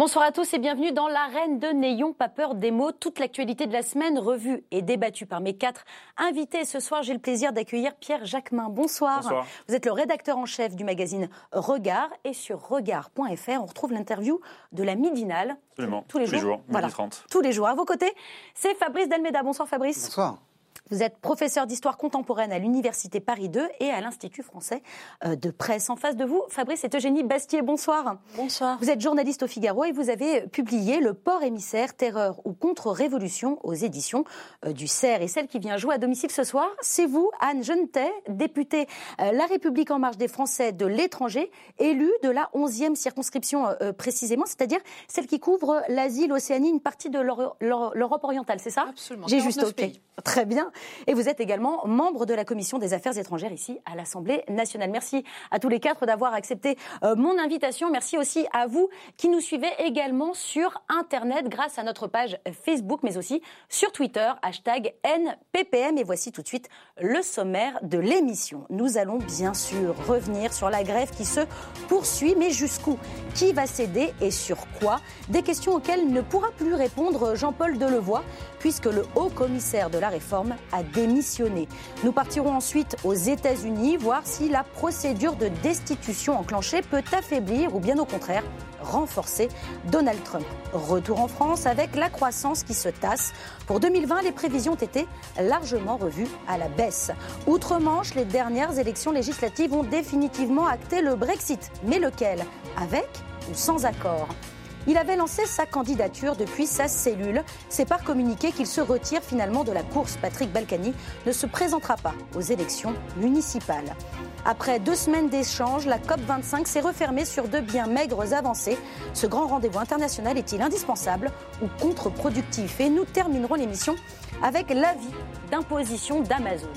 Bonsoir à tous et bienvenue dans l'arène de N'ayons pas peur des mots. Toute l'actualité de la semaine revue et débattue par mes quatre invités. Ce soir, j'ai le plaisir d'accueillir Pierre Jacquemin. Bonsoir. Bonsoir. Vous êtes le rédacteur en chef du magazine Regard et sur regard.fr, on retrouve l'interview de la Midinale. Absolument. Tous les jours. Voilà. 30. Tous les jours. À vos côtés, c'est Fabrice Dalmeda. Bonsoir Fabrice. Bonsoir. Vous êtes professeur d'histoire contemporaine à l'Université Paris 2 et à l'Institut français euh, de presse. En face de vous, Fabrice et Eugénie Bastier, bonsoir. Bonsoir. Vous êtes journaliste au Figaro et vous avez publié Le port émissaire, terreur ou contre-révolution aux éditions euh, du CERF. Et celle qui vient jouer à domicile ce soir, c'est vous, Anne Genetet, députée euh, La République en marche des Français de l'étranger, élue de la 11e circonscription précisément, c'est-à-dire celle qui couvre l'Asie, l'Océanie, une partie de l'Europe orientale, c'est ça? Absolument. J'ai juste OK. Pays. Très bien. Et vous êtes également membre de la commission des affaires étrangères ici à l'Assemblée nationale. Merci à tous les quatre d'avoir accepté euh, mon invitation. Merci aussi à vous qui nous suivez également sur Internet grâce à notre page Facebook, mais aussi sur Twitter, hashtag NPPM. Et voici tout de suite le sommaire de l'émission. Nous allons bien sûr revenir sur la grève qui se poursuit, mais jusqu'où? Qui va céder et sur quoi? Des questions auxquelles ne pourra plus répondre Jean-Paul Delevoye, puisque le haut commissaire de la réforme a démissionné. Nous partirons ensuite aux États-Unis voir si la procédure de destitution enclenchée peut affaiblir ou bien au contraire renforcer Donald Trump. Retour en France avec la croissance qui se tasse. Pour 2020, les prévisions ont été largement revues à la baisse. Outre-Manche, les dernières élections législatives ont définitivement acté le Brexit. Mais lequel? Avec ou sans accord? Il avait lancé sa candidature depuis sa cellule. C'est par communiqué qu'il se retire finalement de la course. Patrick Balkany ne se présentera pas aux élections municipales. Après deux semaines d'échanges, la COP25 s'est refermée sur de bien maigres avancées. Ce grand rendez-vous international est-il indispensable ou contre-productif? Et nous terminerons l'émission avec l'avis d'imposition d'Amazon.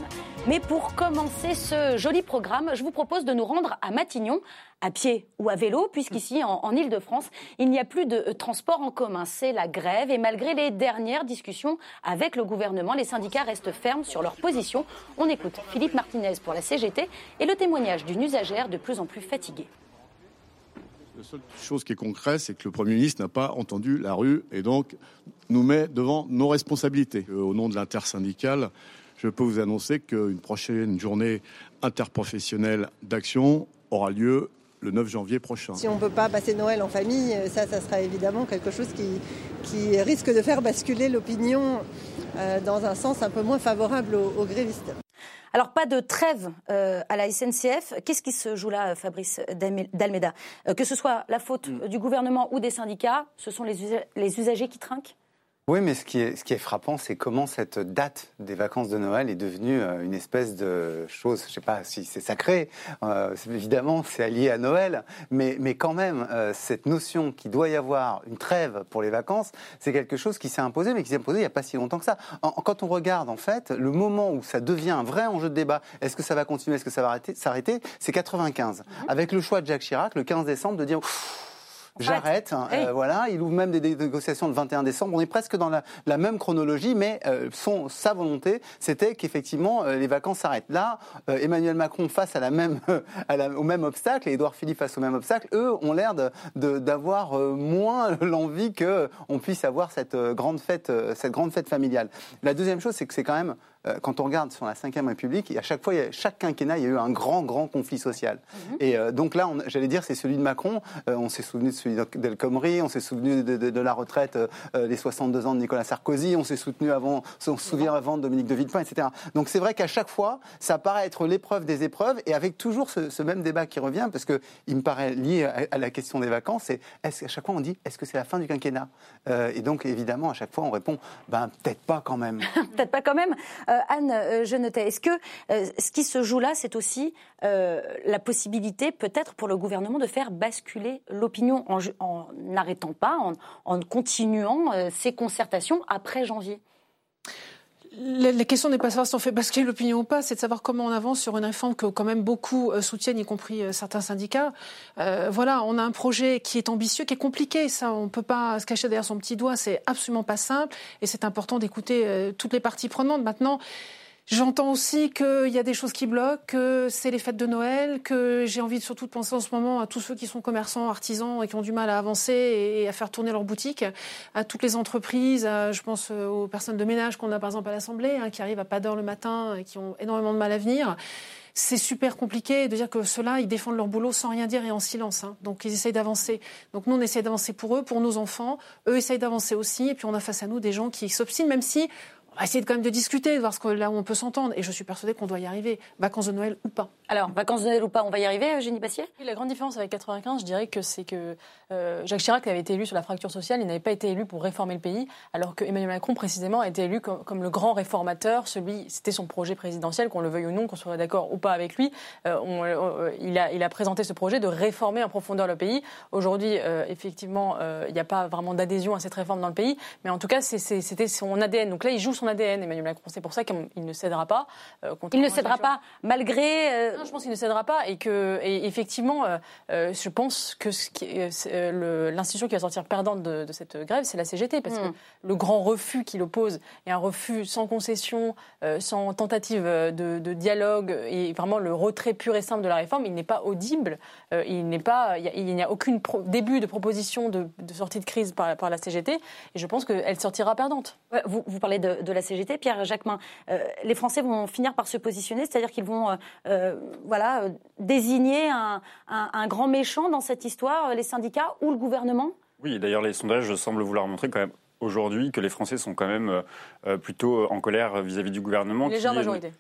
Mais pour commencer ce joli programme, je vous propose de nous rendre à Matignon, à pied ou à vélo, puisqu'ici, en, Ile-de-France, il n'y a plus de euh, transport en commun. C'est la grève. Et malgré les dernières discussions avec le gouvernement, les syndicats restent fermes sur leur position. On écoute Philippe Martinez pour la CGT et le témoignage d'une usagère de plus en plus fatiguée. La seule chose qui est concrète, c'est que le Premier ministre n'a pas entendu la rue et donc nous met devant nos responsabilités. Euh, Au nom de l'intersyndicale, je peux vous annoncer qu'une prochaine journée interprofessionnelle d'action aura lieu le 9 janvier prochain. Si on ne peut pas passer Noël en famille, ça, ça sera évidemment quelque chose qui, risque de faire basculer l'opinion euh, dans un sens un peu moins favorable aux grévistes. Alors, pas de trêve euh, à la SNCF. Qu'est-ce qui se joue là, Fabrice Dalmeda euh, Que ce soit la faute mm. du gouvernement ou des syndicats, ce sont les, usa les usagers qui trinquent? Oui, mais ce qui est, ce qui est frappant, c'est comment cette date des vacances de Noël est devenue euh, une espèce de chose, je ne sais pas si c'est sacré, euh, évidemment c'est allié à Noël, mais, mais quand même, euh, cette notion qu'il doit y avoir une trêve pour les vacances, c'est quelque chose qui s'est imposé, mais qui s'est imposé il n'y a pas si longtemps que ça. En, quand on regarde, en fait, le moment où ça devient un vrai enjeu de débat, est-ce que ça va continuer, est-ce que ça va s'arrêter, c'est 95, mmh. avec le choix de Jacques Chirac, le 15 décembre, de dire... J'arrête. Euh, voilà, il ouvre même des, des, négociations le 21 décembre. On est presque dans la, la même chronologie, mais euh, son, sa volonté, c'était qu'effectivement euh, les vacances s'arrêtent. Là, euh, Emmanuel Macron face à la même, à la, au même obstacle et Édouard Philippe face au même obstacle, eux ont l'air d'avoir moins l'envie que on puisse avoir cette grande fête, cette grande fête familiale. La deuxième chose, c'est que c'est quand même quand on regarde sur la Ve République, et à chaque fois, chaque quinquennat, il y a eu un grand, grand conflit social. -hmm. Et euh, donc là, j'allais dire, c'est celui de Macron. Euh, on s'est souvenu de celui d'El Khomri, on s'est souvenu de, de, de, la retraite, euh, les 62 ans de Nicolas Sarkozy, on s'est soutenu avant, on se souvient avant de Dominique de Villepin, etc. Donc c'est vrai qu'à chaque fois, ça paraît être l'épreuve des épreuves, et avec toujours ce, ce, même débat qui revient, parce que il me paraît lié à, à la question des vacances, c'est est-ce qu'à chaque fois on dit, est-ce que c'est la fin du quinquennat? Et donc évidemment, à chaque fois, on répond, ben peut-être pas quand même. peut-être pas quand même. Anne, je notais. Est-ce que euh, ce qui se joue là, c'est aussi euh, la possibilité, peut-être, pour le gouvernement de faire basculer l'opinion en n'arrêtant pas, en, continuant euh, ces concertations après janvier? La question n'est pas de savoir si on fait basculer l'opinion ou pas, c'est de savoir comment on avance sur une réforme que quand même beaucoup soutiennent, y compris certains syndicats. Euh, voilà, on a un projet qui est ambitieux, qui est compliqué. Ça, on ne peut pas se cacher derrière son petit doigt. C'est absolument pas simple, et c'est important d'écouter euh, toutes les parties prenantes. Maintenant. J'entends aussi qu'il y a des choses qui bloquent, que c'est les fêtes de Noël, que j'ai envie surtout de penser en ce moment à tous ceux qui sont commerçants, artisans et qui ont du mal à avancer et à faire tourner leur boutique, à toutes les entreprises, je pense aux personnes de ménage qu'on a par exemple à l'Assemblée, hein, qui arrivent à pas d'heure le matin et qui ont énormément de mal à venir c'est super compliqué de dire que ceux-là, ils défendent leur boulot sans rien dire et en silence. Hein. Donc ils essayent d'avancer. Donc nous, on essaie d'avancer pour eux, pour nos enfants. Eux essayent d'avancer aussi. Et puis on a face à nous des gens qui s'obstinent, même si on va essayer quand même de discuter, de voir ce que, là où on peut s'entendre. Et je suis persuadée qu'on doit y arriver, vacances de Noël ou pas. Alors, vacances de Noël ou pas, on va y arriver, Eugénie Bassier? La grande différence avec 95, je dirais que c'est que euh, Jacques Chirac avait été élu sur la fracture sociale, il n'avait pas été élu pour réformer le pays, alors que Emmanuel Macron, précisément, a été élu comme, le grand réformateur. Celui, c'était son projet présidentiel, qu'on le veuille ou non, qu'on soit d'accord ou pas avec lui. Euh, euh, il, a, il a présenté ce projet de réformer en profondeur le pays. Aujourd'hui, effectivement, il n'y a pas vraiment d'adhésion à cette réforme dans le pays, mais en tout cas, c'était son ADN. Donc là, il joue son ADN, Emmanuel Macron. C'est pour ça qu'il ne cédera pas. Euh, il ne cédera pas malgré. Euh, non, je pense qu'il ne cédera pas et que, et effectivement, euh, je pense que l'institution qui va sortir perdante de, cette grève, c'est la CGT, parce que hmm. le grand refus qu'il oppose est un refus sans concession, sans tentative de, dialogue et vraiment le retrait pur et simple de la réforme. Il n'est pas audible. il n'est pas. Il n'y a, aucun début de proposition de, sortie de crise par, par, la CGT. Et je pense qu'elle sortira perdante. Vous, vous parlez de, la CGT, Pierre Jacquemin. les Français vont finir par se positionner, c'est-à-dire qu'ils vont euh, euh, voilà, désigner un, grand méchant dans cette histoire, euh, les syndicats ou le gouvernement? Oui, d'ailleurs les sondages semblent vouloir montrer quand même aujourd'hui que les Français sont quand même plutôt en colère vis-à-vis du gouvernement. Légère majorité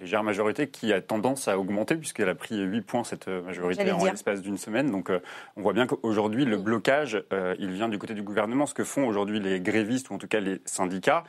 légère majorité qui a tendance à augmenter puisqu'elle a pris 8 points cette euh, majorité en l'espace d'une semaine. Donc euh, on voit bien qu'aujourd'hui le blocage, euh, il vient du côté du gouvernement. Ce que font aujourd'hui les grévistes ou en tout cas les syndicats,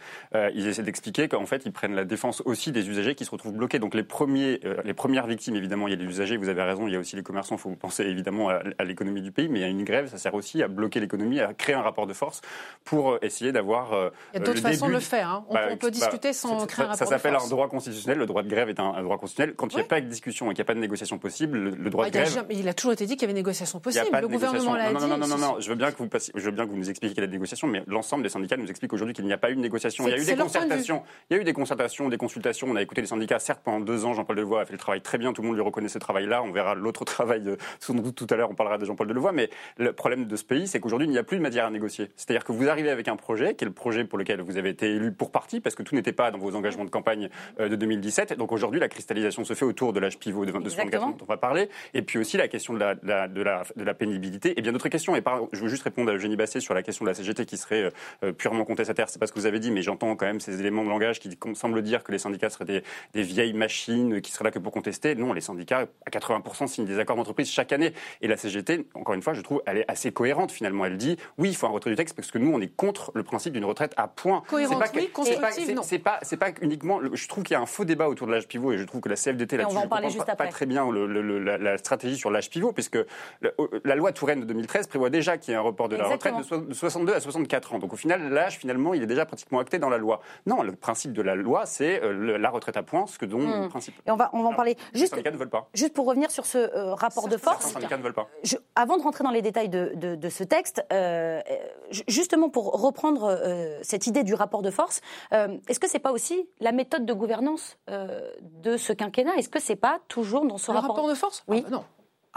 ils essaient d'expliquer qu'en fait ils prennent la défense aussi des usagers qui se retrouvent bloqués. Donc les premiers, les premières victimes évidemment il y a les usagers, vous avez raison, il y a aussi les commerçants. Il faut penser évidemment à, l'économie du pays, mais il y a une grève, ça sert aussi à bloquer l'économie, à créer un rapport de force pour essayer d'avoir. il y a d'autres façons de le faire. Hein. On, bah, peut bah, discuter sans créer un rapport de force. Ça s'appelle un droit constitutionnel. Le droit de grève est un, un droit constitutionnel quand il n'y a pas de discussion et qu'il n'y a pas de négociation possible, le, droit de ah, grève. il a toujours été dit qu'il y avait négociation possible. le gouvernement l'a dit. Non, non, non, non, Je veux bien que vous je veux bien que vous nous expliquiez qu'il y a des négociations, mais l'ensemble des syndicats nous explique aujourd'hui qu'il n'y a pas eu de négociation. Il y a eu des concertations. Il y a eu des concertations, des consultations. On a écouté les syndicats. Certes, pendant deux ans, Jean-Paul Delevoye a fait le travail très bien. Tout le monde lui reconnaît ce travail-là. On verra l'autre travail. Sans doute tout à l'heure, on parlera de Jean-Paul Delevoye. Mais le problème de ce pays, c'est qu'aujourd'hui, il n'y a plus de matière à négocier. C'est-à-dire que vous arrivez avec un projet, qui est le projet pour lequel vous avez été élu pour partie, parce que tout n'était pas dans vos engagements de campagne euh, de 2017. Donc aujourd'hui, la cristallisation se fait autour de l'âge pivot de, 24 dont on va parler, et puis aussi la question de la, de la, de la, pénibilité et bien d'autres questions. Et je veux juste répondre à Eugénie Basset sur la question de la CGT qui serait euh, euh, purement contestataire. C'est pas ce que vous avez dit, mais j'entends quand même ces éléments de langage qui semblent dire que les syndicats seraient des, des, vieilles machines qui seraient là que pour contester. Non, les syndicats, à 80%, signent des accords d'entreprise chaque année. Et la CGT, encore une fois, je trouve, elle est assez cohérente finalement. Elle dit, oui, il faut un retrait du texte parce que nous, on est contre le principe d'une retraite à point. Cohérente, pas, oui, C'est pas, pas, pas, uniquement. Je trouve qu'il y a un faux débat autour de l'âge pivot et je trouve que la CFDT là-dessus pas, très bien la, stratégie sur l'âge pivot, puisque la, loi Touraine de 2013 prévoit déjà qu'il y ait un report de la retraite de, 62 à 64 ans. Donc au final, l'âge, finalement, il est déjà pratiquement acté dans la loi. Non, le principe de la loi, c'est euh, la retraite à points, ce que dont hmm. le principe. Et on va, on va en parler. Juste, les syndicats ne veulent pas. Juste pour revenir sur ce euh, rapport de force. Les syndicats ne veulent pas. avant de rentrer dans les détails de, de, ce texte, euh, justement pour reprendre cette idée du rapport de force, est-ce que c'est pas aussi la méthode de gouvernance de ce quinquennat Est-ce que c'est pas toujours dans ce le rapport, de force? Oui. Ah, non.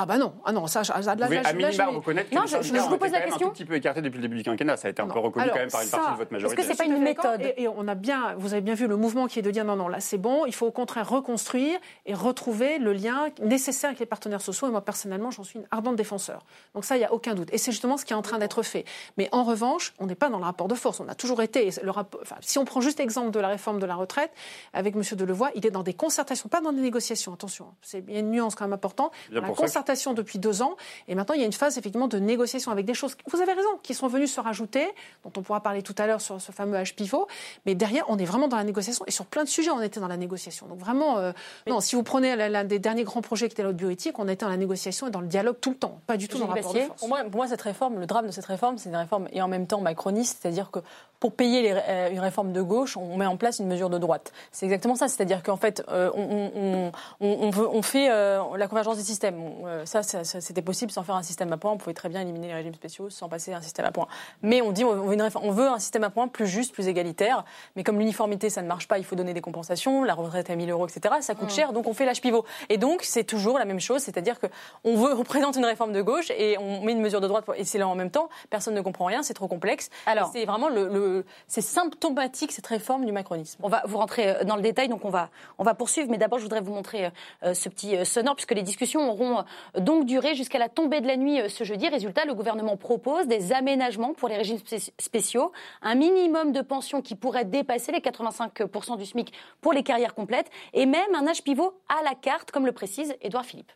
Ah bah non, ah non, ça, ça, ça vous pouvez à minima reconnaître que non, je, je, vous pose la question. un tout petit peu écarté depuis le début du quinquennat. Ça a été un peu reconnu quand même par une partie de votre majorité. Est-ce que c'est pas une méthode et, on a bien, vous avez bien vu le mouvement qui est de dire non, non, là c'est bon. Il faut au contraire reconstruire et retrouver le lien nécessaire avec les partenaires sociaux. Et moi personnellement, j'en suis une ardente défenseur. Donc ça, il y a aucun doute. Et c'est justement ce qui est en train d'être fait. Mais en revanche, on n'est pas dans le rapport de force. On a toujours été. Le rapport, enfin, si on prend juste l'exemple de la réforme de la retraite avec M. Delevoye, il est dans des concertations, pas dans des négociations. Attention, c'est il y a une nuance quand même importante. La concertation depuis deux ans et maintenant, il y a une phase effectivement de négociation avec des choses, vous avez raison, qui sont venues se rajouter, dont on pourra parler tout à l'heure sur ce fameux H pivot. Mais derrière, on est vraiment dans la négociation. Et sur plein de sujets, on était dans la négociation. Donc vraiment, euh, non, si vous prenez l'un des derniers grands projets qui était la bioéthique, on était dans la négociation et dans le dialogue tout le temps, pas du tout dans le rapport de force. Pour moi, pour moi, cette réforme, le drame de cette réforme, c'est une réforme et en même temps macroniste, c'est-à-dire que pour payer les, euh, une réforme de gauche, on met en place une mesure de droite. C'est exactement ça. C'est-à-dire qu'en fait, euh, on, on, on, veut, on, fait la convergence des systèmes. Euh, ça, c'était possible sans faire un système à points. On pouvait très bien éliminer les régimes spéciaux sans passer un système à points. Mais on dit on veut, on veut un système à points plus juste, plus égalitaire. Mais comme l'uniformité, ça ne marche pas, il faut donner des compensations. La retraite à 1000 euros, etc. Ça coûte mmh. cher, donc on fait l'âge pivot. Et donc, c'est toujours la même chose, c'est-à-dire qu'on veut, on présente une réforme de gauche et on met une mesure de droite. Et c'est là en même temps, personne ne comprend rien, c'est trop complexe. Alors, c'est vraiment le, c'est symptomatique cette réforme du macronisme. On va vous rentrer euh, dans le détail, donc on va, on va poursuivre. Mais d'abord, je voudrais vous montrer euh, ce petit sonore, puisque les discussions auront donc duré jusqu'à la tombée de la nuit ce jeudi. Résultat, le gouvernement propose des aménagements pour les régimes spéciaux, un minimum de pension qui pourrait dépasser les 85% du SMIC pour les carrières complètes, et même un âge pivot à la carte, comme le précise Édouard Philippe.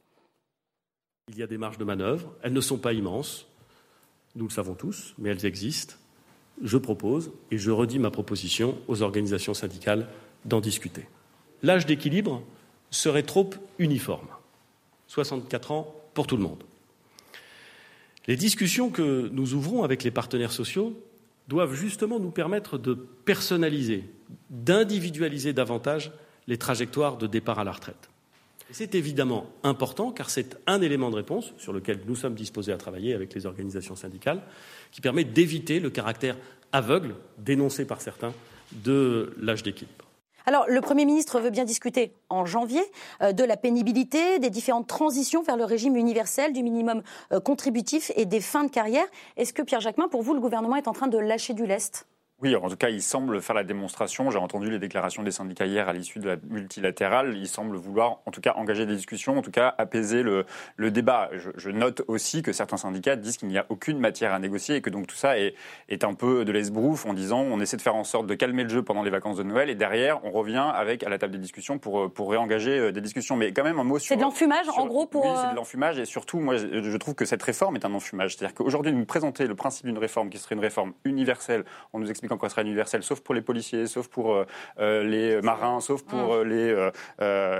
Il y a des marges de manœuvre, elles ne sont pas immenses, nous le savons tous, mais elles existent. Je propose, et je redis ma proposition aux organisations syndicales d'en discuter. L'âge d'équilibre serait trop uniforme. 64 ans pour tout le monde. Les discussions que nous ouvrons avec les partenaires sociaux doivent justement nous permettre de personnaliser, d'individualiser davantage les trajectoires de départ à la retraite. C'est évidemment important car c'est un élément de réponse sur lequel nous sommes disposés à travailler avec les organisations syndicales qui permet d'éviter le caractère aveugle dénoncé par certains de l'âge d'équilibre. Alors, le Premier ministre veut bien discuter en janvier euh, de la pénibilité, des différentes transitions vers le régime universel, du minimum euh, contributif et des fins de carrière. Est-ce que, Pierre Jacquemin, pour vous, le gouvernement est en train de lâcher du lest? Oui, en tout cas, il semble faire la démonstration. J'ai entendu les déclarations des syndicats hier à l'issue de la multilatérale. Il semble vouloir, en tout cas, engager des discussions, en tout cas, apaiser le, le débat. Je, je, note aussi que certains syndicats disent qu'il n'y a aucune matière à négocier et que donc tout ça est, est un peu de l'esbrouf en disant on essaie de faire en sorte de calmer le jeu pendant les vacances de Noël et derrière, on revient avec à la table des discussions pour, pour réengager euh, des discussions. Mais quand même, un mot sur. C'est de l'enfumage, en gros, pour. Oui, c'est de euh, l'enfumage et surtout, moi, je trouve que cette réforme est un enfumage. C'est-à-dire qu'aujourd'hui, nous présenter le principe d'une réforme qui serait une réforme universelle, on nous explique en quoi serait universelle, sauf pour les policiers, sauf pour euh, euh, les marins, sauf pour mmh. les,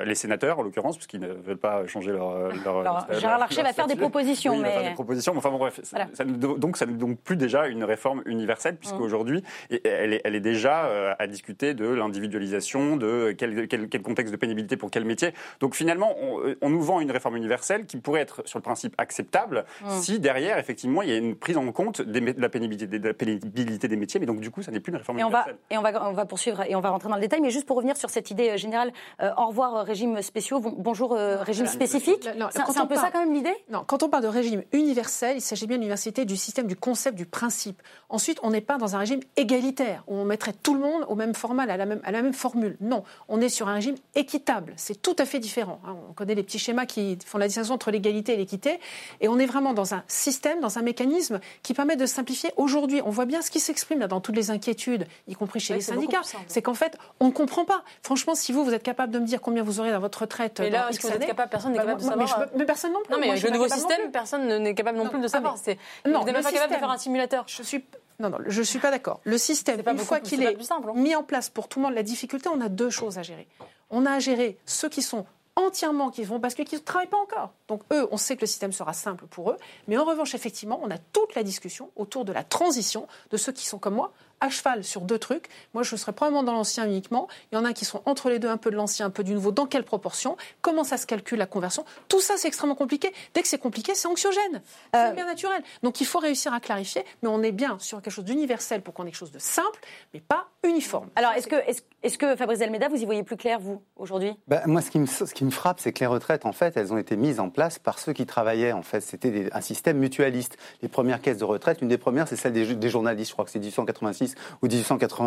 les sénateurs, en l'occurrence, parce qu'ils ne veulent pas changer leur. leur, Gérard Larcher va faire des propositions. mais... va faire des propositions, mais enfin bon, bref. Ça, donc, ça n'est donc plus déjà une réforme universelle, puisqu'aujourd'hui, mmh. elle, est, elle est déjà à discuter de l'individualisation, de quel, quel, quel, contexte de pénibilité pour quel métier. Donc finalement, on, on, nous vend une réforme universelle qui pourrait être sur le principe acceptable mmh. si derrière, effectivement, il y a une prise en compte de la pénibilité, de la pénibilité des métiers, mais donc du coup, ça n'est plus une réforme universelle et on va, on va poursuivre et on va rentrer dans le détail. Mais juste pour revenir sur cette idée euh, générale, euh, au revoir euh, régime spéciaux, bonjour régime spécifique. C'est un peu ça quand même l'idée? Non, quand on parle de régime universel, il s'agit bien de l'université du système, du concept, du principe. Ensuite, on n'est pas dans un régime égalitaire où on mettrait tout le monde au même format, à la même, à la même formule. Non, on est sur un régime équitable. C'est tout à fait différent. Hein. On connaît les petits schémas qui font la distinction entre l'égalité et l'équité. Et on est vraiment dans un système, dans un mécanisme qui permet de simplifier. Aujourd'hui, on voit bien ce qui s'exprime dans toutes les inquiétudes, y compris chez les syndicats. C'est qu'en fait, on ne comprend pas. Franchement, si vous, vous êtes capable de me dire combien vous aurez dans votre retraite. Mais là, est-ce que vous êtes capable Personne n'est bah, capable de savoir. Mais, personne non plus. Non, mais le nouveau système, personne n'est capable non plus de savoir. Non, vous n'êtes pas capable de faire un simulateur. Je suis non, non, je ne suis pas d'accord. Le système, une fois qu'il est, hein. mis en place pour tout le monde, la difficulté, on a deux choses à gérer. On a à gérer ceux qui sont entièrement qui vont parce qu'ils ne travaillent pas encore. Donc eux, on sait que le système sera simple pour eux. Mais en revanche, effectivement, on a toute la discussion autour de la transition de ceux qui sont comme moi à cheval sur deux trucs. Moi, je serais probablement dans l'ancien uniquement. Il y en a qui sont entre les deux, un peu de l'ancien, un peu du nouveau. Dans quelle proportion? Comment ça se calcule la conversion? Tout ça, c'est extrêmement compliqué. Dès que c'est compliqué, c'est anxiogène. C'est euh, bien naturel. Donc, il faut réussir à clarifier. Mais on est bien sur quelque chose d'universel pour qu'on ait quelque chose de simple, mais pas uniforme. Alors, est-ce que, est-ce, que Fabrice Almeida, vous y voyez plus clair, vous, aujourd'hui? Ben, Moi, ce qui, me, ce qui me frappe, c'est que les retraites, en fait, elles ont été mises en place par ceux qui travaillaient. En fait, c'était un système mutualiste. Les premières caisses de retraite, une des premières, c'est celle des, des journalistes. Je crois que c'est 1886 ou 1880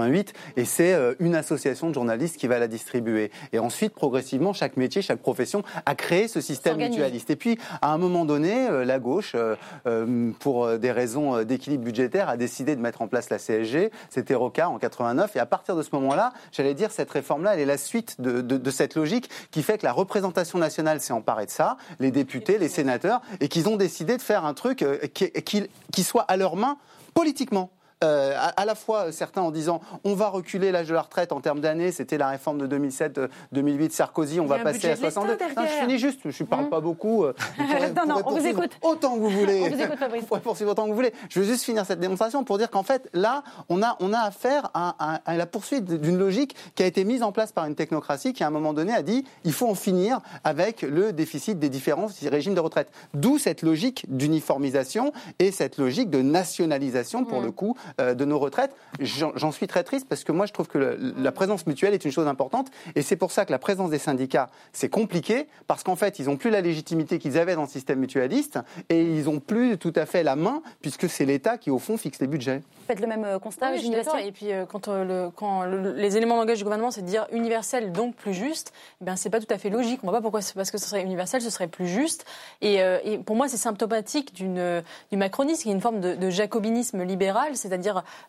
et c'est euh, une association de journalistes qui va la distribuer. Et ensuite, progressivement, chaque métier, chaque profession a créé ce système mutualiste. Et puis, à un moment donné, euh, la gauche, euh, pour des raisons d'équilibre budgétaire, a décidé de mettre en place la CSG. C'était Roca en 89. Et à partir de ce moment-là, j'allais dire, cette réforme-là, elle est la suite de, de, cette logique qui fait que la représentation nationale s'est emparée de ça, les députés, les sénateurs, et qu'ils ont décidé de faire un truc qui, qui, qui soit à leur main politiquement. Euh, à, la fois certains en disant on va reculer l'âge de la retraite en termes d'années, c'était la réforme de 2007-2008 Sarkozy, on va passer à 62. Non, je finis juste, je ne parle mmh. pas beaucoup. non, non, on vous écoute. Autant que vous voulez. on vous écoute, Fabrice. Vous poursuivre autant que vous voulez. Je veux juste finir cette démonstration pour dire qu'en fait, là, on a, on a affaire à, à la poursuite d'une logique qui a été mise en place par une technocratie qui, à un moment donné, a dit il faut en finir avec le déficit des différents régimes de retraite. D'où cette logique d'uniformisation et cette logique de nationalisation, pour mmh. le coup, euh, de nos retraites. J'en suis très triste parce que moi, je trouve que la présence mutuelle est une chose importante. Et c'est pour ça que la présence des syndicats, c'est compliqué, parce qu'en fait, ils n'ont plus la légitimité qu'ils avaient dans le système mutualiste et ils n'ont plus tout à fait la main, puisque c'est l'État qui, au fond, fixe les budgets. Vous faites le même euh, constat, oui, Et puis, euh, quand, le, quand les éléments de langage du gouvernement, c'est de dire universel, donc plus juste, eh ben, c'est pas tout à fait logique. On ne voit pas pourquoi, parce que ce serait universel, ce serait plus juste. Et, et pour moi, c'est symptomatique d'une, du macronisme, qui est une forme de, de jacobinisme libéral, c'est-à-dire,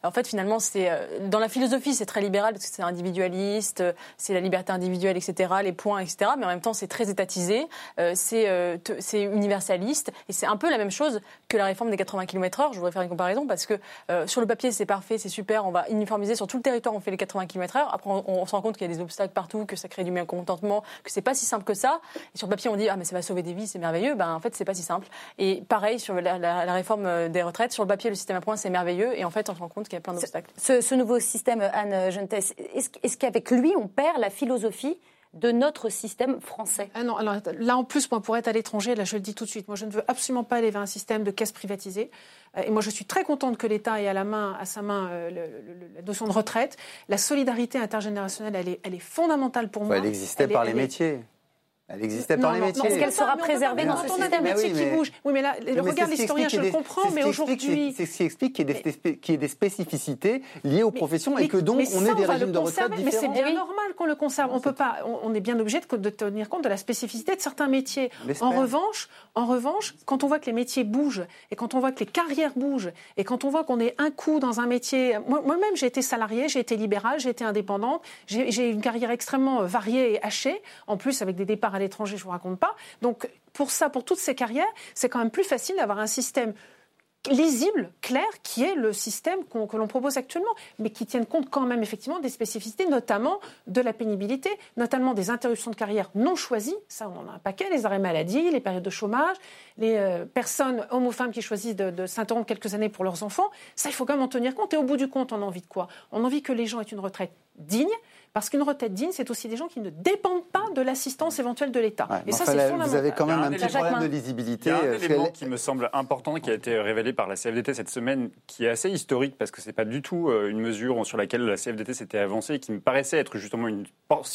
en fait, finalement, c'est euh, dans la philosophie, c'est très libéral parce que c'est individualiste, euh, c'est la liberté individuelle, etc., les points, etc. Mais en même temps, c'est très étatisé, euh, c'est universaliste, et c'est un peu la même chose que la réforme des 80 km/h. Je voudrais faire une comparaison parce que sur le papier, c'est parfait, c'est super, on va uniformiser sur tout le territoire, on fait les 80 km/h. Après, on, se rend compte qu'il y a des obstacles partout, que ça crée du mécontentement, que c'est pas si simple que ça. Et sur le papier, on dit ah mais ça va sauver des vies, c'est merveilleux. Ben en fait, c'est pas si simple. Et pareil sur la, la réforme des retraites, sur le papier, le système à points, c'est merveilleux, et en fait, on se rend compte qu'il y a plein d'obstacles. Ce, nouveau système, Anne Gentès, est-ce qu'avec lui, on perd la philosophie de notre système français ah non, alors, là en plus, moi, pour être à l'étranger, là je le dis tout de suite, moi je ne veux absolument pas aller vers un système de caisse privatisée. Euh, et moi je suis très contente que l'État ait à, la main, à sa main euh, la notion de retraite. La solidarité intergénérationnelle, elle est, elle est fondamentale pour moi. Elle existait par les métiers. Elle existait par les métiers. Est-ce qu'elle sera préservée dans ce système On a des métiers qui bougent. Oui, mais là, regarde l'historien, je le comprends, mais aujourd'hui... C'est ce qui explique qu'il y, ait des spécificités liées aux professions et que donc on ait des régimes de retraite différents. Mais c'est bien normal qu'on le conserve. On peut pas. On est bien obligé de tenir compte de la spécificité de certains métiers. En revanche, en revanche, quand on voit que les métiers bougent et quand on voit que les carrières bougent et quand on voit qu'on est un coup dans un métier... Moi-même, j'ai été salariée, j'ai été libérale, j'ai été indépendante, j'ai une carrière extrêmement variée et hachée, en plus avec des départs à l'étranger, je vous raconte pas. Donc pour ça, pour toutes ces carrières, c'est quand même plus facile d'avoir un système lisible, clair, qui est le système que l'on propose actuellement, mais qui tienne compte quand même effectivement des spécificités, notamment de la pénibilité, notamment des interruptions de carrière non choisies. Ça, on en a un paquet, les arrêts maladie, les périodes de chômage, les euh, personnes, hommes ou femmes, qui choisissent de, de s'interrompre quelques années pour leurs enfants. Ça, il faut quand même en tenir compte. Et au bout du compte, on a envie de quoi? On a envie que les gens aient une retraite digne, parce qu'une retraite digne, c'est aussi des gens qui ne dépendent pas de l'assistance éventuelle de l'État. et ça, c'est fondamental. Vous avez quand même un, petit problème de lisibilité. Il y a un euh, élément qui me semble important, qui a été révélé par la CFDT cette semaine, qui est assez historique, parce que ce n'est pas du tout euh, une mesure sur laquelle la CFDT s'était avancée, et qui me paraissait être justement une,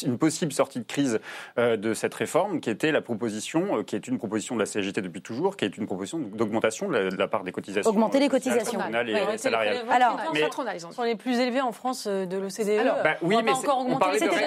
une possible sortie de crise euh, de cette réforme, qui était la proposition, qui est une proposition de la CGT depuis toujours, qui est une proposition d'augmentation de, la part des cotisations. Augmenter les cotisations. Et salariales. Alors, mais, sont les plus élevés en France de l'OCDE. Bah, oui, mais encore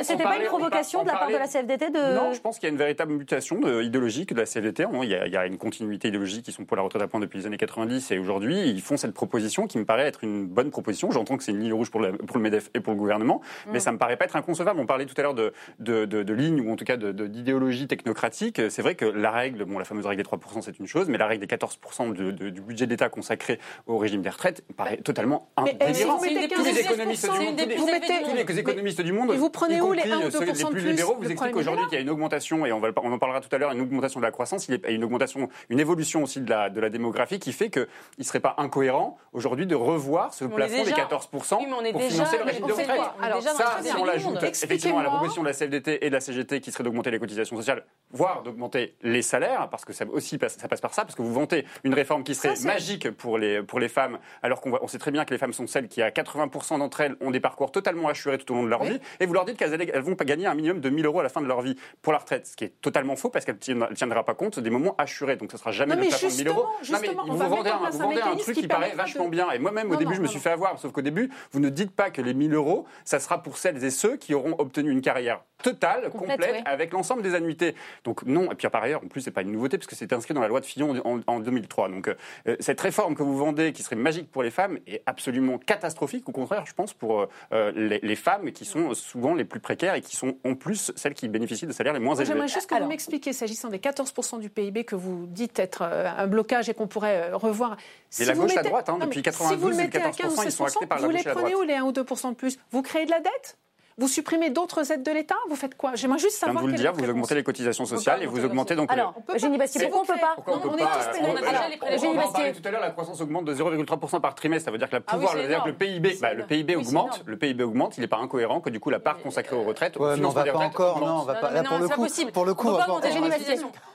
c'était pas une provocation de la part de la CFDT de... Non, je pense qu'il y a une véritable mutation idéologique de la CFDT. Il y, a, il y, a, une continuité idéologique qui sont pour la retraite à points depuis les années 90 et aujourd'hui, ils font cette proposition qui me paraît être une bonne proposition. J'entends que c'est une ligne rouge pour le, pour le MEDEF et pour le gouvernement, mais mm. ça me paraît pas être inconcevable. On parlait tout à l'heure de, de, de, de ligne ou en tout cas d'idéologie technocratique. C'est vrai que la règle, bon, la fameuse règle des 3%, c'est une chose, mais la règle des 14% du budget d'État consacré au régime des retraites paraît totalement indélirant. Tous les économistes du monde, monde, vous prenez où les 1 ou 2 les plus libéraux vous expliquent aujourd'hui qu'il y a une augmentation, et on, va, on en parlera tout à l'heure, une augmentation de la croissance, il y a une augmentation, une évolution aussi de la, de la démographie qui fait qu'il ne serait pas incohérent aujourd'hui de revoir ce plafond des 14% pour financer le régime de retraite. Alors, ça, si on l'ajoute effectivement à la proposition de la CFDT et de la CGT qui serait d'augmenter les cotisations sociales, voire d'augmenter les salaires, parce que ça aussi ça passe par ça, parce que vous vantez une réforme qui serait magique pour les, pour les femmes, alors qu'on on sait très bien que les femmes sont celles qui, à 80% d'entre elles, ont des parcours totalement assurés tout au long de leur vie, et vous leur dites qu'elles elles vont gagner un minimum de 1000 euros à la fin de leur vie pour la retraite, ce qui est totalement faux parce qu'elle ne tiendra pas compte des moments assurés. Donc ce sera jamais le plafond de 1000 euros. Non, mais vous, vendez un, vous vendez un, truc qui, paraît vachement bien. Et moi-même, au début, je me suis fait avoir. Sauf qu'au début, vous ne dites pas que les 1000 euros, ça sera pour celles et ceux qui auront obtenu une carrière totale, complète, avec l'ensemble des annuités. Donc non, et puis par ailleurs, en plus, c'est pas une nouveauté, parce que c'est inscrit dans la loi de Fillon en, 2003. Donc euh, cette réforme que vous vendez, qui serait magique pour les femmes, est absolument catastrophique, au contraire, je pense, pour euh, les, femmes qui sont souvent les plus précaires et qui sont en plus celles qui bénéficient de salaires les moins élevés. J'aimerais juste que vous m'expliquiez, s'agissant des 14% du PIB que vous dites être euh, un blocage et qu'on pourrait revoir. Si la gauche, à droite, hein, depuis 92, si 14%, ils sont actés par la Vous les prenez où les 1 ou 2% de plus? Vous créez de la dette? Vous supprimez d'autres aides de l'État? Vous faites quoi? J'aimerais juste savoir. vous le dire, vous augmentez les cotisations sociales et vous augmentez donc. Alors, Eugénie Bastier, pourquoi on peut pas on peut pas On en parlait tout à l'heure, la croissance augmente de 0,3% par trimestre. Ça veut dire que la ah pouvoir, le PIB, bah, le PIB augmente. Le PIB augmente. Il n'est pas incohérent que du coup la part consacrée aux retraites. Ouais, on va pas encore. Non, on va pas. Pour le coup, pour le coup, on va pas.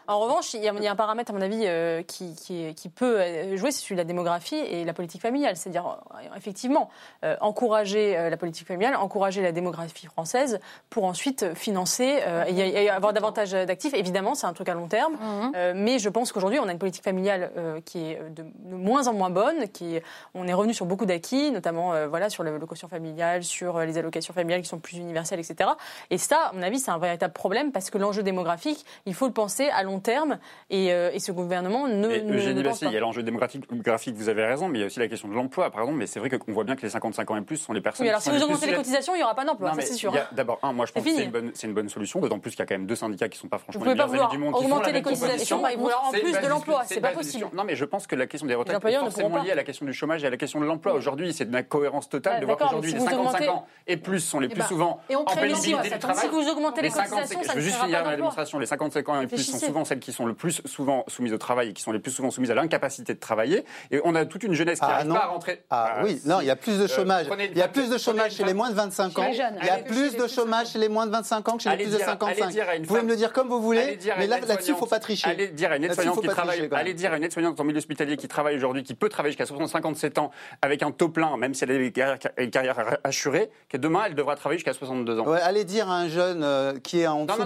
En revanche, il y, a un paramètre, à mon avis, euh, qui, peut euh, jouer, c'est celui de la démographie et la politique familiale. C'est-à-dire, euh, effectivement, encourager la politique familiale, encourager la démographie française pour ensuite financer et, avoir davantage d'actifs. Évidemment, c'est un truc à long terme. Mhm. mais je pense qu'aujourd'hui, on a une politique familiale qui est de, moins en moins bonne. Qui, on est revenu sur beaucoup d'acquis, notamment voilà, sur la location familiale, sur les allocations familiales qui sont plus universelles, etc. Et ça, à mon avis, c'est un véritable problème parce que l'enjeu démographique, il faut le penser à long terme euh, et, ce gouvernement ne, ne, pense pas. Il y a l'enjeu démographique, vous avez raison, mais il y a aussi la question de l'emploi, par exemple. Mais c'est vrai qu'on voit bien que les 55 ans et plus sont les personnes. Oui, alors si vous augmentez les cotisations, il n'y aura pas d'emploi, c'est sûr. D'abord, un, moi je pense que c'est une, bonne, une bonne solution, d'autant plus qu'il y a quand même deux syndicats qui ne sont pas franchement les meilleurs amis du monde. Augmenter les cotisations, ils vouloir en plus de l'emploi, c'est pas possible. Non, mais je pense que la question des retraites est forcément liée à la question du chômage et à la question de l'emploi. Aujourd'hui, c'est de la cohérence totale de voir qu'aujourd'hui les 55 ans et plus sont les plus souvent en pénibilité du travail. Si vous augmentez les cotisations, Je veux juste finir la démonstration. Les 55 ans et plus sont souvent celles qui sont le plus souvent soumises au travail et qui sont les plus souvent soumises à l'incapacité de travailler. Et on a toute une jeunesse qui n'arrive ah, pas à rentrer. Ah, ah oui, non, il y a plus de euh, chômage. il y a plus de chômage chez les moins de 25 ans. Il y a plus de chômage chez les moins de 25 ans que chez les plus de 55. Vous pouvez me le dire comme vous voulez, mais là-dessus, il ne faut pas tricher. Allez dire à une aide-soignante qui travaille, allez dire à une aide-soignante en milieu hospitalier qui travaille aujourd'hui, qui peut travailler jusqu'à 57 ans avec un taux plein, même si elle a une carrière assurée, que demain, elle devra travailler jusqu'à 62 ans. allez dire à un jeune euh, qui est en dessous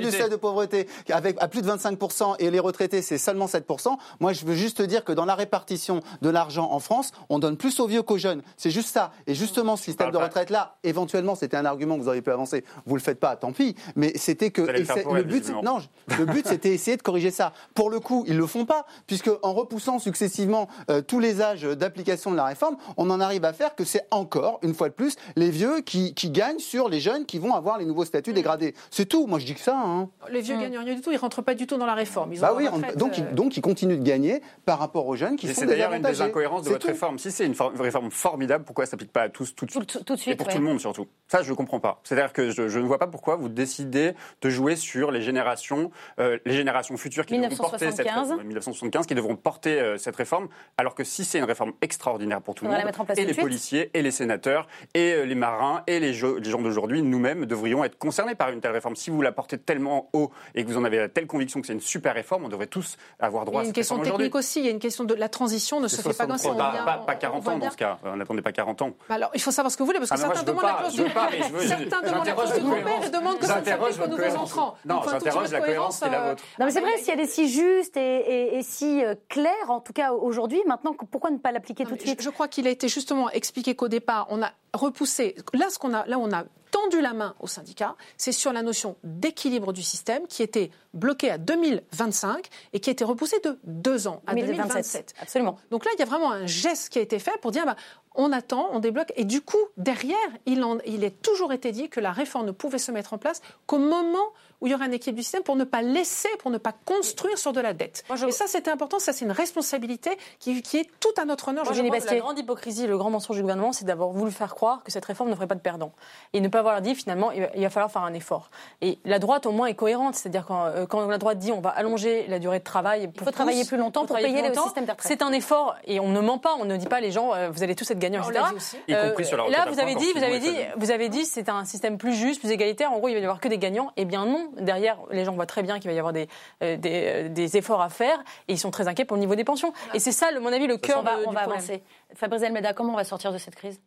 du seuil de pauvreté, avec à plus de 25% et les retraités, c'est seulement 7%. Moi, je veux juste dire que dans la répartition de l'argent en France, on donne plus aux vieux qu'aux jeunes. C'est juste ça. Et justement, ce système de retraite-là, éventuellement, c'était un argument que vous auriez pu avancer. Vous le faites pas, tant pis. Mais c'était que le but, non, le but, c'était essayer de corriger ça. Pour le coup, ils le font pas, puisque en repoussant successivement euh, tous les âges d'application de la réforme, on en arrive à faire que c'est encore, une fois de plus, les vieux qui, gagnent sur les jeunes qui vont avoir les nouveaux statuts dégradés. C'est tout. Moi, je dis que ça. Hein. Les vieux gagnent rien du tout. Ils rentrent pas du tout dans la réforme. bah oui, donc, euh, donc ils continuent de gagner par rapport aux jeunes qui sont C'est d'ailleurs une des incohérences de votre réforme. Si c'est une réforme formidable, pourquoi ça s'applique pas à tous tout de suite tout, de suite, Et pour tout le monde surtout. Ça, je ne comprends pas. C'est-à-dire que je, ne vois pas pourquoi vous décidez de jouer sur les générations, euh, les générations futures qui devront porter cette 1975 qui devront porter euh, cette réforme, alors que si c'est une réforme extraordinaire pour tout le monde, et les policiers, et les sénateurs, et les marins, et les, les gens d'aujourd'hui, nous-mêmes devrions être concernés par une telle réforme. Si vous la portez tellement haut et que vous en avez la telle conviction que c'est une super réforme, on devrait tous avoir droit à cette question technique aussi. Il y a une question de la transition ne se fait pas dans ces pas, pas, 40 ans dans ce cas. On n'attendait pas 40 ans. Bah alors, il faut savoir ce que vous voulez, parce que certains demandent la clause du Certains demandent la clause du et demandent que ça ne s'applique qu'aux nouveaux entrants. Non, j'interroge la cohérence qui est la euh, vôtre. Non, mais c'est vrai, si elle est si juste et si euh, claire, en tout cas aujourd'hui, maintenant, pourquoi ne pas l'appliquer tout de suite? Je crois qu'il a été justement expliqué qu'au départ, on a repoussé. Là, ce qu'on a, là, on a tendu la main aux syndicats, c'est sur la notion d'équilibre du système qui était bloquée à 2025 et qui a été repoussée de deux ans à 2027. Absolument. Donc là, il y a vraiment un geste qui a été fait pour dire bah, on attend, on débloque. Et du coup, derrière, il, en, il est toujours été dit que la réforme ne pouvait se mettre en place qu'au moment où il y aurait un équilibre du système pour ne pas laisser, pour ne pas construire sur de la dette. Et ça, c'était important. Ça, c'est une responsabilité qui, est tout à notre honneur. Moi, je pense la grande hypocrisie, le grand mensonge du gouvernement, c'est d'avoir voulu faire croire que cette réforme ne ferait pas de perdants. Et ne pas avoir dit, finalement, il va falloir faire un effort. Et la droite, au moins, est cohérente. C'est-à-dire quand, euh, quand la droite dit on va allonger la durée de travail pour il faut travailler plus longtemps pour payer le système de retraite. C'est un effort. Et on ne ment pas. On ne dit pas les gens, euh, vous allez tous être gagnants, etc. Y compris sur la euh, là, vous avez dit, vous avez dit, vous avez dit, c'est un système plus juste, plus égalitaire. En gros, il va y avoir que des gagnants. Eh bien non. Derrière, les on voit très bien qu'il va y avoir des, euh, euh, des, efforts à faire et ils sont très inquiets pour le niveau des pensions. Et c'est ça, à mon avis, le cœur de, on va avancer. Fabrice Elmeda, comment on va sortir de cette crise?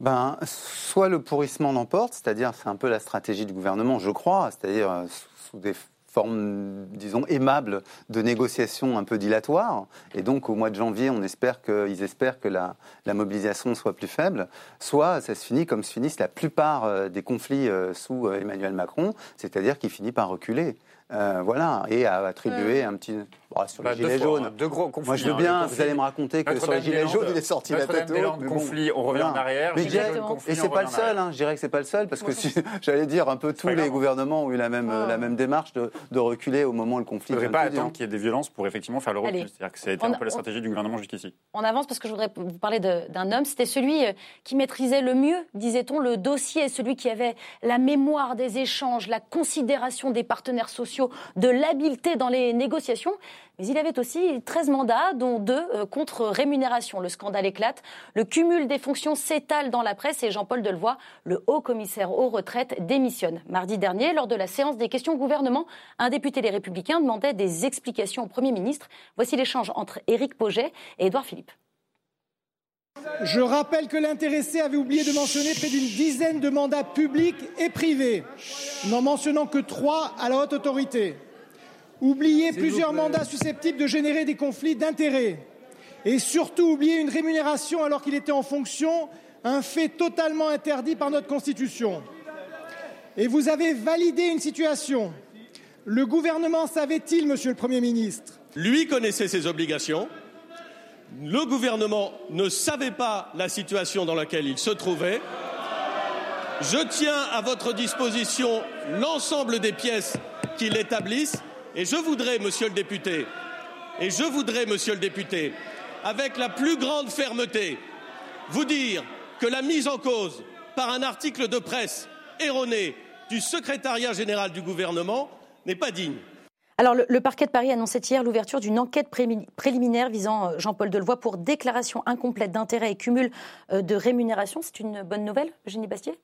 Ben, soit le pourrissement l'emporte, c'est-à-dire c'est un peu la stratégie du gouvernement, je crois, c'est-à-dire euh, sous des forme, disons, aimable de négociation un peu dilatoire. Et donc, au mois de janvier, on espère qu'ils espèrent que la, la, mobilisation soit plus faible. Soit ça se finit comme se finissent la plupart euh, des conflits euh, sous euh, Emmanuel Macron, c'est-à-dire qu'il finit par reculer. Euh, voilà, et à attribuer un petit. Bon, sur les bah, gilets jaunes. Deux gros conflits. Moi, je veux bien, vous allez me raconter que sur les gilets jaunes, il est sorti la tête haute. conflit, on revient en arrière. Mais et c'est pas le seul, hein, je dirais que c'est pas le seul, parce que si, j'allais dire, un peu tous les gouvernements ont eu la même, la même démarche de, de, reculer au moment où le conflit. Il ne faudrait pas attendre qu'il y ait des violences pour effectivement faire le recul. C'est-à-dire que ça a été un peu la stratégie du gouvernement jusqu'ici. On avance parce que je voudrais vous parler d'un homme. C'était celui euh, qui maîtrisait le mieux, disait-on, le dossier, celui qui avait la mémoire des échanges, la considération des partenaires sociaux, de l'habitat dans les négociations. Mais il avait aussi 13 mandats, dont deux euh, contre rémunération. Le scandale éclate. Le cumul des fonctions s'étale dans la presse et Jean-Paul Delevoye, le haut commissaire aux retraites, démissionne. Mardi dernier, lors de la séance des questions au gouvernement, un député des Républicains demandait des explications au Premier ministre. Voici l'échange entre Éric Poget et Édouard Philippe. Je rappelle que l'intéressé avait oublié de mentionner près d'une dizaine de mandats publics et privés, n'en mentionnant que trois à la haute autorité oublier plusieurs mandats susceptibles de générer des conflits d'intérêts et surtout oublier une rémunération alors qu'il était en fonction, un fait totalement interdit par notre Constitution. Et vous avez validé une situation. Le gouvernement savait-il, monsieur le Premier ministre? Lui connaissait ses obligations. Le gouvernement ne savait pas la situation dans laquelle il se trouvait. Je tiens à votre disposition l'ensemble des pièces qui l'établissent et je voudrais, monsieur le député, avec la plus grande fermeté, vous dire que la mise en cause par un article de presse erroné du secrétariat général du gouvernement n'est pas digne. Alors, le, parquet de Paris annonçait hier l'ouverture d'une enquête préliminaire visant euh, Jean-Paul Delevoye pour déclaration incomplète d'intérêt et cumul euh, de rémunération. C'est une bonne nouvelle, Eugénie Bastier?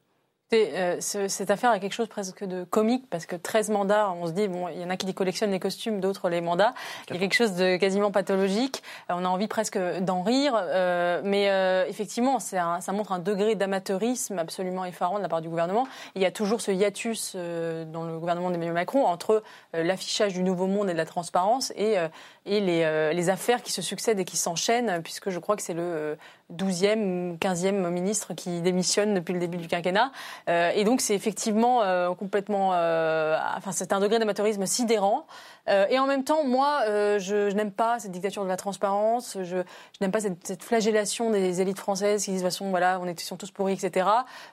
Euh, cette affaire a quelque chose presque de comique parce que 13 mandats, on se dit, bon, il y en a qui collectionnent les costumes, d'autres les mandats. Il y a quelque chose de quasiment pathologique. Euh, on a envie presque d'en rire. Euh, mais effectivement, ça montre un degré d'amateurisme absolument effarant de la part du gouvernement. Il y a toujours ce hiatus dans le gouvernement d'Emmanuel Macron entre l'affichage du nouveau monde et de la transparence et, et les, les affaires qui se succèdent et qui s'enchaînent, puisque je crois que c'est le 12e, 15e ministre qui démissionne depuis le début du quinquennat. Euh, et donc c'est effectivement euh, complètement, euh, enfin c'est un degré d'amateurisme sidérant. Euh, et en même temps, moi, euh, je, n'aime pas cette dictature de la transparence. Je, n'aime pas cette, flagellation des élites françaises qui disent de toute façon, voilà, on est sont tous pourris, etc.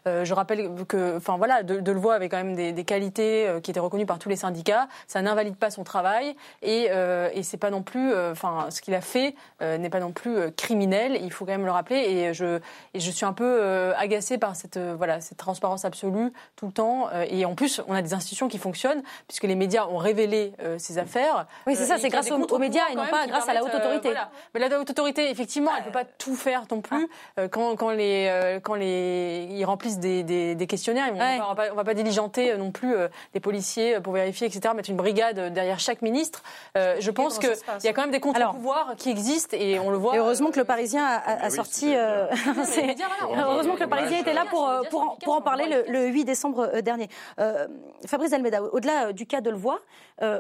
Euh, je rappelle que, enfin voilà, de, de avait quand même des, qualités qui étaient reconnues par tous les syndicats. Ça n'invalide pas son travail et, et c'est pas non plus, enfin, ce qu'il a fait n'est pas non plus criminel. Il faut quand même le rappeler. Et je, suis un peu agacée par cette, voilà, cette transparence absolue tout le temps. et en plus, on a des institutions qui fonctionnent puisque les médias ont révélé ces faire. Oui, c'est ça, euh, c'est grâce aux, médias et non pas grâce à la haute autorité. Euh, Mais la haute autorité, effectivement, elle ne peut pas tout faire non plus. Ah. Euh, quand, quand, les, quand les, ils remplissent des, des, questionnaires, on ne va, va, pas diligenter non plus des policiers pour vérifier, etc., mettre une brigade derrière chaque ministre. je pense qu'il y a quand même des contre-pouvoirs qui existent et on le voit. Et heureusement que le Parisien a, sorti. heureusement que le Parisien était là pour, pour, pour en parler le, 8 décembre dernier. Fabrice Almeida, au-delà du cas de le voir,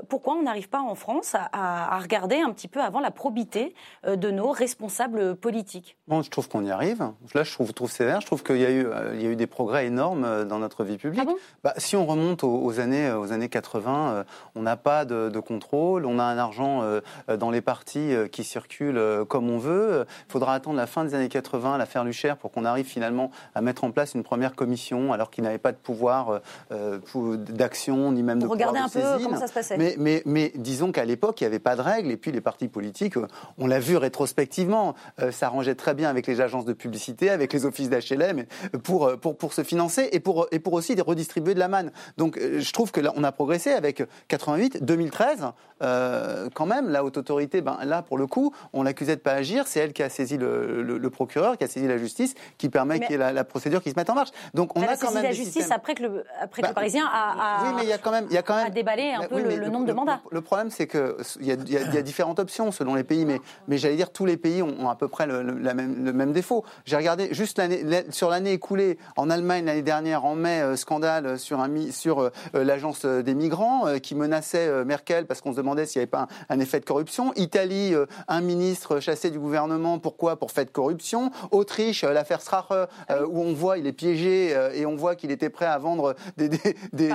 pourquoi on a n'arrive pas en France à, regarder un petit peu avant la probité euh, de nos responsables politiques Bon, je trouve qu'on y arrive. Là, je trouve, trouve sévère. Je trouve qu'il y, a eu, euh, il y a eu des progrès énormes euh, dans notre vie publique. Ah bah, si on remonte aux, années, aux années 80, on n'a pas de, contrôle, on a un argent dans les partis qui circule comme on veut. Il faudra attendre la fin des années 80, l'affaire Lucher, pour qu'on arrive finalement à mettre en place une première commission, alors qu'il n'avait pas de pouvoir d'action, ni même de pouvoir Regarder un peu comment ça se passait. Mais, mais, mais disons qu'à l'époque, il n'y avait pas de règles. Et puis les partis politiques, euh, on l'a vu rétrospectivement, euh, ça s'arrangeait très bien avec les agences de publicité, avec les offices d'HLM pour, euh, pour, pour se financer et pour, et pour aussi redistribuer de la manne. Donc je trouve que là, on a progressé avec 88, 2013. quand même, la haute autorité, ben, là, pour le coup, on l'accusait de pas agir. C'est elle qui a saisi le, le, procureur, qui a saisi la justice, qui permet qu'il y ait la, procédure qui se mette en marche. Donc on a, quand même la justice après que le, après que le bah, Parisien a, oui, mais il y a quand même, il y a quand même déballé un peu le, nombre de mandats. Le, problème, c'est que il y, a, y, a, différentes options selon les pays, mais, mais j'allais dire tous les pays ont, à peu près le, même, le même défaut. J'ai regardé juste sur l'année écoulée en Allemagne l'année dernière en mai, euh, scandale sur un sur euh, l'agence des migrants euh, qui menaçait Merkel parce qu'on se demandait s'il n'y avait pas un, effet de corruption. Italie, un ministre chassé du gouvernement, pourquoi? Pour fait de corruption. Autriche, l'affaire Strache, où on voit il est piégé et on voit qu'il était prêt à vendre des, des, des,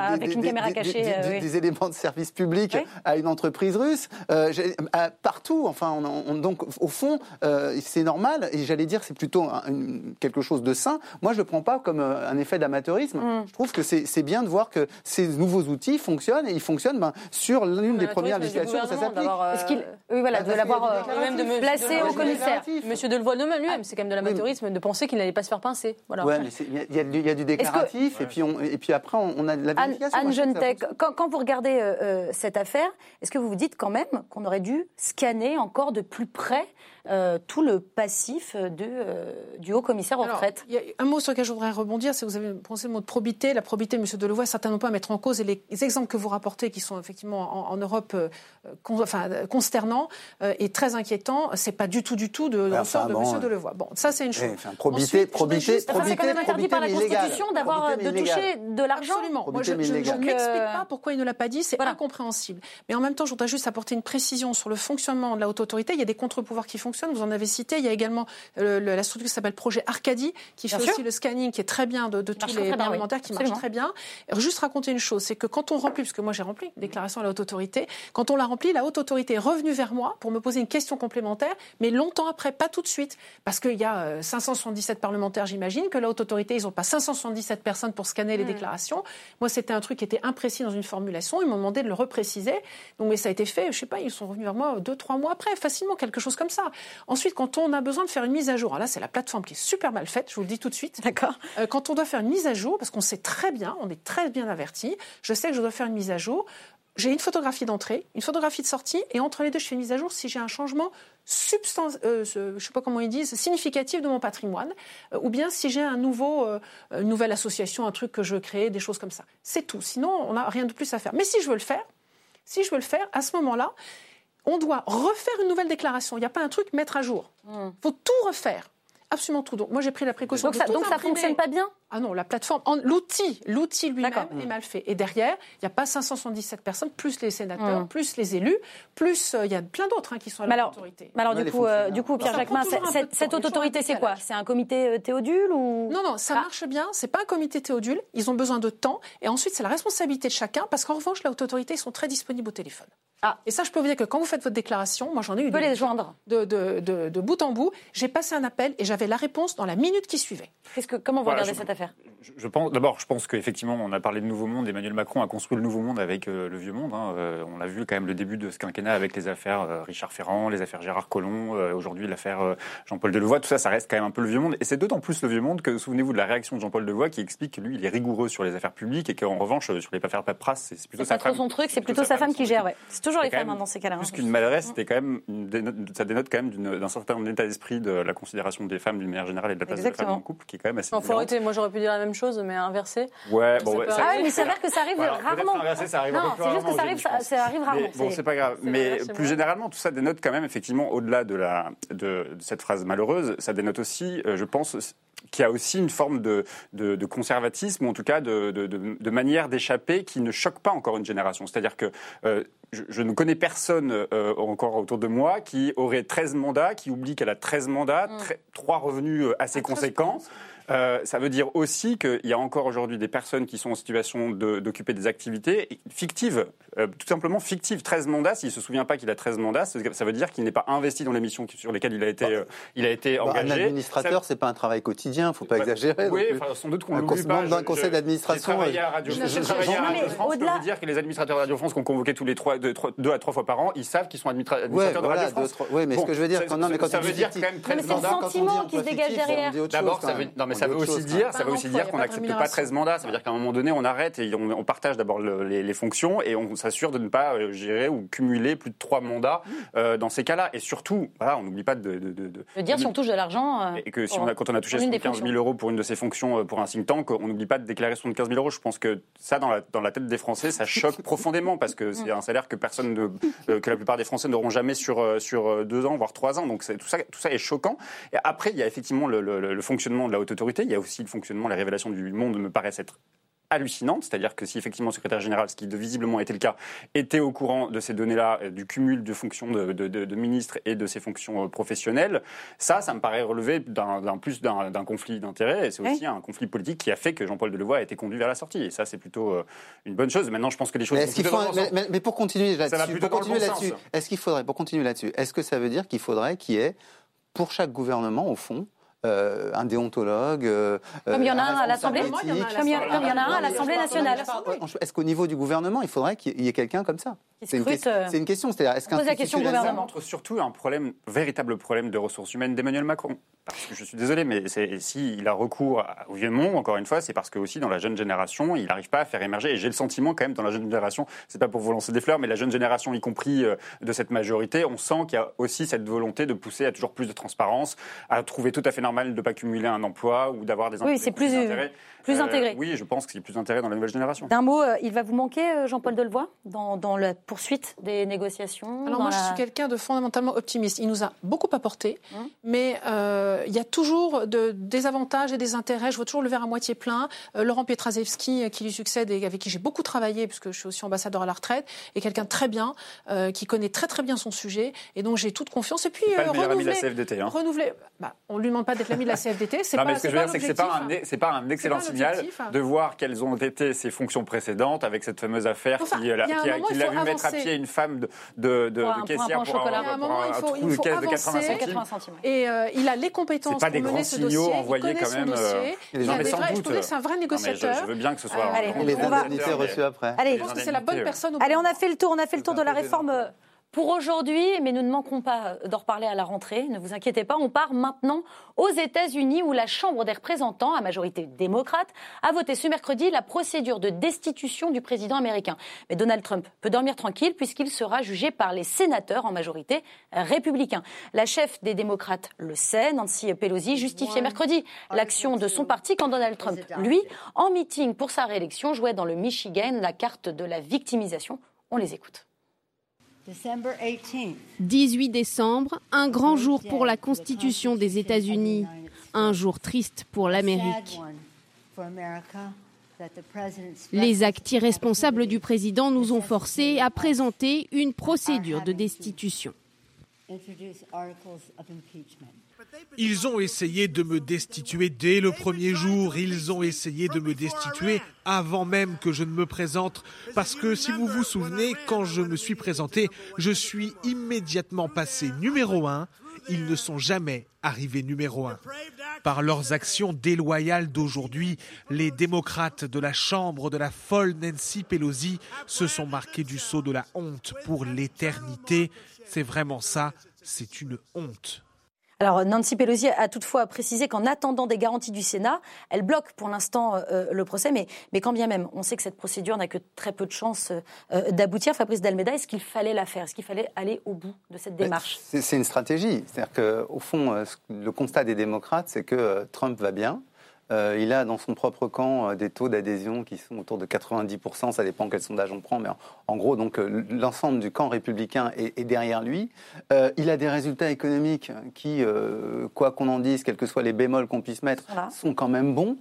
des éléments de service public à une entreprise russe. partout, enfin, on, donc au fond, c'est normal et j'allais dire c'est plutôt quelque chose de sain. Moi, je le prends pas comme un effet d'amateurisme. Mm. Je trouve que c'est bien de voir que ces nouveaux outils fonctionnent et ils fonctionnent ben, sur l'une des premières législations où ça s'applique. Euh, oui, voilà, de l'avoir euh, même de placé au commissaire. Monsieur Delevoye lui-même, c'est quand même de l'amateurisme de penser qu'il n'allait pas se faire pincer. Voilà. Ouais, il y, a du déclaratif et, puis et puis après on, a de la vérification. Anne, Jeune quand, quand, vous regardez euh, cette affaire, est-ce que vous vous dites quand même qu'on aurait dû scanner encore de plus près euh, tout le passif de, euh, du haut commissaire aux retraites. Il y a un mot sur lequel je voudrais rebondir, c'est que vous avez pensé le mot de probité. La probité, M. Delevoye, certainement pas à mettre en cause. Et les, exemples que vous rapportez, qui sont effectivement en, Europe euh, enfin, consternants et très inquiétants, c'est pas du tout, du tout de, ressort de M. Delevoye. Bon, ça, c'est une chose. enfin, probité, probité, juste, probité, c'est quand même interdit par la Constitution d'avoir de toucher de l'argent. Absolument. Moi, je, ne m'explique pas pourquoi il ne l'a pas dit. C'est incompréhensible. Mais en même temps, je voudrais juste apporter une précision sur le fonctionnement de la haute autorité. Il y a des contre-pouvoirs qui fonctionnent vous en avez cité. Il y a également euh, la structure qui s'appelle Projet Arcadie, qui fait aussi le scanning, qui est très bien de, tous les parlementaires, qui marche très bien. juste raconter une chose, c'est que quand on remplit, parce que moi j'ai rempli une déclaration à la haute autorité, quand on l'a rempli, la haute autorité est revenue vers moi pour me poser une question complémentaire, mais longtemps après, pas tout de suite, parce qu'il y a 577 euh, parlementaires, j'imagine, que la haute autorité, ils n'ont pas 577 personnes pour scanner les hmm. déclarations. Moi, c'était un truc qui était imprécis dans une formulation. Ils m'ont demandé de le repréciser. Donc, mais ça a été fait, je sais pas, ils sont revenus vers moi deux, trois mois après, facilement, quelque chose comme ça. Ensuite, quand on a besoin de faire une mise à jour, là, c'est la plateforme qui est super mal faite, je vous le dis tout de suite. D'accord. Euh, quand on doit faire une mise à jour, parce qu'on sait très bien, on est très bien averti, je sais que je dois faire une mise à jour. J'ai une photographie d'entrée, une photographie de sortie, et entre les deux, je fais une mise à jour si j'ai un changement substance, euh, je sais pas comment ils disent, significatif de mon patrimoine, euh, ou bien si j'ai un nouveau, une nouvelle association, un truc que je veux créer, des choses comme ça. C'est tout. Sinon, on n'a rien de plus à faire. Mais si je veux le faire, si je veux le faire, à ce moment-là, on doit refaire une nouvelle déclaration. Il n'y a pas un truc mettre à jour. Il hmm. faut tout refaire. Absolument tout. Donc moi j'ai pris la précaution. Donc ça, donc ça fonctionne pas bien Ah non, la plateforme, l'outil, l'outil lui-même est mal fait. Et derrière, il n'y a pas 577 personnes, plus les sénateurs, hmm. plus les élus, plus euh, il y a plein d'autres hein, qui sont à l'autorité. Mais alors, du coup, euh, du coup, Pierre Jacquemin, cette, autorité, c'est quoi? C'est un comité euh, théodule ou? Non, non, ça ah. marche bien. C'est pas un comité théodule. Ils ont besoin de temps, et ensuite c'est la responsabilité de chacun, parce qu'en revanche, la haute autorité, ils sont très disponibles au téléphone. Ah. Et ça, je peux vous dire que quand vous faites votre déclaration, moi j'en ai eu. les joindre. De, de, de, bout en bout. J'ai passé un appel et j'avais la réponse dans la minute qui suivait. Que, comment vous regardez cette affaire je, pense, D'abord, je pense qu'effectivement, on a parlé de Nouveau Monde. Emmanuel Macron a construit le Nouveau Monde avec euh, le Vieux Monde. Hein. Euh, on a vu quand même le début de ce quinquennat avec les affaires euh, Richard Ferrand, les affaires Gérard Collomb, aujourd'hui l'affaire Jean-Paul Delevoye. Tout ça, ça reste quand même un peu le Vieux Monde. Et c'est d'autant plus le Vieux Monde que, souvenez-vous de la réaction de Jean-Paul Delevoye qui explique que lui, il est rigoureux sur les affaires publiques et qu'en revanche, sur les affaires paperasse, c'est plutôt sa femme. son truc, c'est plutôt, sa femme qui gère. C'est toujours les femmes hein, dans ces cas plus qu'une maladresse, c'était quand même ça dénote quand même d'un certain état d'esprit de la considération des femmes d'une manière générale et de la place des femmes en couple qui est quand même assez. Moi, j'aurais pu dire la même chose, mais inversé. Ouais, bon, ouais, ça, ah mais c'est vrai que ça arrive rarement. Inversé, ça arrive non, c'est juste que ça arrive, ça, arrive rarement. bon, c'est pas grave. Mais plus généralement, tout ça dénote quand même effectivement, au-delà de la de, cette phrase malheureuse, ça dénote aussi, euh, je pense, qu'il y a aussi une forme de, de, conservatisme, ou en tout cas de, de manière d'échapper qui ne choque pas encore une génération. C'est-à-dire que euh, je, ne connais personne euh, encore autour de moi qui aurait 13 mandats, qui oublie qu'elle a 13 mandats, mm. trois revenus assez conséquents. Euh, ça veut dire aussi qu'il y a encore aujourd'hui des personnes qui sont en situation d'occuper des activités fictives, euh, tout simplement fictives. 13 mandats, s'il ne se souvient pas qu'il a 13 mandats, ça veut dire qu'il n'est pas investi dans les missions sur lesquelles il a été, bah, euh, il a été bah, engagé. Un administrateur, ce n'est pas un travail quotidien, il ne faut pas bah, exagérer. Oui, sans doute qu'on l'oublie pas. Dans un conseil d'administration. Je travaillais à Radio, France, je peux vous dire que les administrateurs de Radio France qu'on convoquait tous les trois, deux, à trois fois par an, ils savent qu'ils sont administrateurs de Radio France. Oui, mais ce que je veux dire, ça veut dire quand même 13 mandats. C'est le sentiment qui se dégage derrière. D'abord, ça veut ça veut aussi dire, ça veut aussi dire qu'on n'accepte pas 13 mandats. Ça veut dire qu'à un moment donné, on arrête et on, partage d'abord les, fonctions et on s'assure de ne pas euh, gérer ou cumuler plus de trois mandats euh, dans ces cas-là. Et surtout, voilà, on n'oublie pas de, de, de, dire si on touche de l'argent. Euh, et que si on a, quand on a touché 75 000 euros pour une de ces fonctions pour un think tank, on n'oublie pas de déclarer 75 000 euros. Je pense que ça, dans la, dans la tête des Français, ça choque profondément parce que c'est un salaire que personne, ne, que la plupart des Français n'auront jamais sur sur deux ans, voire trois ans. Donc tout ça, tout ça est choquant. Et après, il y a effectivement le, le fonctionnement de la haute autorité. Il y a aussi le fonctionnement, les révélations du monde me paraissent être hallucinante, c'est-à-dire que si effectivement le secrétaire général, ce qui de visiblement était le cas, était au courant de ces données-là, euh, du cumul de fonctions de, de, de, ministre et de ses fonctions euh, professionnelles, ça, ça me paraît relever d'un plus d'un conflit d'intérêts, et c'est aussi un conflit politique qui a fait que Jean-Paul Delevoye a été conduit vers la sortie, et ça, c'est plutôt euh, une bonne chose. Maintenant, je pense que les choses... Mais, mais, pour continuer là-dessus, est-ce qu'il faudrait, pour continuer là-dessus, est-ce que ça veut dire qu'il faudrait qu'il y ait, pour chaque gouvernement, au fond, euh, un déontologue. Euh, comme il y en a un à l'Assemblée Comme il y en a un à l'Assemblée nationale. Est-ce qu'au niveau du gouvernement, il faudrait qu'il y ait quelqu'un comme ça? C'est une, une, question. C'est-à-dire, est-ce qu'un la question gouvernement montre surtout un problème, véritable problème de ressources humaines d'Emmanuel Macron. Parce que je suis désolé, mais s'il a recours au vieux monde, encore une fois, c'est parce que aussi dans la jeune génération, il n'arrive pas à faire émerger. Et j'ai le sentiment quand même dans la jeune génération, c'est pas pour vous lancer des fleurs, mais la jeune génération, y compris euh, de cette majorité, on sent qu'il y a aussi cette volonté de pousser à toujours plus de transparence, à trouver tout à fait normal de ne pas cumuler un emploi ou d'avoir des oui, c'est plus, plus euh, intégré. Oui, je pense qu'il y a plus d'intérêt dans la nouvelle génération. D'un mot, euh, il va vous manquer, Jean-Paul Delevoye, dans, dans la poursuite des négociations Alors moi, je suis quelqu'un de fondamentalement optimiste. Il nous a beaucoup apporté, hum. mais euh, il y a toujours de, des avantages et des intérêts. Je vois toujours le verre à moitié plein. Euh, Laurent Pietraszewski, euh, qui lui succède et avec qui j'ai beaucoup travaillé, puisque je suis aussi ambassadeur à la retraite, est quelqu'un de très bien, qui connaît très très bien son sujet, et donc j'ai toute confiance. Et puis pas le renouveler, de la CFDT. Hein. renouveler. Bah, on lui demande pas d'être l'ami de la CFDT. C'est pas. Mais ce que je veux dire, c'est que c'est pas un, pas un excellent signal de voir quelles ont été ses fonctions précédentes avec cette fameuse affaire qui, l'a vu mettre à pied une femme de de, pour de caissière pour, un, un, moment, il faut, il faut de 80 centimes. Et euh, il a les compétences pas pour mener ce dossier. envoyés quand même. Euh, il a des vrais, je que c'est un vrai négociateur. Je veux bien que ce soit. Les indemnités reçues après. Allez, je pense que c'est la bonne personne. Allez, on a fait le tour. On a fait le tour de la réforme pour aujourd'hui, mais nous ne manquons pas d'en reparler à la rentrée, ne vous inquiétez pas, on part maintenant aux États-Unis où la Chambre des représentants, à majorité démocrate, a voté ce mercredi la procédure de destitution du président américain. Mais Donald Trump peut dormir tranquille puisqu'il sera jugé par les sénateurs en majorité républicains. La chef des démocrates le sait, Nancy Pelosi, justifiait mercredi l'action de son parti quand Donald Trump, lui, en meeting pour sa réélection, jouait dans le Michigan la carte de la victimisation. On les écoute. 18 décembre, un grand jour pour la Constitution des États-Unis, un jour triste pour l'Amérique. Les actes irresponsables du président nous ont forcés à présenter une procédure de destitution. Ils ont essayé de me destituer dès le premier jour, ils ont essayé de me destituer avant même que je ne me présente, parce que si vous vous souvenez, quand je me suis présenté, je suis immédiatement passé numéro un, ils ne sont jamais arrivés numéro un. Par leurs actions déloyales d'aujourd'hui, les démocrates de la Chambre de la folle Nancy Pelosi se sont marqués du sceau de la honte pour l'éternité. C'est vraiment ça, c'est une honte. Alors Nancy Pelosi a toutefois précisé qu'en attendant des garanties du Sénat, elle bloque pour l'instant euh, le procès, mais, mais quand bien même, on sait que cette procédure n'a que très peu de chances euh, d'aboutir. Fabrice Dalmeda, est-ce qu'il fallait la faire? Est-ce qu'il fallait aller au bout de cette démarche? C'est une stratégie. C'est-à-dire qu'au fond, euh, le constat des démocrates, c'est que Trump va bien, euh, il a dans son propre camp euh, des taux d'adhésion qui sont autour de 90%, ça dépend quel sondage on prend, mais en, gros, donc euh, l'ensemble du camp républicain est, derrière lui. il a des résultats économiques qui, quoi qu'on en dise, quels que soient les bémols qu'on puisse mettre, sont quand même bons.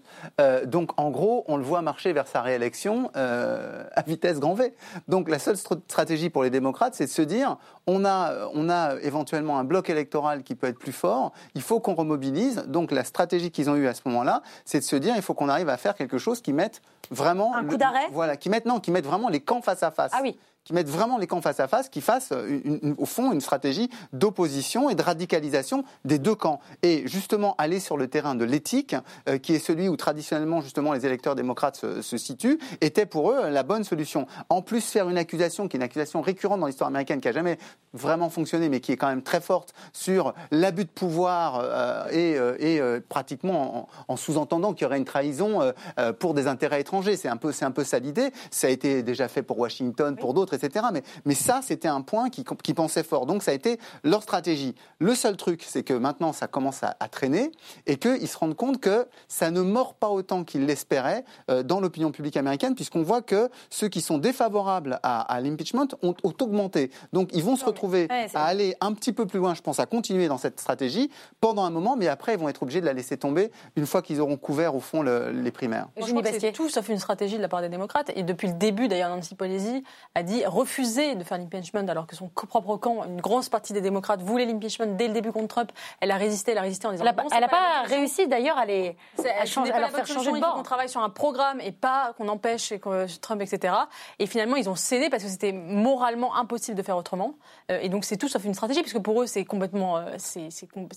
donc en gros, on le voit marcher vers sa réélection à vitesse grand V. Donc la seule stratégie pour les démocrates, c'est de se dire, on a, on a éventuellement un bloc électoral qui peut être plus fort, il faut qu'on remobilise. Donc la stratégie qu'ils ont eue à ce moment-là, c'est de se dire il faut qu'on arrive à faire quelque chose qui mette vraiment un coup d'arrêt. Voilà, qui mette non, qui mette vraiment les camps face à face. Ah oui qui mettent vraiment les camps face à face, qui fassent au fond une stratégie d'opposition et de radicalisation des deux camps. Et justement aller sur le terrain de l'éthique, qui est celui où traditionnellement justement les électeurs démocrates se, se situent, était pour eux la bonne solution. En plus, faire une accusation qui est une accusation récurrente dans l'histoire américaine, qui a jamais vraiment fonctionné, mais qui est quand même très forte sur l'abus de pouvoir euh, et, euh, et euh, pratiquement en, sous-entendant qu'il y aurait une trahison pour des intérêts étrangers. C'est un peu, c'est un peu ça l'idée. Ça a été déjà fait pour Washington, pour d'autres, etc. Mais, mais ça, c'était un point qui, qui pensait fort. Donc, ça a été leur stratégie. Le seul truc, c'est que maintenant, ça commence à, traîner et qu'ils se rendent compte que ça ne mord pas autant qu'ils l'espéraient dans l'opinion publique américaine, puisqu'on voit que ceux qui sont défavorables à, à l'impeachment ont, ont, augmenté. Donc, ils vont se retrouver à aller un petit peu plus loin, je pense, à continuer dans cette stratégie pendant un moment, mais après, ils vont être obligés de la laisser tomber une fois qu'ils auront couvert, au fond, les primaires. je crois que c'est tout sauf une stratégie de la part des démocrates. Et depuis le début, d'ailleurs, Nancy Pelosi a dit refuser de faire l'impeachment alors que son propre camp, une grosse partie des démocrates, voulait l'impeachment dès le début contre Trump. Elle a résisté, elle a résisté en disant. Elle n'a pas, réussi d'ailleurs à, les, à, changer, à leur faire changer de bord. On travaille sur un programme et pas qu'on empêche Trump, etc. Et finalement, ils ont cédé parce que c'était moralement impossible de faire autrement. Euh, et donc, c'est tout sauf une stratégie, puisque pour eux, c'est complètement. Euh, c'est,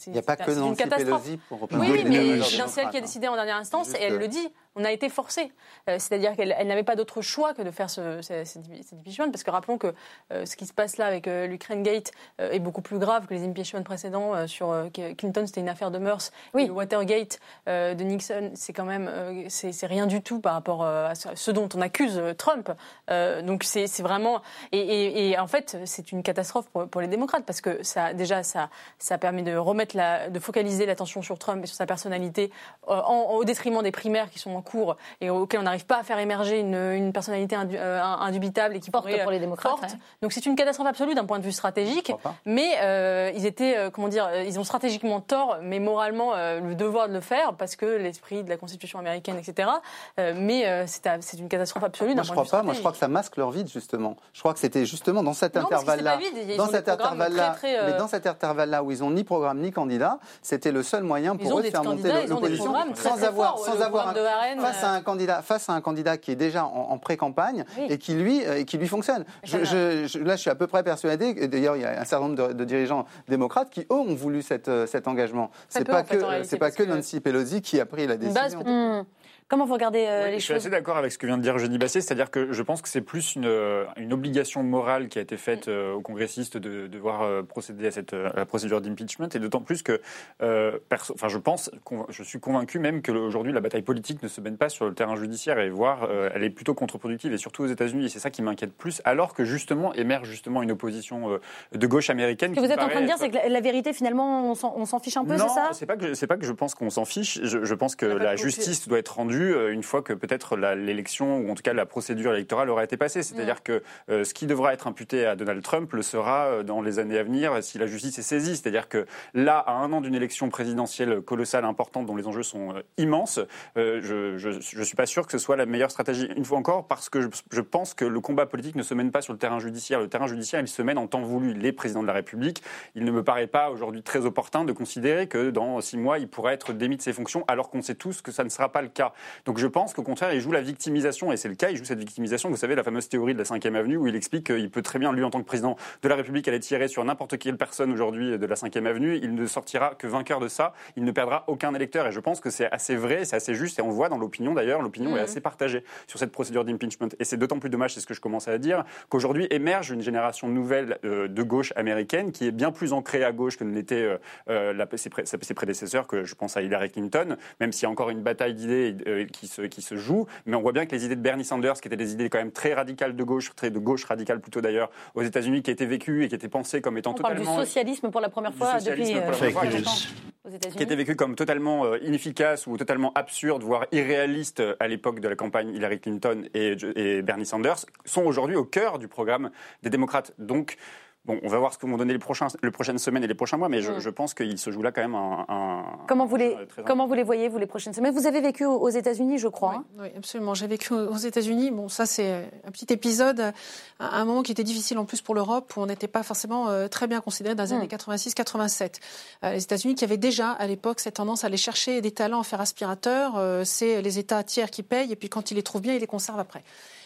Il n'y a pas que Nancy Pelosi pour Oui, oui mais c'est elle qui a décidé en dernière instance, et elle le dit on a été forcé. Euh, c'est-à-dire qu'elle n'avait pas d'autre choix que de faire ce, cet impeachment, parce que rappelons que euh, ce qui se passe là avec euh, l'Ukraine Gate est beaucoup plus grave que les impeachments précédents. sur Clinton, c'était une affaire de mœurs. Oui. Le Watergate de Nixon, c'est quand même c'est rien du tout par rapport à ce dont on accuse Trump. donc c'est vraiment et, en fait c'est une catastrophe pour, les démocrates parce que ça déjà ça ça permet de remettre la, de focaliser l'attention sur Trump et sur sa personnalité au détriment des primaires qui sont cours et auquel on n'arrive pas à faire émerger une, personnalité euh, indubitable et qui porte pour les démocrates. Donc c'est une catastrophe absolue d'un point de vue stratégique. Mais euh, ils étaient, euh, comment dire, ils ont stratégiquement tort, mais moralement le devoir de le faire parce que l'esprit de la Constitution américaine, etc. mais c'est une catastrophe absolue. Moi je crois pas. Moi je crois que ça masque leur vide justement. Je crois que c'était justement dans cet intervalle-là, dans cet intervalle-là, mais dans cet intervalle-là où ils ont ni programme ni candidat, c'était le seul moyen pour eux de faire monter l'opposition sans avoir, sans avoir face, à un candidat, face à un candidat qui est déjà en, pré-campagne et, qui lui, euh, et qui lui fonctionne. Je, là, je suis à peu près persuadé, d'ailleurs, il y a un certain nombre de, dirigeants démocrates qui, eux, ont voulu cette, euh, cet engagement. C'est pas, que, c'est pas que Nancy Pelosi qui a pris la décision. Comment vous regardez euh, les choses Je suis assez d'accord avec ce que vient de dire Jenny Basset, c'est-à-dire que je pense que c'est plus une, euh, une, obligation morale qui a été faite euh, aux congressistes de, devoir procéder à cette la procédure d'impeachment, et d'autant plus que, enfin, je pense, je suis convaincu même que aujourd'hui la bataille politique ne se mène pas sur le terrain judiciaire et voire elle est plutôt contre-productive et surtout aux États-Unis, et c'est ça qui m'inquiète plus, alors que justement émerge justement une opposition de gauche américaine. Ce que vous êtes en train de dire, c'est que la, vérité finalement on s'en fiche un peu, c'est ça? Non, c'est pas que c'est pas que je pense qu'on s'en fiche. Je, je pense que la justice doit être rendue euh, une fois que peut-être l'élection, ou en tout cas la procédure électorale aura été passée. C'est-à-dire mm. que euh, ce qui devra être imputé à Donald Trump le sera euh, dans les années à venir si la justice est saisie. C'est-à-dire que là, à un an d'une élection présidentielle colossale, importante, dont les enjeux sont immenses, je ne suis pas sûr que ce soit la meilleure stratégie. Une fois encore, parce que je, pense que le combat politique ne se mène pas sur le terrain judiciaire. Le terrain judiciaire, il se mène en temps voulu. Les présidents de la République, il ne me paraît pas aujourd'hui très opportun de considérer que dans six mois, il pourrait être démis de ses fonctions, alors qu'on sait tous que ça ne sera pas le cas. Donc je pense qu'au contraire, il joue la victimisation, et c'est le cas, il joue cette victimisation. Vous savez, la fameuse théorie de la 5 Avenue, où il explique qu'il peut très bien, lui, en tant que président de la République, aller tirer sur n'importe quelle personne aujourd'hui de la 5 Avenue. Il ne sortira que vainqueur de ça. Il ne perdra aucun électeur. Et je pense que c'est assez vrai, c'est assez juste, et on voit dans l'opinion d'ailleurs. L'opinion est mhm. assez partagée sur cette procédure d'impeachment. Et c'est d'autant plus dommage, c'est ce que je commençais à dire, qu'aujourd'hui émerge une génération nouvelle euh, de gauche américaine qui est bien plus ancrée à gauche que ne l'était euh, euh, ses, prédécesseurs, que je pense à Hillary Clinton, même s'il y a encore une bataille d'idées qui se, qui se joue. Mais on voit bien que les idées de Bernie Sanders, qui étaient des idées quand même très radicales de gauche, très de gauche radicale plutôt d'ailleurs, aux États-Unis, qui étaient vécues et qui étaient pensées comme étant on totalement. Parle du socialisme pour la première fois depuis. Euh, qui était vécu comme totalement euh, inefficace ou totalement absurde, voire irréaliste euh, à l'époque de la campagne Hillary Clinton et, et Bernie Sanders, sont aujourd'hui au cœur du programme des démocrates. Donc, Bon, on va voir ce que vont donner les, prochains, les prochaines semaines et les prochains mois, mais je, mm. pense qu'il se joue là quand même un. comment, vous les, comment vous les voyez, vous, les prochaines semaines? Vous avez vécu aux États-Unis, je crois. Hein? oui, absolument. J'ai vécu aux États-Unis. Bon, ça, c'est un petit épisode, un moment qui était difficile en plus pour l'Europe, où on n'était pas forcément euh, très bien considéré dans les années 86-87. Mm. Euh, les États-Unis qui avaient déjà, à l'époque, cette tendance à aller chercher des talents à faire aspirateur. Euh, c'est les États tiers qui payent, et puis quand ils les trouvent bien, ils les conservent après.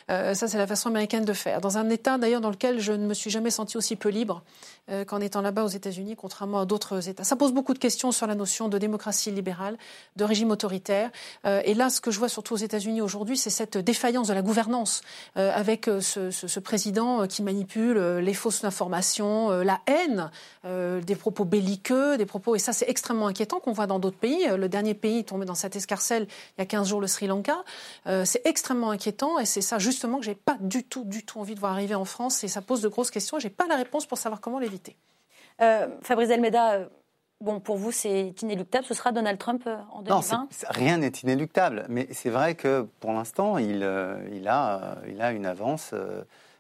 Ça, c'est la façon américaine de faire. Dans un État, d'ailleurs, dans lequel je ne me suis jamais senti aussi peu libre qu'en étant là-bas aux États-Unis, contrairement à d'autres États. Ça pose beaucoup de questions sur la notion de démocratie libérale, de régime autoritaire. et là, ce que je vois surtout aux États-Unis aujourd'hui, c'est cette défaillance de la gouvernance avec ce, ce, ce, président qui manipule les fausses informations, la haine, des propos belliqueux, des propos, et ça, c'est extrêmement inquiétant qu'on voit dans d'autres pays. Le dernier pays tombé dans cette escarcelle il y a 15 jours, le Sri Lanka. c'est extrêmement inquiétant et c'est ça justement que j'ai pas du tout, du tout envie de voir arriver en France et ça pose de grosses questions. J'ai pas la réponse pour savoir comment l'éviter. Euh, Fabrice Elmeda, euh, bon, pour vous, c'est inéluctable. Ce sera Donald Trump euh, en 2020 Non, rien n'est inéluctable. Mais c'est vrai que pour l'instant, il, il, a, il a une avance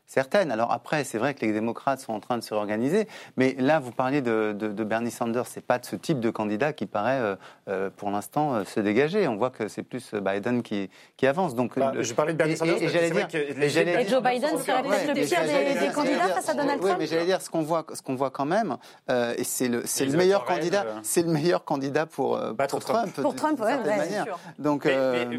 certaines. Alors après, c'est vrai que les démocrates sont en train de se réorganiser, mais là, vous parliez de, de, Bernie Sanders, c'est pas de ce type de candidat qui paraît, euh, euh, pour l'instant, euh, se dégager. On voit que c'est plus Biden qui, qui avance. Donc, bah, je parlais de Bernie Sanders. Et, j'allais dire, et, Joe Biden serait peut-être le pire des, candidats face à Donald Trump. Oui, mais j'allais dire ce qu'on voit, ce qu'on voit quand même, et c'est le, c'est le meilleur candidat, c'est le meilleur candidat pour, pour Trump. Pour Trump, ouais, manière. Donc,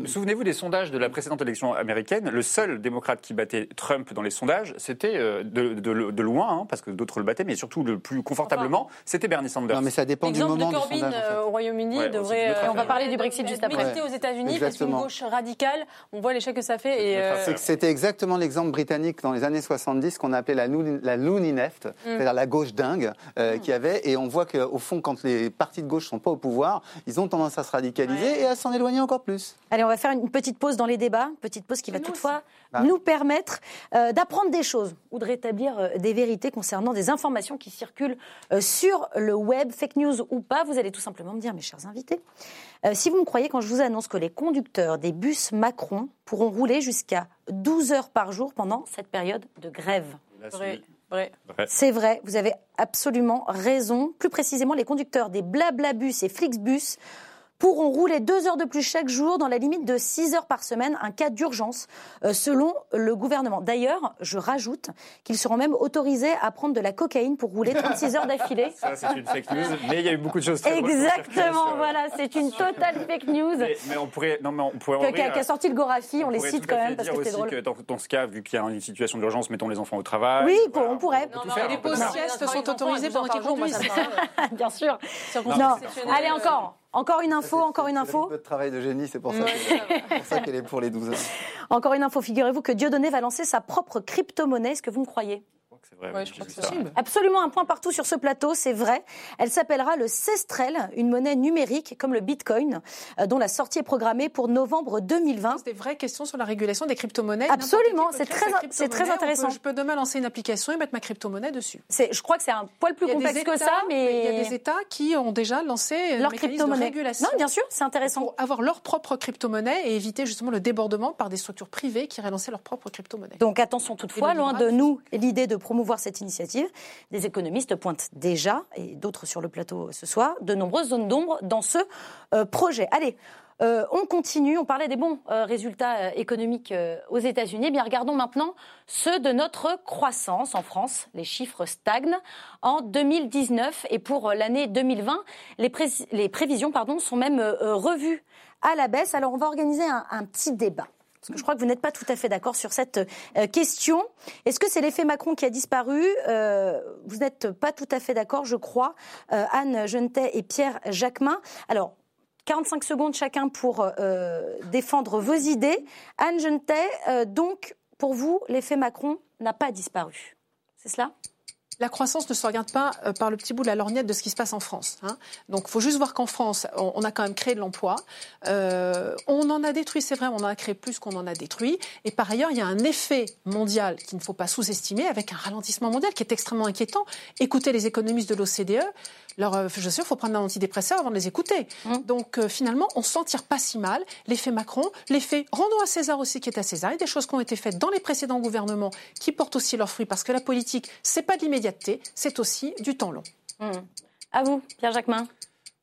souvenez-vous des sondages de la précédente élection américaine. Le seul démocrate qui battait Trump dans les sondages, c'était de, loin, hein, parce que d'autres le battaient, mais surtout le plus confortablement, c'était Bernie Sanders. Non, mais ça dépend du moment de Corbyn euh, au Royaume-uni devrait. on va parler du Brexit juste après. Militer aux États-Unis, parce qu'une gauche radicale, on voit l'échec que ça fait. Et euh, C'était exactement l'exemple britannique dans les années 70 qu'on appelait la, la loony left, mm. c'est-à-dire la gauche dingue, euh, mm. qui avait. Et on voit qu'au fond, quand les partis de gauche ne sont pas au pouvoir, ils ont tendance à se radicaliser et à s'en éloigner encore plus. Allez, on va faire une petite pause dans les débats, petite pause qui va toutefois bah. nous permettre d'apprendre des choses ou de rétablir euh, des vérités concernant des informations qui circulent euh, sur le web, fake news ou pas. Vous allez tout simplement me dire, mes chers invités, euh, si vous me croyez quand je vous annonce que les conducteurs des bus Macron pourront rouler jusqu'à 12 heures par jour pendant cette période de grève. C'est vrai, vous avez absolument raison. Plus précisément, les conducteurs des Blablabus et Flixbus pourront rouler deux heures de plus chaque jour dans la limite de six heures par semaine, un cas d'urgence, euh, selon le gouvernement. D'ailleurs, je rajoute qu'ils seront même autorisés à prendre de la cocaïne pour rouler 36 heures d'affilée. Ça, c'est une fake news, mais il y a eu beaucoup de choses très Exactement, voilà, c'est une totale fake news. Mais, on pourrait, non, mais on pourrait Qu'a qu sorti le Gorafi, on, les cite quand même parce que c'est drôle. Que dans, dans, ce cas, vu qu'il y a une situation d'urgence, mettons les enfants au travail. Oui, on pourrait. Non, les pauses siestes sont autorisées pendant qu'ils conduisent. Bien sûr. Non, allez encore. Encore une info, encore une info. Un peu de travail de génie, c'est pour ça qu'elle est pour les 12 heures. Encore une info, figurez-vous que Dieudonné va lancer sa propre crypto-monnaie. Est-ce que vous me croyez? Vrai, je crois que c'est Absolument un point partout sur ce plateau, c'est vrai. Elle s'appellera le Cestrel, une monnaie numérique comme le Bitcoin, euh, dont la sortie est programmée pour novembre 2020. C'est des vraies questions sur la régulation des crypto-monnaies. Absolument, c'est très, c'est très intéressant. je peux demain lancer une application et mettre ma crypto-monnaie dessus. Je crois que c'est un poil plus complexe que ça, mais... Il y a des États qui ont déjà lancé leur crypto-monnaie. Non, bien sûr, c'est intéressant. Pour avoir leur propre crypto-monnaie et éviter justement le débordement par des structures privées qui lancer leur propre crypto-monnaie. Donc attention toutefois, loin de nous l'idée de promouvoir cette initiative. Des économistes pointent déjà, et d'autres sur le plateau ce soir, de nombreuses zones d'ombre dans ce euh, projet. Allez, euh, on continue. On parlait des bons euh, résultats économiques aux États-Unis. Eh bien, regardons maintenant ceux de notre croissance en France. Les chiffres stagnent en 2019 et pour l'année 2020, les, les prévisions pardon, sont même revues à la baisse. Alors, on va organiser un petit débat. Je crois que vous n'êtes pas tout à fait d'accord sur cette euh, question. Est-ce que c'est l'effet Macron qui a disparu? Euh, Vous n'êtes pas tout à fait d'accord, je crois. Euh, Anne Genetet et Pierre Jacquemin. Alors, 45 secondes chacun pour défendre vos idées. Anne Genetet, donc, pour vous, l'effet Macron n'a pas disparu. C'est cela? La croissance ne se regarde pas euh, par le petit bout de la lorgnette de ce qui se passe en France. Hein. Donc, il faut juste voir qu'en France, on, a quand même créé de l'emploi. Euh, on en a détruit, c'est vrai, on en a créé plus qu'on en a détruit. Et par ailleurs, il y a un effet mondial qu'il ne faut pas sous-estimer, avec un ralentissement mondial qui est extrêmement inquiétant. Écoutez les économistes de l'OCDE. Alors, euh, je sais, il faut prendre un antidépresseur avant de les écouter. Mmh. Donc, finalement, on s'en tire pas si mal. L'effet Macron, l'effet rendons à César aussi qui est à César. Il y a des choses qui ont été faites dans les précédents gouvernements qui portent aussi leurs fruits parce que la politique, c'est pas de l'immédiat c'est aussi du temps long. Hmm. À vous, Pierre Jacquemin.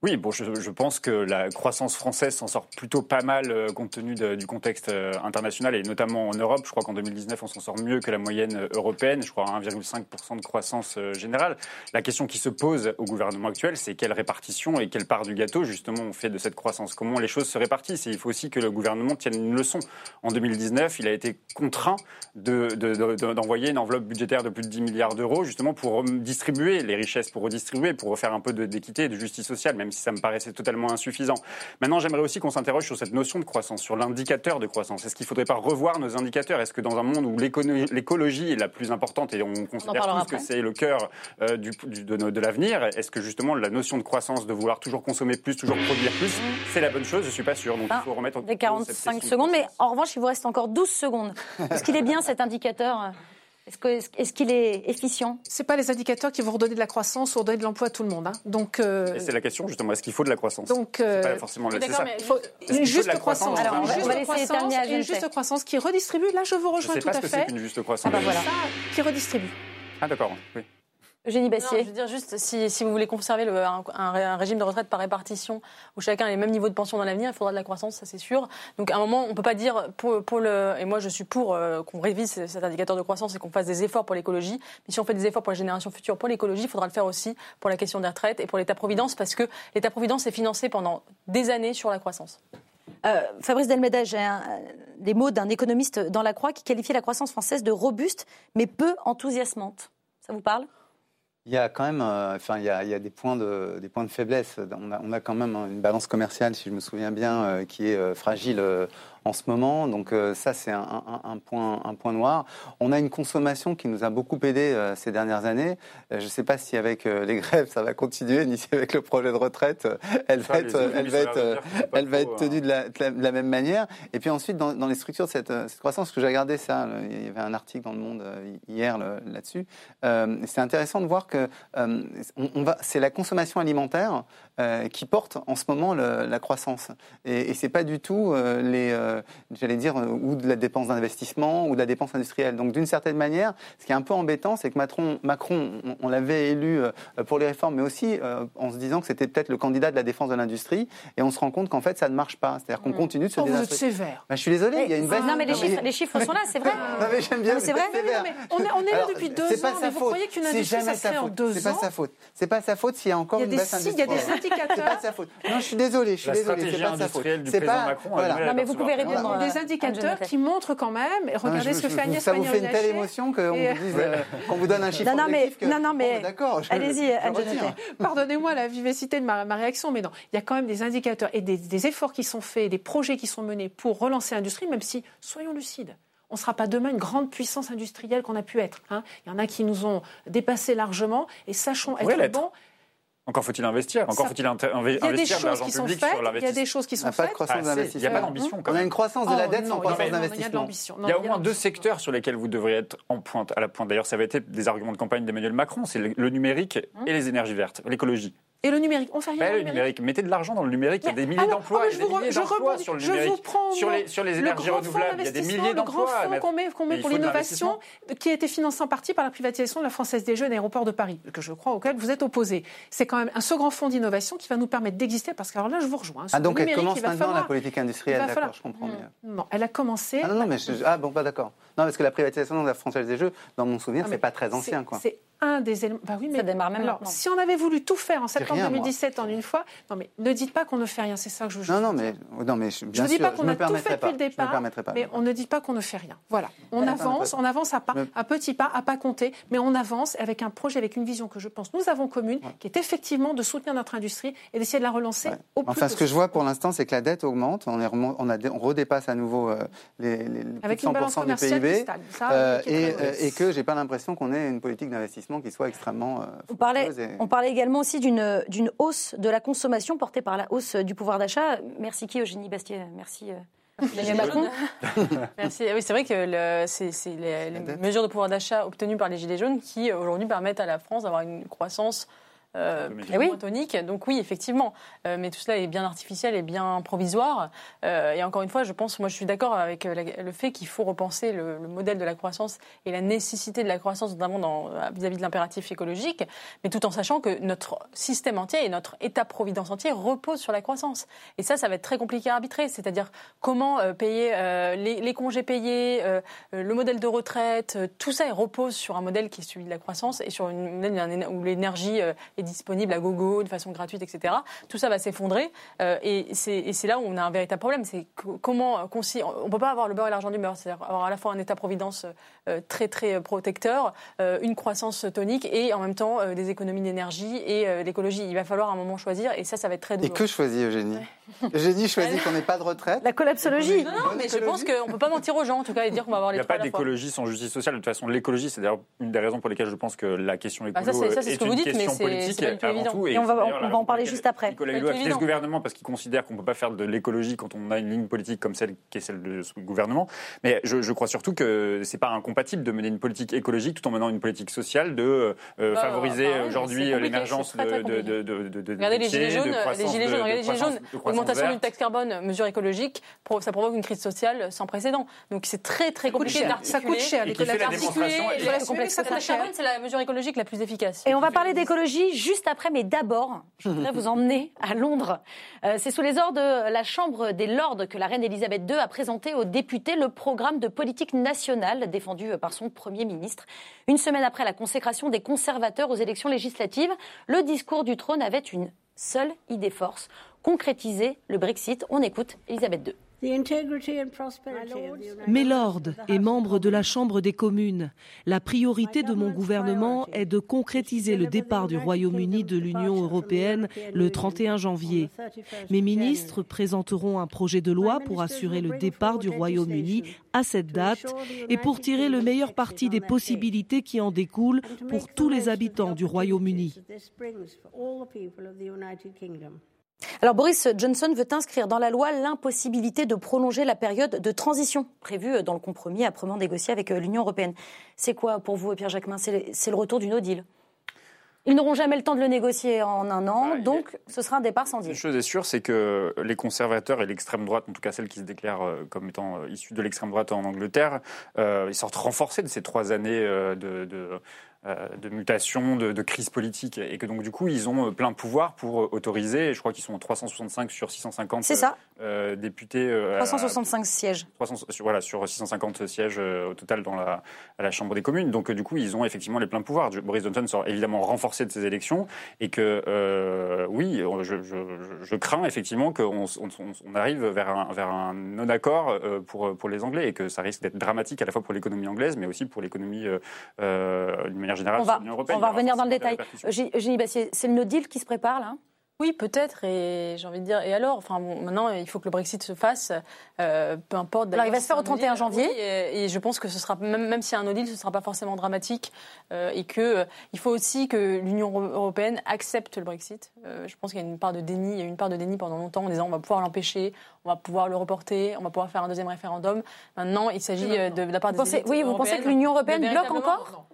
Oui, bon, je, pense que la croissance française s'en sort plutôt pas mal euh, compte tenu du contexte euh, international et notamment en Europe. Je crois qu'en 2019, on s'en sort mieux que la moyenne euh, européenne. Je crois 1,5% de croissance générale. La question qui se pose au gouvernement actuel, c'est quelle répartition et quelle part du gâteau, justement, on fait de cette croissance? Comment les choses se répartissent? Il faut aussi que le gouvernement tienne une leçon. En 2019, il a été contraint d'envoyer de, une enveloppe budgétaire de plus de 10 milliards d'euros, justement, pour distribuer les richesses, pour redistribuer, pour refaire un peu d'équité et de justice sociale, même si ça me paraissait totalement insuffisant. Maintenant, j'aimerais aussi qu'on s'interroge sur cette notion de croissance, sur l'indicateur de croissance. Est-ce qu'il ne faudrait pas revoir nos indicateurs? Est-ce que dans un monde où l'écologie est la plus importante et on considère tous que c'est le cœur euh, du, de, de l'avenir, est-ce que justement la notion de croissance, de vouloir toujours consommer plus, toujours produire plus, c'est la bonne chose? Je ne suis pas sûr. Donc il faut remettre des 45 secondes, mais en revanche, il vous reste encore 12 secondes. Est-ce qu'il est bien cet indicateur? Est-ce qu'il est, efficient? Ce pas les indicateurs qui vont redonner de la croissance ou redonner de l'emploi à tout le monde. Hein. Donc, euh, c'est la question justement. Est-ce qu'il faut de la croissance? Donc, euh... pas forcément le. Mais il faut une juste croissance? Alors, on va laisser à Une juste croissance qui redistribue. Là, je vous rejoins tout à fait. Je sais pas ce que c'est qu'une juste croissance. Ah ben voilà. Qui redistribue. Ah d'accord. Oui. Eugénie Bassier. je veux dire juste, si, si vous voulez conserver le, un, un, régime de retraite par répartition où chacun a les mêmes niveaux de pension dans l'avenir, il faudra de la croissance, ça c'est sûr. Donc à un moment, on ne peut pas dire, pour, pour, le, et moi je suis pour euh, qu'on révise cet indicateur de croissance et qu'on fasse des efforts pour l'écologie. Mais si on fait des efforts pour les générations futures, pour l'écologie, il faudra le faire aussi pour la question des retraites et pour l'État-providence, parce que l'État-providence est financé pendant des années sur la croissance. Euh, Fabrice Delmeda, j'ai des mots d'un économiste dans la Croix qui qualifiait la croissance française de robuste, mais peu enthousiasmante. Ça vous parle? Il y a quand même, euh, enfin, il y a, il y a des, points de, des points de faiblesse. On a, on a, quand même une balance commerciale, si je me souviens bien, euh, qui est euh, fragile en ce moment. Donc euh, ça, c'est un, un, point, un point noir. On a une consommation qui nous a beaucoup aidé euh, ces dernières années. Euh, je ne sais pas si avec les grèves, ça va continuer, ni si avec le projet de retraite, elle va être, elle va être, elle va être tenue de la, de la, même manière. Et puis ensuite, dans, dans les structures de cette, cette croissance, que j'ai regardé ça, il y avait un article dans Le Monde hier là-dessus. c'est intéressant de voir que on, va, c'est la consommation alimentaire qui porte en ce moment la croissance. Et, et c'est pas du tout les euh, j'allais dire, euh, ou de la dépense d'investissement ou de la dépense industrielle. Donc d'une certaine manière, ce qui est un peu embêtant, c'est que Macron, Macron on, l'avait élu euh, pour les réformes, mais aussi en se disant que c'était peut-être le candidat de la défense de l'industrie, et on se rend compte qu'en fait ça ne marche pas. C'est-à-dire qu'on mm. continue de se oh, Vous êtes sévère. Bah, je suis désolé, il y a une baisse. Non mais les chiffres, les chiffres sont là, c'est vrai. non mais j'aime bien. C'est vrai. on est, on est là depuis deux ans. Pas mais vous croyez qu'une industrie ça se fait en deux ans C'est pas sa faute. C'est pas sa faute s'il y a encore une baisse industrielle. Il y a des indicateurs. C'est pas sa faute. Non, je suis désolé, je suis désolé. C'est pas sa faute. C'est pas. Non mais vous pouvez Des indicateurs qui montre quand même, et regardez ce que fait Agnès Ça vous fait une telle émotion qu'on vous, euh, vous donne un chiffre non, non, mais, que... non, non, mais d'accord. Allez-y, Pardonnez-moi la vivacité de ma, réaction, mais non, il y a quand même des indicateurs et des, efforts qui sont faits, des projets qui sont menés pour relancer l'industrie, même si, soyons lucides, on ne sera pas demain une grande puissance industrielle qu'on a pu être. Hein. Il y en a qui nous ont dépassé largement, et sachons être bons. Encore faut-il investir Encore faut-il investir de l'argent public sur l'investissement Il y a des choses qui sont faites. Il n'y a pas d'ambition. On a une croissance de la oh, dette sans croissance d'investissement. Il y a au moins deux secteurs sur lesquels vous devriez être en pointe, à la pointe. D'ailleurs, ça avait été des arguments de campagne d'Emmanuel Macron. C'est le numérique et les énergies vertes, l'écologie. Et le numérique, on fait rien. Ben, le numérique. Mettez de l'argent dans le numérique. Il y a des milliers d'emplois. Oh, milliers d'emplois sur le numérique. Je vous prends sur les, sur les énergies renouvelables. Il y a des milliers d'emplois. Le grand fonds qu'on met, qu'on met pour l'innovation, qui a été financé en partie par la privatisation de la Française des Jeux et l'aéroport de Paris, que je crois auquel vous êtes opposé. C'est quand même un second fonds d'innovation qui va nous permettre d'exister, parce que alors là, je vous rejoins. Ah, donc elle commence maintenant la politique industrielle, d'accord, je comprends mieux. Non, elle a commencé. Ah non, non, mais ah bon, pas d'accord. Non, parce que la privatisation de la Française des Jeux, dans mon souvenir, c'est pas très ancien, quoi un des éléments. Bah oui, mais ça démarre même alors, si on avait voulu tout faire en septembre 2017 en une fois, non mais ne dites pas qu'on ne fait rien, c'est ça que je veux Non, non, mais, non, mais je ne dis pas qu'on a tout fait depuis le départ, mais on ne dit pas qu'on ne fait rien. Voilà, on avance, on avance à pas, à petits pas, à pas compter, mais on avance avec un projet, avec une vision que je pense nous avons commune, qui est effectivement de soutenir notre industrie et d'essayer de la relancer au plus Enfin, ce que je vois pour l'instant, c'est que la dette augmente, on, est on, a, on redépasse à nouveau euh, les, les, avec 100% du PIB, euh, et, et que j'ai pas l'impression qu'on ait une politique d'investissement qui soit extrêmement euh, on, parlait, on parlait également aussi d'une hausse de la consommation portée par la hausse du pouvoir d'achat. Merci qui, Eugénie Bastier? Merci. Euh, Macron. Merci. Oui, c'est vrai que c'est les, mesures de pouvoir d'achat obtenues par les Gilets jaunes qui aujourd'hui permettent à la France d'avoir une croissance euh, plus oui. tonique. Donc oui, effectivement. Euh, mais tout cela est bien artificiel et bien provisoire. Euh, et encore une fois, je pense, moi je suis d'accord avec le fait qu'il faut repenser le, modèle de la croissance et la nécessité de la croissance, notamment vis-à-vis de l'impératif écologique, mais tout en sachant que notre système entier et notre État-providence entier repose sur la croissance. Et ça, ça va être très compliqué à arbitrer. C'est-à-dire comment payer les, les, congés payés, le modèle de retraite, tout ça repose sur un modèle qui est celui de la croissance et sur une modèle où l'énergie est disponible à gogo, de façon gratuite, etc. Tout ça va s'effondrer. Euh, et c'est là où on a un véritable problème. C'est comment on ne peut pas avoir le beurre et l'argent du beurre. C'est-à-dire avoir à la fois un État-providence euh, très, très protecteur, euh, une croissance tonique et en même temps des économies d'énergie et l'écologie. Il va falloir à un moment choisir. Et ça, ça va être très douloureux. Et que choisit Eugénie Eugénie choisit qu'on n'ait pas de retraite. La collapsologie. Non, non, mais je pense qu'on ne peut pas mentir aux gens, en tout cas, et dire qu'on va avoir les Il n'y a pas d'écologie sans justice sociale. De toute façon, l'écologie, c'est d'ailleurs une des raisons pour lesquelles je pense que la question écolo ah, ça, est, une question politique avant tout. Et, on va, on va en parler juste après. Nicolas Hulot a quitté ce gouvernement parce qu'il considère qu'on ne peut pas faire de l'écologie quand on a une ligne politique comme celle qui est celle de ce gouvernement. Mais je, je crois surtout que c'est pas incompatible de mener une politique écologique tout en menant une politique sociale, de euh, bah, favoriser bah, aujourd'hui l'émergence de, de, de, de, Regardez les gilets jaunes, les gilets jaunes, regardez les gilets jaunes, augmentation d'une taxe carbone, mesure écologique, ça provoque une crise sociale sans précédent. Donc c'est très très compliqué d'articuler. Ça coûte cher. La taxe carbone, c'est la mesure écologique la plus efficace. Et on va parler d'écologie juste après, mais d'abord, je voudrais vous emmener à Londres. Euh, c'est sous les ordres de la Chambre des Lords que la reine Elisabeth II a présenté aux députés le programme de politique nationale défendu par son Premier ministre. Une semaine après la consécration des conservateurs aux élections législatives, le discours du trône avait une seule idée force, concrétiser le Brexit. On écoute Elisabeth II. Mes lords et membres de la Chambre des communes, la priorité de mon gouvernement est de concrétiser le départ du Royaume-Uni de l'Union européenne le 31 janvier. Mes ministres présenteront un projet de loi pour assurer le départ du Royaume-Uni à cette date et pour tirer le meilleur parti des possibilités qui en découlent pour tous les habitants du Royaume-Uni. Alors Boris Johnson veut inscrire dans la loi l'impossibilité de prolonger la période de transition prévue dans le compromis âprement négocié avec euh, l'Union européenne. C'est quoi pour vous, Pierre Jacquemin? C'est le retour du no deal ils n'auront jamais le temps de le négocier en un an, donc ce sera un départ sans deal. Une chose est sûre, c'est que les conservateurs et l'extrême droite, en tout cas celles qui se déclarent euh, comme étant euh, issues de l'extrême droite en Angleterre, ils sortent renforcés de ces trois années de, de de mutation, de, de, crise politique, et que donc du coup ils ont euh, plein pouvoir pour euh, autoriser. Je crois qu'ils sont 365 sur 650 ça. députés. 365 sièges. 300, voilà, sur 650 sièges au total dans la, à la Chambre des communes. Donc du coup ils ont effectivement les pleins pouvoirs. Boris Johnson sort évidemment renforcé de ces élections et que oui, je, je, je, crains effectivement qu'on on, on, arrive vers un, vers un non-accord pour, pour les Anglais et que ça risque d'être dramatique à la fois pour l'économie anglaise mais aussi pour l'économie euh, d'une manière on va, On va revenir dans le détail. Eugénie Bassier, c'est le no deal qui se prépare là? Oui, peut-être, et j'ai envie de dire, et alors? Enfin, maintenant, il faut que le Brexit se fasse, euh, peu importe. Alors, il va se faire au 31 janvier. et, je pense que ce sera, même, même s'il y a un no deal, ce ne sera pas forcément dramatique, euh, et qu'il euh, il faut aussi que l'Union européenne accepte le Brexit. je pense qu'il y a une part de déni, il y a eu une part de déni pendant longtemps en disant on va pouvoir l'empêcher, on va pouvoir le reporter, on va pouvoir faire un deuxième référendum. Maintenant, il s'agit de, la part des pensez, Oui, vous pensez que l'Union européenne bloque encore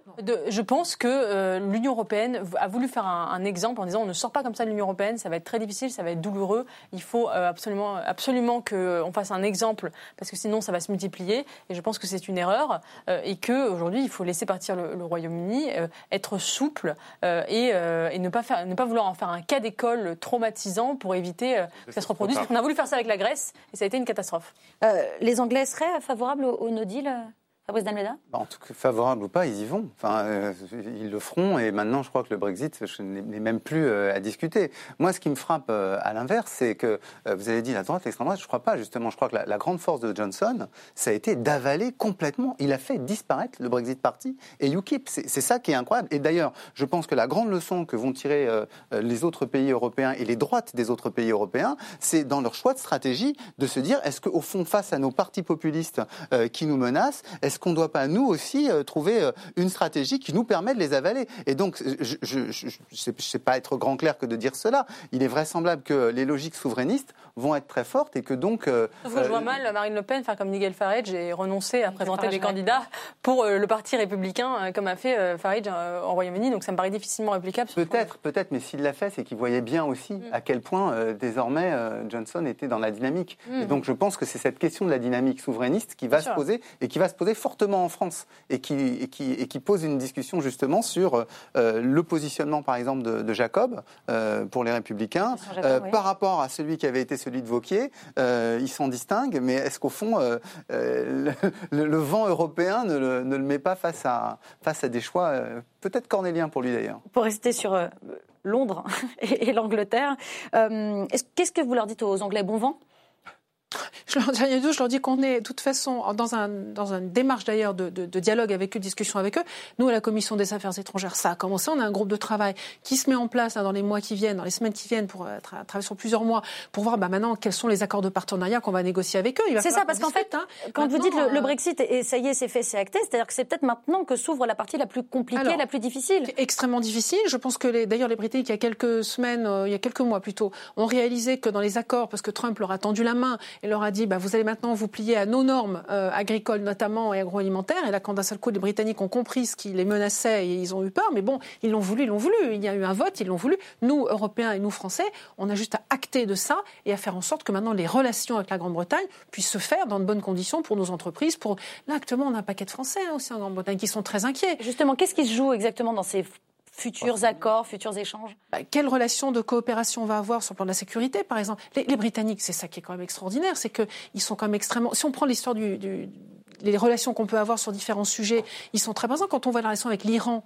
Je pense que l'Union européenne a voulu faire un, un exemple en disant on ne sort pas comme ça de l'Union européenne ça va être très difficile, ça va être douloureux. Il faut euh, absolument, absolument qu'on fasse un exemple, parce que sinon ça va se multiplier. Et je pense que c'est une erreur euh, et qu'aujourd'hui, il faut laisser partir le, Royaume-Uni, euh, être souple et, et, ne, pas faire, ne pas vouloir en faire un cas d'école traumatisant pour éviter que ça se reproduise. On a voulu faire ça avec la Grèce et ça a été une catastrophe. les Anglais seraient favorables au, no deal Fabrice bah, En tout cas, favorable ou pas, ils y vont. Enfin, euh, ils le feront. Et maintenant, je crois que le Brexit n'est même plus euh, à discuter. Moi, ce qui me frappe euh, à l'inverse, c'est que vous avez dit la droite, l'extrême droite. Je ne crois pas, justement. Je crois que la, grande force de Johnson, ça a été d'avaler complètement. Il a fait disparaître le Brexit Party et UKIP. C'est ça qui est incroyable. Et d'ailleurs, je pense que la grande leçon que vont tirer les autres pays européens et les droites des autres pays européens, c'est dans leur choix de stratégie de se dire est-ce qu'au fond, face à nos partis populistes qui nous menacent, est-ce qu'on ne doit pas, nous aussi, trouver une stratégie qui nous permet de les avaler? Et donc, je ne sais pas être grand clair que de dire cela. Il est vraisemblable que les logiques souverainistes vont être très fortes et que donc... je vois mal Marine Le Pen faire comme Nigel Farage et renoncer à présenter des candidats pour le Parti républicain, comme a fait Farage en Royaume-Uni. Donc ça me paraît difficilement réplicable. Peut-être, peut-être, mais s'il l'a fait, c'est qu'il voyait bien aussi mm. à quel point désormais Johnson était dans la dynamique. Et mm. donc je pense que c'est cette question de la dynamique souverainiste qui va se poser et qui va se poser fortement en France et qui, qui, et qui pose une discussion justement sur euh, le positionnement par exemple de, Jacob euh, pour les Républicains euh, par rapport à celui qui avait été celui de Vauquier. ils s'en distinguent, mais est-ce qu'au fond le, vent européen ne le, ne le, met pas face à, face à des choix peut-être cornéliens pour lui d'ailleurs Pour rester sur Londres et, l'Angleterre. Euh, qu'est-ce que vous leur dites aux Anglais? Bon vent? Je leur, dis, je leur dis qu'on est de toute façon dans, un, dans une démarche d'ailleurs de, de, de, dialogue avec eux, de discussion avec eux. Nous, à la Commission des Affaires étrangères, ça a commencé. On a un groupe de travail qui se met en place dans les mois qui viennent, dans les semaines qui viennent, pour euh, travailler sur plusieurs mois, pour voir bah, maintenant quels sont les accords de partenariat qu'on va négocier avec eux. C'est ça, parce qu'en fait, hein, quand vous dites le, euh, Brexit, et ça y est, c'est fait, c'est acté, c'est-à-dire que c'est peut-être maintenant que s'ouvre la partie la plus compliquée, la plus difficile. Extrêmement difficile. Je pense que d'ailleurs les Britanniques, il y a quelques semaines, euh, il y a quelques mois plutôt, ont réalisé que dans les accords, parce que Trump leur a tendu la main et leur a dit, bah, vous allez maintenant vous plier à nos normes euh, agricoles notamment et agroalimentaires. Et là, quand d'un seul coup, les Britanniques ont compris ce qui les menaçait et ils ont eu peur, mais bon, ils l'ont voulu, ils l'ont voulu. Il y a eu un vote, ils l'ont voulu. Nous, Européens et nous, Français, on a juste à acter de ça et à faire en sorte que maintenant les relations avec la Grande-Bretagne puissent se faire dans de bonnes conditions pour nos entreprises. Pour... Là, actuellement, on a un paquet de Français hein, aussi en Grande-Bretagne qui sont très inquiets. Justement, qu'est-ce qui se joue exactement dans ces futurs accords, futurs échanges. Bah, Quelle relation de coopération on va avoir sur le plan de la sécurité, par exemple? Les, Britanniques, c'est ça qui est quand même extraordinaire, c'est qu'ils sont quand même extrêmement... Si on prend l'histoire du, du les relations qu'on peut avoir sur différents sujets, ils sont très présents. Quand on voit la relation avec l'Iran,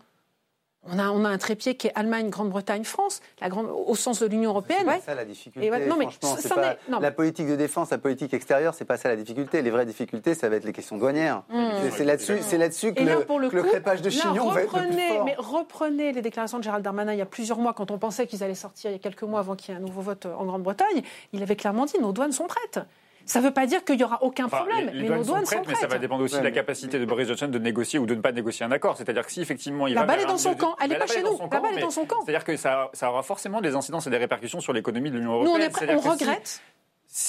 on a, on a, un trépied qui est Allemagne, Grande-Bretagne, France, la grande, au sens de l'Union européenne. C'est ça la difficulté. non, mais pas, la politique de défense, la politique extérieure, c'est pas ça la difficulté. Les vraies difficultés, ça va être les questions douanières. Mmh. C'est là-dessus, c'est là-dessus que, le, crépage de chignon va être le plus fort. Mais reprenez les déclarations de Gérald Darmanin il y a plusieurs mois, quand on pensait qu'ils allaient sortir il y a quelques mois avant qu'il y ait un nouveau vote en Grande-Bretagne. Il avait clairement dit nos douanes sont prêtes. Ça ne veut pas dire qu'il n'y aura aucun problème. Les, mais nos douanes sont prêtes, Mais ça va dépendre aussi de la capacité de Boris Johnson de négocier ou de ne pas négocier un accord. C'est-à-dire que si effectivement il la va. balle est dans son camp. Elle n'est pas chez nous. La balle est dans son camp. C'est-à-dire que ça, ça, aura forcément des incidences et des répercussions sur l'économie de l'Union européenne. Nous, on, on regrette. Si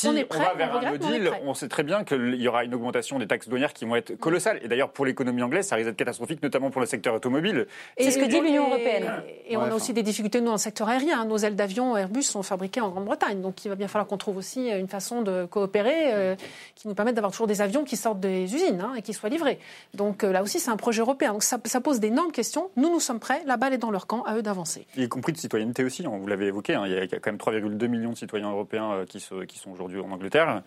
on, est prêt, va vers un no deal, on, sait très bien qu'il y aura une augmentation des taxes douanières qui vont être colossales. Et d'ailleurs, pour l'économie anglaise, ça risque d'être catastrophique, notamment pour le secteur automobile. C'est ce que dit l'Union européenne. Et, on a aussi des difficultés, nous, dans le secteur aérien. Nos ailes d'avion Airbus sont fabriquées en Grande-Bretagne. Donc, il va bien falloir qu'on trouve aussi une façon de coopérer euh, qui nous permette d'avoir toujours des avions qui sortent des usines hein, et qui soient livrés. Donc, euh, là aussi, c'est un projet européen. Donc, ça, pose d'énormes questions. Nous, nous sommes prêts. La balle est dans leur camp. À eux d'avancer. Y compris de citoyenneté aussi. Hein, vous l'avez évoqué. Hein. il y a quand même 3,2 millions de citoyens européens euh, qui sont aujourd'hui en Angleterre.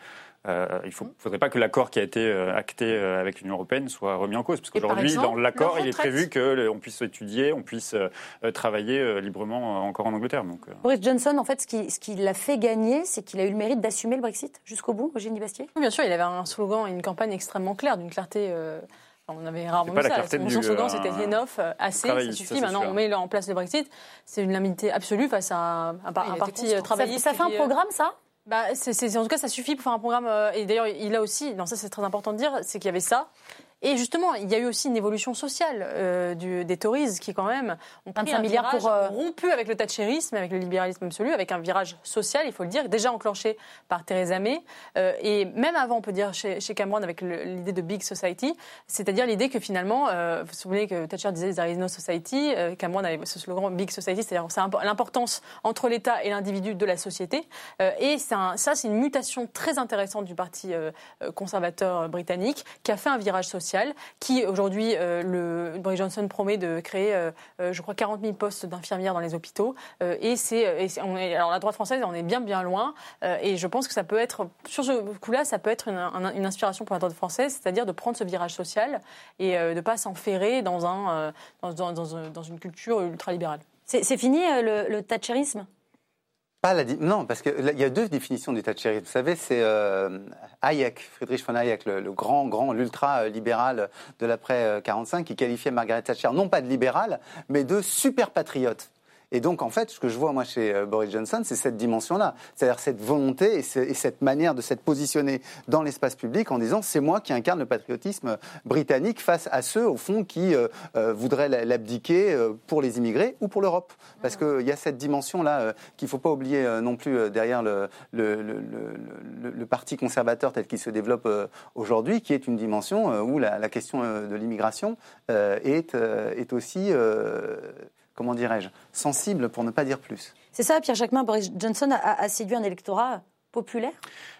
Euh, il ne faudrait pas que l'accord qui a été euh, acté euh, avec l'Union européenne soit remis en cause, parce qu'aujourd'hui, dans l'accord, il est prévu qu'on puisse étudier, on puisse travailler librement encore en Angleterre. Donc, Boris Johnson, en fait, ce qui, l'a fait gagner, c'est qu'il a eu le mérite d'assumer le Brexit jusqu'au bout, Eugénie Bastier? Oui, Bien sûr, il avait un slogan, une campagne extrêmement claire, d'une clarté. on avait rarement vu ça. Son slogan, c'était enough, assez, ça suffit. Maintenant, on met en place le Brexit. C'est une limité absolue face à un, parti travailliste. Ça, ça fait un programme, ça? Bah, en tout cas, ça suffit pour faire un programme. Euh, et d'ailleurs, il a aussi, non, ça c'est très important de dire, c'est qu'il y avait ça. Et justement, il y a eu aussi une évolution sociale euh, du, des Tories qui, quand même, ont 25 milliards pour euh, rompu avec le thatcherisme, avec le libéralisme absolu, avec un virage social, il faut le dire, déjà enclenché par Theresa May. Euh, et même avant, on peut dire, chez, chez Cameron, avec l'idée de Big Society, c'est-à-dire l'idée que finalement, euh, vous vous souvenez que Thatcher disait There is no society, Cameron avait ce slogan Big Society, c'est-à-dire l'importance entre l'État et l'individu de la société. Et un, ça, c'est une mutation très intéressante du Parti conservateur britannique qui a fait un virage social qui aujourd'hui, euh, Boris Johnson promet de créer, euh, euh, je crois, 40 000 postes d'infirmières dans les hôpitaux. et c'est, alors la droite française, on est bien bien loin. et je pense que ça peut être, sur ce coup-là, ça peut être une, inspiration pour la droite française, c'est-à-dire de prendre ce virage social et de ne pas s'enferrer dans, un, dans, une culture ultralibérale. C'est fini le, le thatcherisme? Non, parce qu'il y a deux définitions du Thatcherisme. Vous savez, c'est euh, Hayek, Friedrich von Hayek, le, grand, grand, l'ultra-libéral de l'après-45, qui qualifiait Margaret Thatcher non pas de libérale, mais de super patriote. Et donc, en fait, ce que je vois, moi, chez euh, Boris Johnson, c'est cette dimension-là. C'est-à-dire cette volonté et, cette manière de s'être positionné dans l'espace public en disant c'est moi qui incarne le patriotisme britannique face à ceux, au fond, qui euh, euh, voudraient l'abdiquer pour les immigrés ou pour l'Europe. Parce qu'il y a cette dimension-là qu'il ne faut pas oublier non plus derrière le, le, le, le, parti conservateur tel qu'il se développe aujourd'hui, qui est une dimension où la, la question de l'immigration est, est aussi comment dirais-je, sensible pour ne pas dire plus. C'est ça, Pierre Jacquemin, Boris Johnson a, séduit un électorat populaire?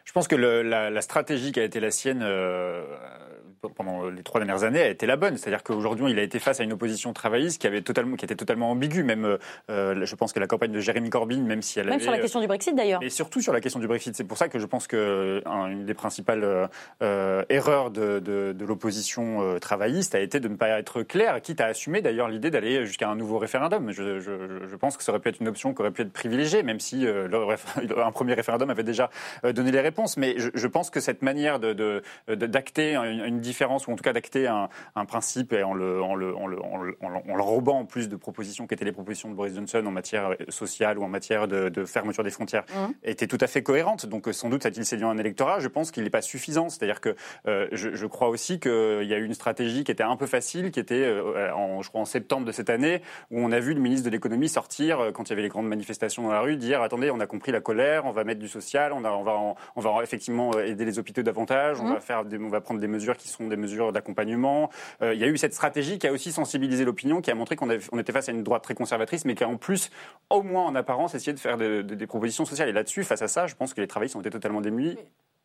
Je pense que la, stratégie qui a été la sienne euh, pendant les trois dernières années a été la bonne. C'est-à-dire qu'aujourd'hui, il a été face à une opposition travailliste qui, avait totalement, qui était totalement ambiguë. Même, euh, je pense que la campagne de Jérémy Corbyn, même si elle même sur la question du Brexit d'ailleurs. Et surtout sur la question du Brexit. C'est pour ça que je pense que une des principales euh, erreurs de, de, de l'opposition euh, travailliste a été de ne pas être claire, quitte à assumer d'ailleurs l'idée d'aller jusqu'à un nouveau référendum. Je, je, je, pense que ça aurait pu être une option qui aurait pu être privilégiée, même si euh, un premier référendum avait déjà donné les réponses. Mais je, pense que cette manière de d'acter une, une différence, ou en tout cas d'acter un, un, principe et en le, en, le, en, le, en, le, en le robant en plus de propositions qui étaient les propositions de Boris Johnson en matière sociale ou en matière de, de fermeture des frontières, mmh. était tout à fait cohérente. Donc sans doute a-t-il séduit un électorat? Je pense qu'il n'est pas suffisant. C'est-à-dire que euh, je, je, crois aussi qu'il y a eu une stratégie qui était un peu facile, qui était, euh, en, je crois, en septembre de cette année, où on a vu le ministre de l'économie sortir, euh, quand il y avait les grandes manifestations dans la rue, dire attendez, on a compris la colère, on va mettre du social, on, a, on, va, on va effectivement aider les hôpitaux davantage, on, mmh. va faire on va prendre des mesures qui sont des mesures d'accompagnement. Euh, il y a eu cette stratégie qui a aussi sensibilisé l'opinion, qui a montré qu'on on était face à une droite très conservatrice, mais qui a en plus, au moins en apparence, essayé de faire des propositions sociales. Et là-dessus, face à ça, je pense que les travaillistes ont été totalement démunis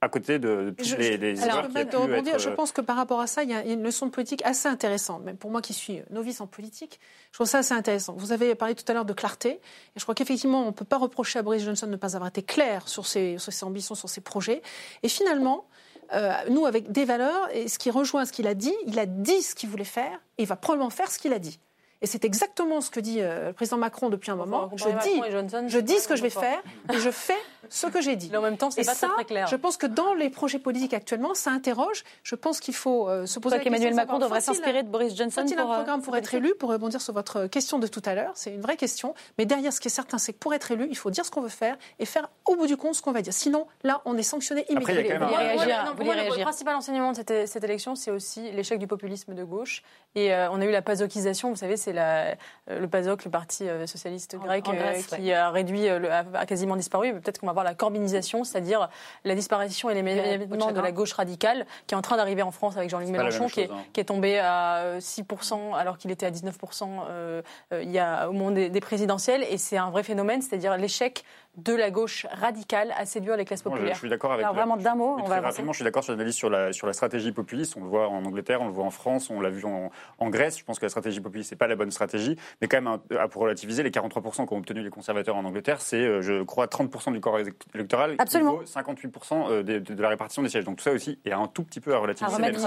à côté de, tous les, les alors, Je pense que par rapport à ça, il y a une leçon de politique assez intéressante. Même pour moi qui suis novice en politique, je trouve ça assez intéressant. Vous avez parlé tout à l'heure de clarté, et je crois qu'effectivement, on ne peut pas reprocher à Boris Johnson de ne pas avoir été clair sur ses, sur ses ambitions, sur ses projets. Et finalement, euh, nous, avec des valeurs, et ce qui rejoint ce qu'il a dit, il a dit ce qu'il voulait faire, et il va probablement faire ce qu'il a dit. Et c'est exactement ce que dit euh, le président Macron depuis un moment. je dis, je dis ce que je vais faire et je fais ce que j'ai dit. Mais en même temps, c'est pas très clair. Je pense que dans les projets politiques actuellement, ça interroge. Je pense qu'il faut euh, se poser la question. qu'Emmanuel Macron devrait s'inspirer de Boris Johnson pour, un programme pour être élu Pour rebondir sur votre question de tout à l'heure, c'est une vraie question. Mais derrière, ce qui est certain, c'est que pour être élu, il faut dire ce qu'on veut faire et faire au bout du compte ce qu'on va dire. Sinon, là, on est sanctionné immédiatement. Le principal enseignement de cette, cette élection, c'est aussi l'échec du populisme de gauche. Et on a eu la pasokisation, vous savez, c'est la, euh, le PASOK, le Parti euh, socialiste grec, euh, qui a réduit, a, quasiment disparu. Peut-être qu'on va voir la corbinisation, c'est-à-dire la disparition et l'émergence de la gauche radicale, qui est en train d'arriver en France avec Jean-Luc Mélenchon, qui, est, hein. qui est, tombé à 6% alors qu'il était à 19% il y a, au moment des présidentielles. Et c'est un vrai phénomène, c'est-à-dire l'échec de la gauche radicale à séduire les classes populaires. je, suis d'accord avec. Alors, vraiment d'un mot, on va rapidement. Je suis d'accord sur l'analyse sur la sur la stratégie populiste. On le voit en Angleterre, on le voit en France, on l'a vu en, en, Grèce. Je pense que la stratégie populiste c'est pas la bonne stratégie, mais quand même pour relativiser, les 43% qu'ont obtenu les conservateurs en Angleterre, c'est euh, je crois 30% du corps électoral, Absolument. 58% euh, de, de, la répartition des sièges. Donc tout ça aussi est un tout petit peu à relativiser. même si,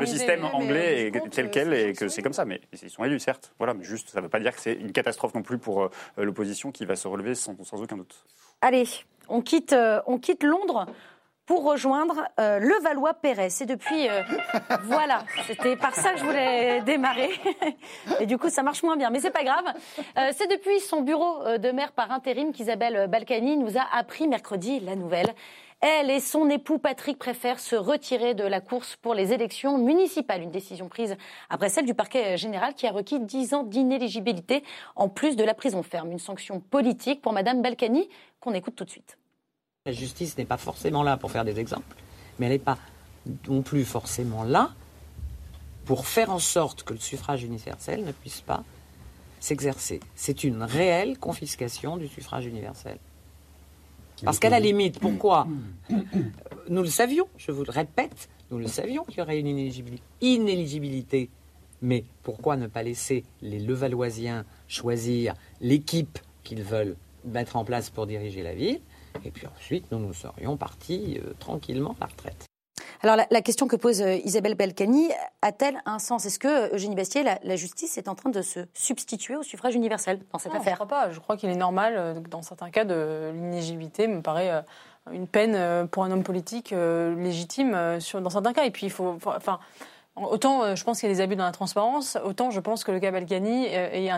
le système anglais est tel quel et que c'est comme ça, mais ils sont élus certes. Voilà, mais juste ça ne veut pas dire que c'est une catastrophe non plus pour euh, l'opposition qui va se relever sans, sans aucun doute. Allez, on quitte, euh, on quitte Londres pour rejoindre euh, le Valois-Perret. C'est depuis... Euh, voilà, c'était par ça que je voulais démarrer. Et du coup, ça marche moins bien, mais c'est pas grave. c'est depuis son bureau de maire par intérim qu'Isabelle Balkany nous a appris mercredi la nouvelle. Elle et son époux Patrick préfèrent se retirer de la course pour les élections municipales. Une décision prise après celle du parquet général qui a requis 10 ans d'inéligibilité en plus de la prison ferme. Une sanction politique pour Madame Balkany qu'on écoute tout de suite. La justice n'est pas forcément là pour faire des exemples, mais elle n'est pas non plus forcément là pour faire en sorte que le suffrage universel ne puisse pas s'exercer. C'est une réelle confiscation du suffrage universel. Parce qu'à la limite, pourquoi Nous le savions, je vous le répète, nous le savions qu'il y aurait une inéligibilité. Mais pourquoi ne pas laisser les Levalloisiens choisir l'équipe qu'ils veulent mettre en place pour diriger la ville? Et puis ensuite, nous nous serions partis euh, tranquillement à la retraite. Alors la, question que pose euh, Isabelle Belcani a-t-elle un sens? Est-ce que euh, Eugénie Bastier, la, justice est en train de se substituer au suffrage universel dans cette affaire Je ne crois pas. Je crois qu'il est normal, euh, dans certains cas, de l'inéligibilité me paraît une peine pour un homme politique légitime dans certains cas. Et puis il faut, enfin, Autant euh, je pense qu'il y a des abus dans la transparence, autant je pense que le cas Balkany euh, est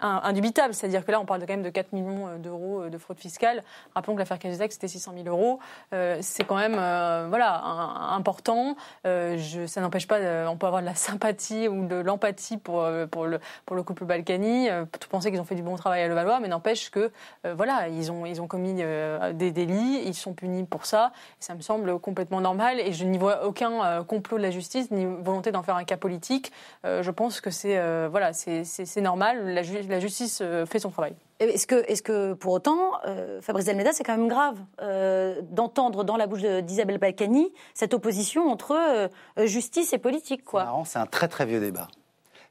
indubitable. C'est-à-dire que là, on parle quand même de 4 millions euh, d'euros de fraude fiscale. Rappelons que l'affaire Cahuzac, c'était 600 000 euros. c'est quand même voilà, important. Ça n'empêche pas, on peut avoir de la sympathie ou de l'empathie pour, pour, le, pour le couple Balkany, pour penser qu'ils ont fait du bon travail à Levallois, mais n'empêche que voilà, ils ont, ils ont commis des délits, ils sont punis pour ça. ça me semble complètement normal et je n'y vois aucun complot de la justice, ni volonté d'en faire un cas politique. Euh, je pense que c'est euh, voilà, c'est normal. La, la justice euh, fait son travail. Est-ce que, est que, pour autant, Fabrice Delmeda, c'est quand même grave d'entendre dans la bouche d'Isabelle Balkany cette opposition entre justice et politique C'est un très très vieux débat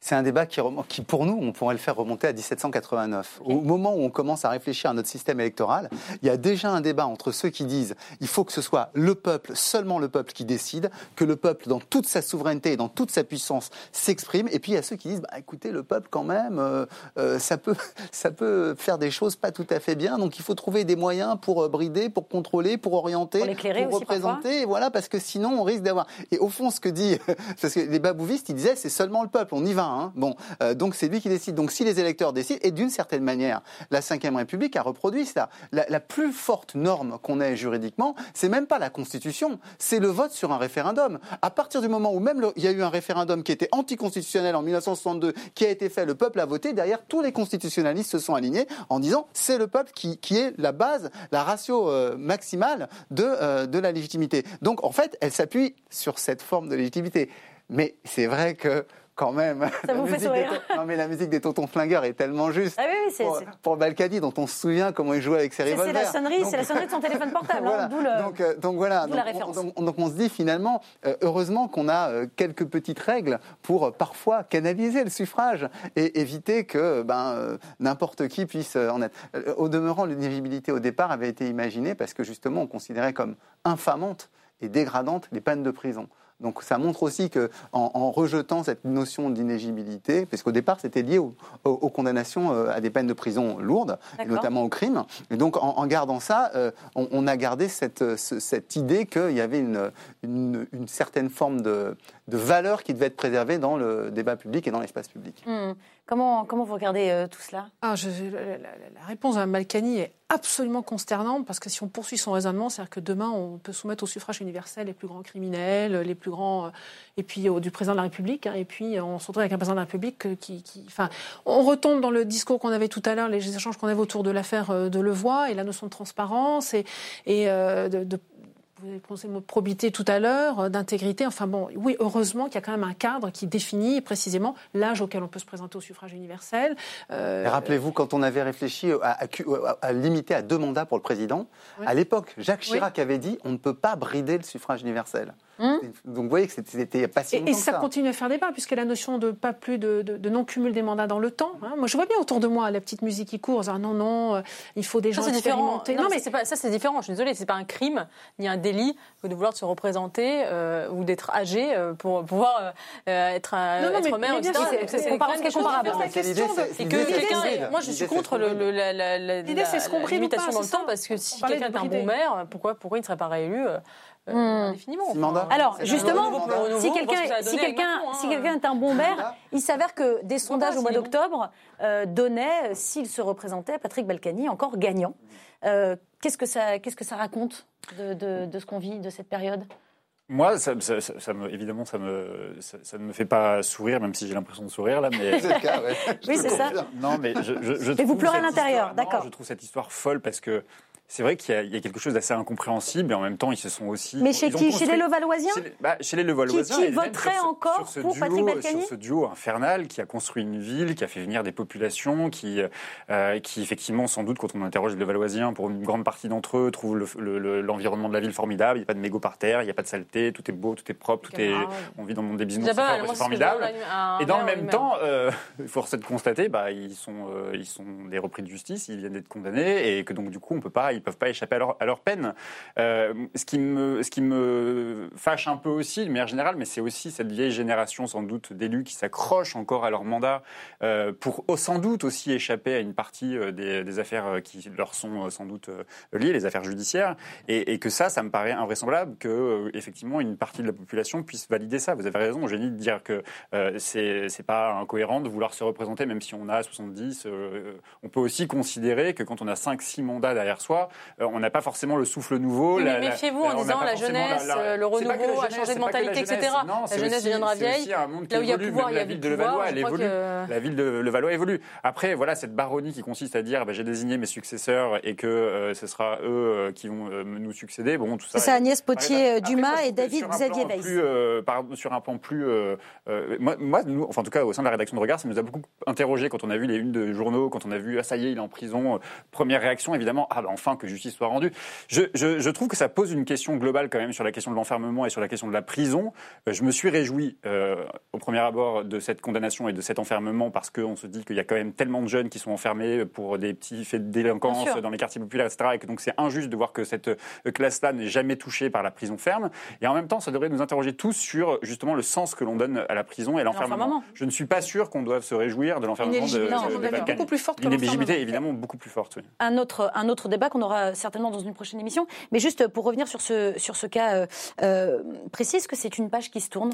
c'est un débat qui, qui, pour nous, on pourrait le faire remonter à 1789. Au moment où on commence à réfléchir à notre système électoral, il y a déjà un débat entre ceux qui disent il faut que ce soit le peuple, seulement le peuple qui décide, que le peuple, dans toute sa souveraineté et dans toute sa puissance, s'exprime. Et puis il y a ceux qui disent bah, écoutez, le peuple, quand même, euh, euh, ça, peut, ça peut faire des choses pas tout à fait bien. Donc il faut trouver des moyens pour euh, brider, pour contrôler, pour orienter, pour, représenter. voilà, parce que sinon, on risque d'avoir. Et au fond, ce que dit. parce que les babouvistes, ils disaient c'est seulement le peuple, on y va. Hein. Bon, euh, donc c'est lui qui décide. Donc si les électeurs décident, et d'une certaine manière, la Ve République a reproduit ça. La, plus forte norme qu'on ait juridiquement, c'est même pas la Constitution, c'est le vote sur un référendum. À partir du moment où même il y a eu un référendum qui était anticonstitutionnel en 1962, qui a été fait, le peuple a voté. Derrière, tous les constitutionnalistes se sont alignés en disant c'est le peuple qui, est la base, la ratio euh, maximale de, euh, de la légitimité. Donc en fait, elle s'appuie sur cette forme de légitimité. Mais c'est vrai que quand même. Ça vous fait sourire. Non, mais la musique des tontons flingueurs est tellement juste. Ah oui, pour, pour, Balkany, dont on se souvient comment il jouait avec ses revolvers. C'est la sonnerie, c'est la sonnerie de son téléphone portable. Hein, donc, euh, donc, voilà. Donc, la référence. On, donc, on se dit finalement, euh, heureusement qu'on a euh, quelques petites règles pour parfois canaliser le suffrage et éviter que ben, n'importe qui puisse en être. Au demeurant, l'inéligibilité au départ avait été imaginée parce que justement on considérait comme infamante et dégradante les peines de prison. Donc ça montre aussi que en, rejetant cette notion d'inégibilité, puisqu'au départ c'était lié aux, condamnations euh, à des peines de prison lourdes, notamment au crime, et donc en, gardant ça, euh, on, a gardé cette, cette idée qu'il y avait une, une, certaine forme de, de, valeur qui devait être préservée dans le débat public et dans l'espace public. Hmm. Comment, vous regardez euh, tout cela? Ah, la, réponse à Malcani est absolument consternante parce que si on poursuit son raisonnement, c'est-à-dire que demain on peut soumettre au suffrage universel les plus grands criminels, les plus grands, euh, et puis du président de la République, hein, et puis on se retrouve avec un président de la République qui, enfin, on retombe dans le discours qu'on avait tout à l'heure, les échanges qu'on avait autour de l'affaire euh, de Levoix et la notion de transparence et, et de, de vous avez prononcé le mot probité tout à l'heure, euh, d'intégrité. Enfin bon, oui, heureusement qu'il y a quand même un cadre qui définit précisément l'âge auquel on peut se présenter au suffrage universel. Euh, Rappelez-vous, quand on avait réfléchi à, limiter à deux mandats pour le président, à l'époque, Jacques Chirac avait dit on ne peut pas brider le suffrage universel. Hum Donc vous voyez que c'était pas si Et, et ça, continue à faire débat, puisque la notion de pas plus de, de, non-cumul des mandats dans le temps. Hein. Moi, je vois bien autour de moi la petite musique qui court, ah, non, non, euh, il faut des gens expérimentés. Non, non, mais pas, ça c'est différent. Je suis désolée, c'est pas un crime ni un délit de vouloir se représenter euh, ou d'être âgé euh, pour pouvoir être, non, non, être maire, etc. C'est comparable. Et que quelqu'un, moi, je suis contre la limitation dans le temps, parce que si quelqu'un est un bon maire, pourquoi pourquoi il ne serait pas réélu euh, indéfiniment. Alors, justement, si quelqu'un si quelqu'un si quelqu'un est un bon maire, il s'avère que des sondages au mois d'octobre euh, donnaient, s'il se représentait, Patrick Balkany encore gagnant. Euh, qu'est-ce que ça qu'est-ce que ça raconte de, de, de ce qu'on vit de cette période? Moi, ça, ça, ça, me, évidemment, ça, me, ça, ne me fait pas sourire, même si j'ai l'impression de sourire là. Mais... c'est le cas, ouais. Oui, c'est ça. Non, mais je, je, je Et vous pleurez à l'intérieur, d'accord. Je trouve cette histoire folle parce que c'est vrai qu'il y, a quelque chose d'assez incompréhensible et en même temps ils se sont aussi. Mais chez qui? Chez les Levalloisiens Chez les, bah, chez les Levalloisiens. Qui, qui voterait encore pour Patrick Balkany? Sur ce duo infernal qui a construit une ville, qui a fait venir des populations, qui, euh, qui effectivement, sans doute, quand on interroge les Levalloisiens, pour une grande partie d'entre eux, trouvent l'environnement de la ville formidable. Il n'y a pas de mégots par terre, il n'y a pas de saleté, tout est beau, tout est propre, tout est. On vit dans le monde des bisounours, c'est formidable. Et dans le même temps, euh, force est de constater, bah, ils sont, euh, ils sont des repris de justice, ils viennent d'être condamnés et que donc du coup on peut pas ne peuvent pas échapper à leur, à leur peine. ce, qui me, ce qui me fâche un peu aussi, de manière générale, mais c'est aussi cette vieille génération sans doute d'élus qui s'accrochent encore à leur mandat pour sans doute aussi échapper à une partie des, des affaires qui leur sont sans doute liées, les affaires judiciaires, et, que ça, ça me paraît invraisemblable que effectivement une partie de la population puisse valider ça. Vous avez raison, Eugénie, de dire que euh, c'est pas incohérent de vouloir se représenter, même si on a 70. Euh, on peut aussi considérer que quand on a 5-6 mandats derrière soi, euh, on n'a pas forcément le souffle nouveau. mais méfiez-vous en disant la jeunesse, le renouveau a changé de mentalité, etc. La jeunesse deviendra vieille. Là où il y a pouvoir, il y a ville de Levallois, elle évolue. La ville de Levallois évolue. Après, voilà, cette baronnie qui consiste à dire bah, j'ai désigné mes successeurs et que ce sera eux qui vont nous succéder. Bon, tout ça. C'est Agnès Potier-Dumas et David Xavier Weiss. Sur un plan plus. Moi, nous, enfin, en tout cas, au sein de la rédaction de Regard, ça nous a beaucoup interrogé quand on a vu les unes de journaux, quand on a vu, ah, ça y est, il est en prison. Première réaction, évidemment, ah, bah, enfin, que justice soit rendue. Je, je, je, trouve que ça pose une question globale quand même sur la question de l'enfermement et sur la question de la prison. Euh, je me suis réjoui euh, au premier abord de cette condamnation et de cet enfermement parce qu'on se dit qu'il y a quand même tellement de jeunes qui sont enfermés pour des petits faits de délinquance dans les quartiers populaires, etc. Et que donc c'est injuste de voir que cette euh, classe-là n'est jamais touchée par la prison ferme. Et en même temps, ça devrait nous interroger tous sur justement le sens que l'on donne à la prison et l'enfermement. Je ne suis pas sûr qu'on doive se réjouir de l'enfermement de, de, beaucoup plus forte évidemment beaucoup plus forte. Un, autre, un autre débat qu'on aura certainement dans une prochaine émission. Mais juste pour revenir sur ce, sur ce cas euh, euh précis, est-ce que c'est une page qui se tourne?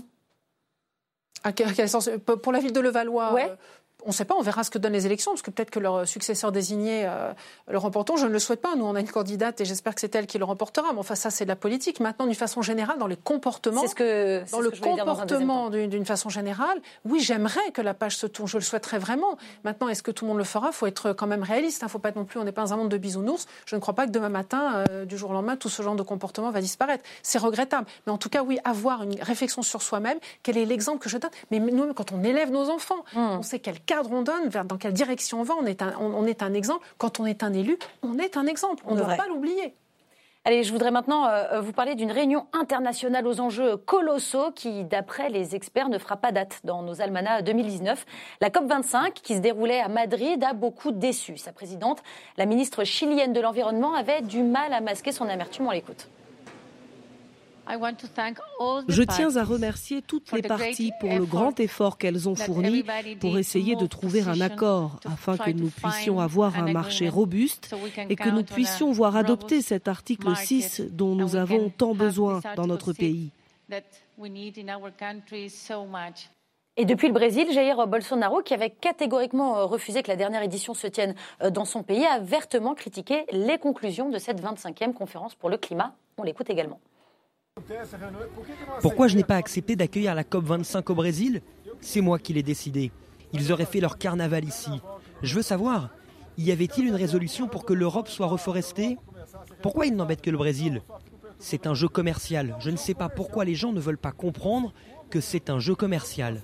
À quel sens? Pour la ville de Levallois ouais. On ne sait pas, on verra ce que donnent les élections, parce que peut-être que leur successeur désigné euh, le remporteront. Je ne le souhaite pas. Nous, on a une candidate et j'espère que c'est elle qui le remportera. Mais enfin, ça, c'est de la politique. Maintenant, d'une façon générale, dans les comportements, ce que, dans le comportement d'une façon générale, oui, j'aimerais que la page se tourne. Je le souhaiterais vraiment. Maintenant, est-ce que tout le monde le fera? Il faut être quand même réaliste. Il hein. ne faut pas être non plus, on n'est pas dans un monde de bisounours. Je ne crois pas que demain matin, euh, du jour au lendemain, tout ce genre de comportement va disparaître. C'est regrettable. Mais en tout cas, oui, avoir une réflexion sur soi-même. Quel est l'exemple que je donne? Mais nous, quand on élève nos enfants, mmh. on sait quel cadre on donne vers dans quelle direction on va. On est un, on, est un exemple. Quand on est un élu, on est un exemple. On ne doit pas l'oublier. Allez, je voudrais maintenant euh, vous parler d'une réunion internationale aux enjeux colossaux qui, d'après les experts, ne fera pas date dans nos almanachs 2019. La COP25, qui se déroulait à Madrid, a beaucoup déçu. Sa présidente, la ministre chilienne de l'Environnement, avait du mal à masquer son amertume. On l'écoute. Je tiens à remercier toutes les parties pour le grand effort qu'elles ont fourni pour essayer de trouver un accord afin que nous puissions avoir un marché robuste et que nous puissions voir adopter cet article 6 dont nous avons tant besoin dans notre pays. Et depuis le Brésil, Jair Bolsonaro, qui avait catégoriquement euh, refusé que la dernière édition se tienne euh, dans son pays, a vertement critiqué les conclusions de cette 25e conférence pour le climat. On l'écoute également. Pourquoi je n'ai pas accepté d'accueillir la COP25 au Brésil? C'est moi qui l'ai décidé. Ils auraient fait leur carnaval ici. Je veux savoir, y avait-il une résolution pour que l'Europe soit reforestée? Pourquoi ils n'embêtent que le Brésil? C'est un jeu commercial. Je ne sais pas pourquoi les gens ne veulent pas comprendre que c'est un jeu commercial.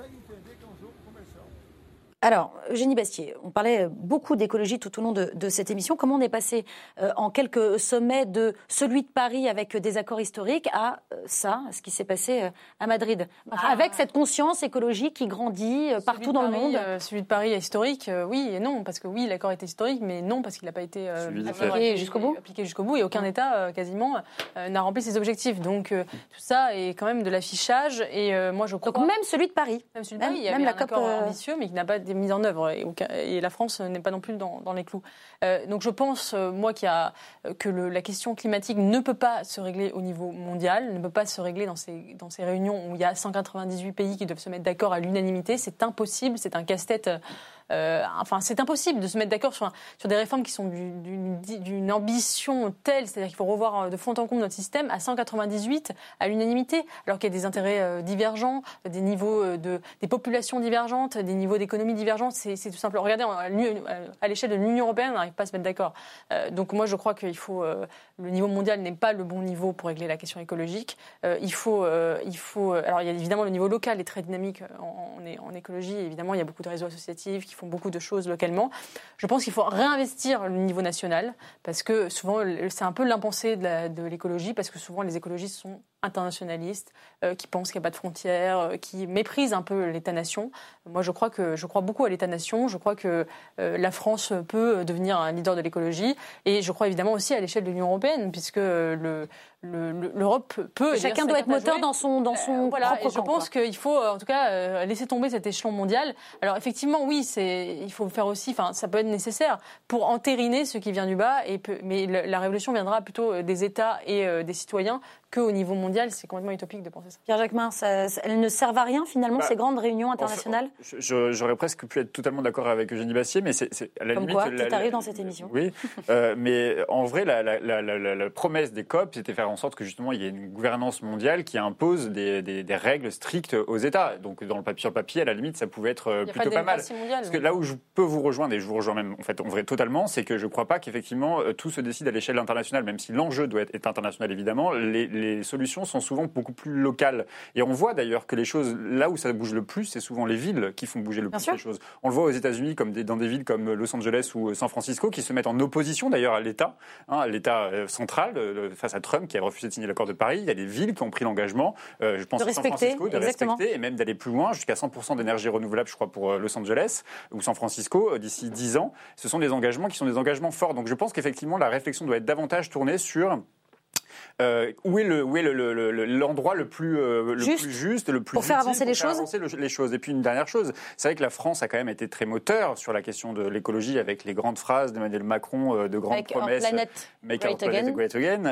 Alors, Eugénie Bastier, on parlait beaucoup d'écologie tout au long de, cette émission. Comment on est passé euh, en quelques sommets de celui de Paris avec des accords historiques à euh, ça, ce qui s'est passé euh, à Madrid? Avec cette conscience écologique qui grandit partout dans le monde Celui de Paris est historique, oui et non, parce que oui, l'accord était historique, mais non, parce qu'il n'a pas été appliqué jusqu'au bout. Appliqué jusqu'au bout et aucun État, quasiment, n'a rempli ses objectifs. Donc, tout ça est quand même de l'affichage. Et moi, je crois. Donc, même celui de Paris. Même celui de Paris, il y avait un accord ambitieux, mais qui n'a pas mise en œuvre et, la France n'est pas non plus dans, les clous. Euh, donc je pense, euh, moi, qu'il a, euh, que la question climatique ne peut pas se régler au niveau mondial, ne peut pas se régler dans ces, dans ces réunions où il y a 198 pays qui doivent se mettre d'accord à l'unanimité. C'est impossible, c'est un casse-tête euh, enfin, c'est impossible de se mettre d'accord sur, sur, des réformes qui sont d'une ambition telle, c'est-à-dire qu'il faut revoir euh, de fond en comble notre système à 198 à l'unanimité, alors qu'il y a des intérêts euh, divergents, des niveaux de, des populations divergentes, des niveaux d'économie divergents. C'est tout simple. Regardez, à l'échelle de l'Union européenne, on n'arrive pas à se mettre d'accord. donc moi, je crois qu'il faut le niveau mondial n'est pas le bon niveau pour régler la question écologique. il faut, il faut. Alors, il y a évidemment le niveau local est très dynamique en, en, en écologie. Évidemment, il y a beaucoup de réseaux associatifs qui font beaucoup de choses localement. Je pense qu'il faut réinvestir le niveau national parce que souvent c'est un peu l'impensé de l'écologie parce que souvent les écologistes sont internationalistes, qui pensent qu'il n'y a pas de frontières, qui méprisent un peu l'État-nation. Moi, je crois que je crois beaucoup à l'État-nation. Je crois que la France peut devenir un leader de l'écologie, et je crois évidemment aussi à l'échelle de l'Union européenne, puisque le l'Europe peut. Chacun doit être moteur dans son dans son voilà. et je pense qu'il faut en tout cas laisser tomber cet échelon mondial. Alors effectivement, oui, il faut faire aussi. Enfin, ça peut être nécessaire pour entériner ce qui vient du bas. Et mais la révolution viendra plutôt des États et des citoyens qu'au niveau mondial, c'est complètement utopique de penser ça. Pierre Jacquemin, ça, elles ne servent à rien finalement bah, ces grandes réunions internationales? J'aurais presque pu être totalement d'accord avec Eugénie Bassier, mais c'est à la Comme limite. Quoi, la, arrive dans cette émission. Oui, euh, mais en vrai, la, la, promesse des COP, c'était faire en sorte que justement il y ait une gouvernance mondiale qui impose des, des, des règles strictes aux États. Donc dans le papier, sur le papier, à la limite, ça pouvait être euh, plutôt pas, mal. Parce que là où je peux vous rejoindre et je vous rejoins même en fait en vrai totalement, c'est que je ne crois pas qu'effectivement euh, tout se décide à l'échelle internationale, même si l'enjeu doit être, international évidemment. Les, les solutions sont souvent beaucoup plus locales. Et on voit d'ailleurs que les choses, là où ça bouge le plus, c'est souvent les villes qui font bouger le plus les choses. On le voit aux États-Unis, comme dans des villes comme Los Angeles ou San Francisco, qui se mettent en opposition d'ailleurs à l'État, hein, à l'État euh, central, face à Trump qui a refusé de signer l'accord de Paris. Il y a des villes qui ont pris l'engagement, euh, je pense de à San Francisco, de respecter et même d'aller plus loin, jusqu'à 100% d'énergie renouvelable, je crois, pour Los Angeles ou San Francisco d'ici 10 ans. Ce sont des engagements qui sont des engagements forts. Donc je pense qu'effectivement, la réflexion doit être davantage tournée sur euh, où est le où est l'endroit le, le, plus euh, le juste. plus juste, le plus pour faire avancer pour les faire choses. Avancer les choses. Et puis une dernière chose, c'est vrai que la France a quand même été très moteur sur la question de l'écologie avec les grandes phrases d'Emmanuel Macron, euh, de grandes Make promesses. Our planet Make our planet again. great again.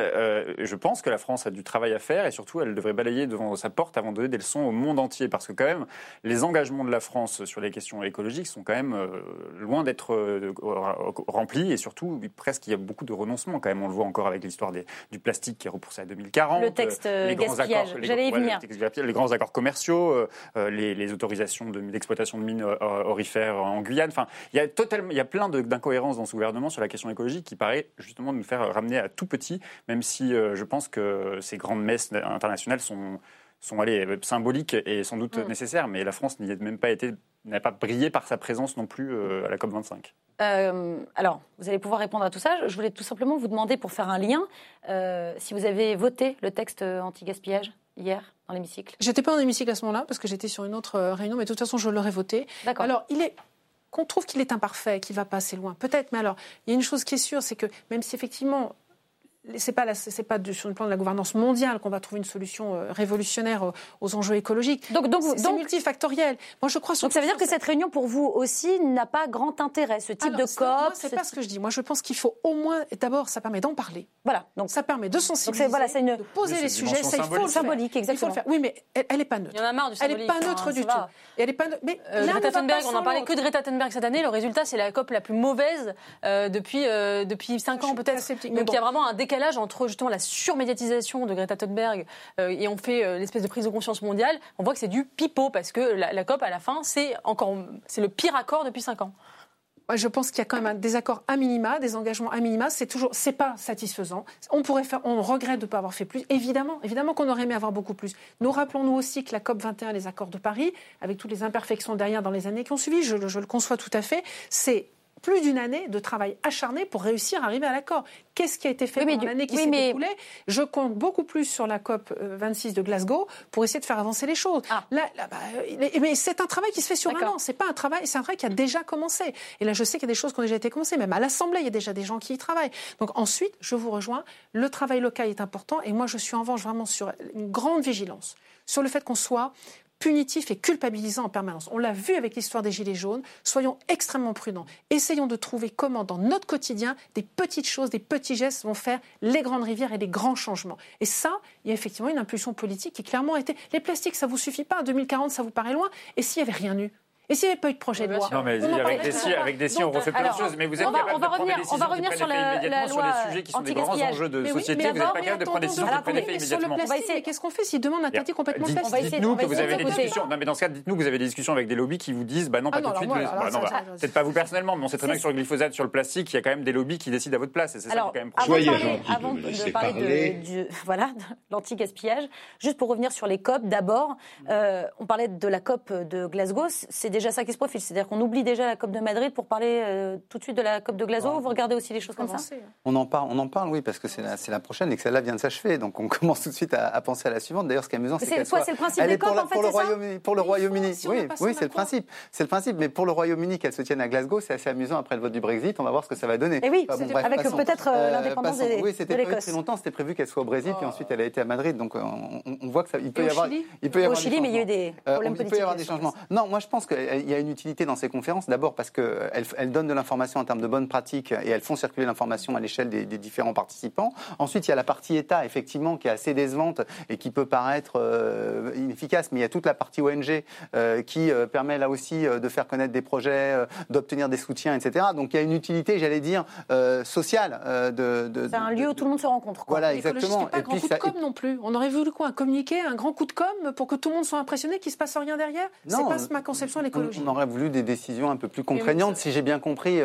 Je pense que la France a du travail à faire et surtout elle devrait balayer devant sa porte avant de donner des leçons au monde entier parce que quand même les engagements de la France sur les questions écologiques sont quand même loin d'être remplis et surtout presque il y a beaucoup de renoncements quand même. On le voit encore avec l'histoire du plastique qui est repoussé à 2040. Le texte les gaspillage, j'allais y venir. Les, les, grands accords commerciaux, euh, les, les, autorisations d'exploitation de, de, mines orifères en Guyane. Enfin, il y a, totalement, il y a plein d'incohérences dans ce gouvernement sur la question écologique qui paraît justement nous faire ramener à tout petit, même si euh, je pense que ces grandes messes internationales sont sont allez, symboliques et sans doute mm. nécessaires, mais la France n'y a même pas été, n'a pas brillé par sa présence non plus euh, à la COP 25. Euh, alors, vous allez pouvoir répondre à tout ça. Je voulais tout simplement vous demander, pour faire un lien, euh, si vous avez voté le texte anti-gaspillage hier dans l'hémicycle. J'étais pas dans l'hémicycle à ce moment-là parce que j'étais sur une autre réunion, mais de toute façon, je l'aurais voté. D'accord. Alors, il est qu'on trouve qu'il est imparfait, qu'il va pas assez loin, peut-être. Mais alors, il y a une chose qui est sûre, c'est que même si effectivement c'est pas c'est pas sur le plan de la gouvernance mondiale qu'on va trouver une solution euh, révolutionnaire aux, aux enjeux écologiques. Donc donc c'est multifactoriel. Moi je crois. Donc ça veut dire que cette réunion pour vous aussi n'a pas grand intérêt ce type Alors, de COP. C'est pas ce que je dis. Moi je pense qu'il faut au moins d'abord ça permet d'en parler. Voilà. Donc ça permet de sensibiliser. Donc voilà, c'est une de poser les sujets. Ça il faut le symbolique exactement. Il faut le faire. Oui mais elle, elle est pas neutre. Il y en a marre du Elle est pas neutre hein, du tout. Elle est pas neutre. Mais euh, là, Greta on, Thunberg, on n'en parlait que de Greta Thunberg cette année. Le résultat c'est la COP la plus mauvaise euh, depuis euh, depuis cinq ans peut-être. Donc il y a vraiment un décalage entre justement la surmédiatisation de Greta Thunberg euh, et on fait euh, l'espèce de prise de conscience mondiale, on voit que c'est du pipeau parce que la, COP à la fin, c'est encore c'est le pire accord depuis 5 ans. Je pense qu'il y a quand même un désaccord à minima, des engagements à minima. C'est toujours, c'est pas satisfaisant. On pourrait faire, on regrette de ne pas avoir fait plus. Évidemment, évidemment qu'on aurait aimé avoir beaucoup plus. Nous rappelons-nous aussi que la COP 21, les accords de Paris, avec toutes les imperfections derrière dans les années qui ont suivi, je le conçois tout à fait, c'est plus d'une année de travail acharné pour réussir à arriver à l'accord. Qu'est-ce qui a été fait oui, pendant l'année qui oui, s'est mais... écoulée Je compte beaucoup plus sur la COP 26 de Glasgow pour essayer de faire avancer les choses. Ah. Là, là bah, mais c'est un travail qui se fait sur un an. C'est pas un travail, c'est un travail qui a déjà commencé. Et là, je sais qu'il y a des choses qui ont déjà été commencées. Même à l'Assemblée, il y a déjà des gens qui y travaillent. Donc ensuite, je vous rejoins. Le travail local est important. Et moi, je suis en revanche vraiment sur une grande vigilance sur le fait qu'on soit punitif et culpabilisant en permanence. On l'a vu avec l'histoire des Gilets jaunes. Soyons extrêmement prudents. Essayons de trouver comment, dans notre quotidien, des petites choses, des petits gestes vont faire les grandes rivières et les grands changements. Et ça, il y a effectivement une impulsion politique qui clairement a été. Les plastiques, ça vous suffit pas. En 2040, ça vous paraît loin. Et s'il n'y avait rien eu? Et s'il n'y avait pas eu de projet de loi Non, mais avec des, si, avec des si, on refait plein de choses. Mais vous êtes on va, capable on va de prendre revenir, des décisions on va revenir sur la, la sur les sujets qui sont des grands enjeux de société. Vous n'êtes pas capable de prendre des décisions qui prennent effet immédiatement. Mais qu'est-ce qu'on fait s'ils demandent d'interdire complètement le plastique Dites-nous que vous avez des discussions. Non, mais dans ce cas, dites-nous que vous avez des discussions avec des lobbies qui vous disent, bah non, pas tout de suite. Peut-être pas vous personnellement, mais on sait très bien que sur le glyphosate, sur le plastique, il y a quand même des lobbies qui décident à votre place. Et c'est ça qui est quand même Avant de parler de voilà l'anti-gaspillage, juste pour revenir sur les COP, d'abord, on parlait de la COP de Glasgow. C'est déjà déjà ça qui se profile. C'est-à-dire qu'on oublie déjà la COP de Madrid pour parler euh, tout de suite de la COP de Glasgow. Vous regardez aussi les choses comme ça On en parle, on en parle, oui, parce que c'est la, la, prochaine et que celle-là vient de s'achever. Donc on commence tout de suite à, penser à la suivante. D'ailleurs, ce qui est amusant, c'est qu'elle soit, c'est le principe des COP, pour, en fait, pour le Royaume-Uni. Pour le Royaume-Uni, oui, oui, c'est le principe. C'est le principe. Mais pour le Royaume-Uni, qu'elle se tienne à Glasgow, c'est assez amusant après le vote du Brexit. On va voir ce que ça va donner. Et oui, avec peut-être l'indépendance de Oui, c'était prévu très longtemps. C'était prévu qu'elle soit au Brésil, puis oh. ensuite elle a été à Madrid. Donc on, voit que ça, il peut y avoir, il peut y avoir. Au Chili, mais il y a eu des problèmes politiques. Il peut y avoir des changements. Non, moi je pense qu'il y a une utilité dans ces conférences. D'abord parce qu'elles elles donnent de l'information en termes de bonnes pratiques et elles font circuler l'information à l'échelle des, différents participants. Ensuite, il y a la partie État, effectivement, qui est assez décevante et qui peut paraître euh, inefficace, mais il y a toute la partie ONG euh, qui euh, permet là aussi de faire connaître des projets, d'obtenir des soutiens, etc. Donc il y a une utilité, j'allais dire, sociale. de, de c'est un lieu où tout le monde se rencontre. Quoi. Voilà, exactement. Pas un grand coup de com non plus. On aurait voulu quoi? Un communiqué, un grand coup de com pour que tout le monde soit impressionné qu'il ne se passe rien derrière? C'est pas ma conception On, aurait voulu des décisions un peu plus contraignantes, si j'ai bien compris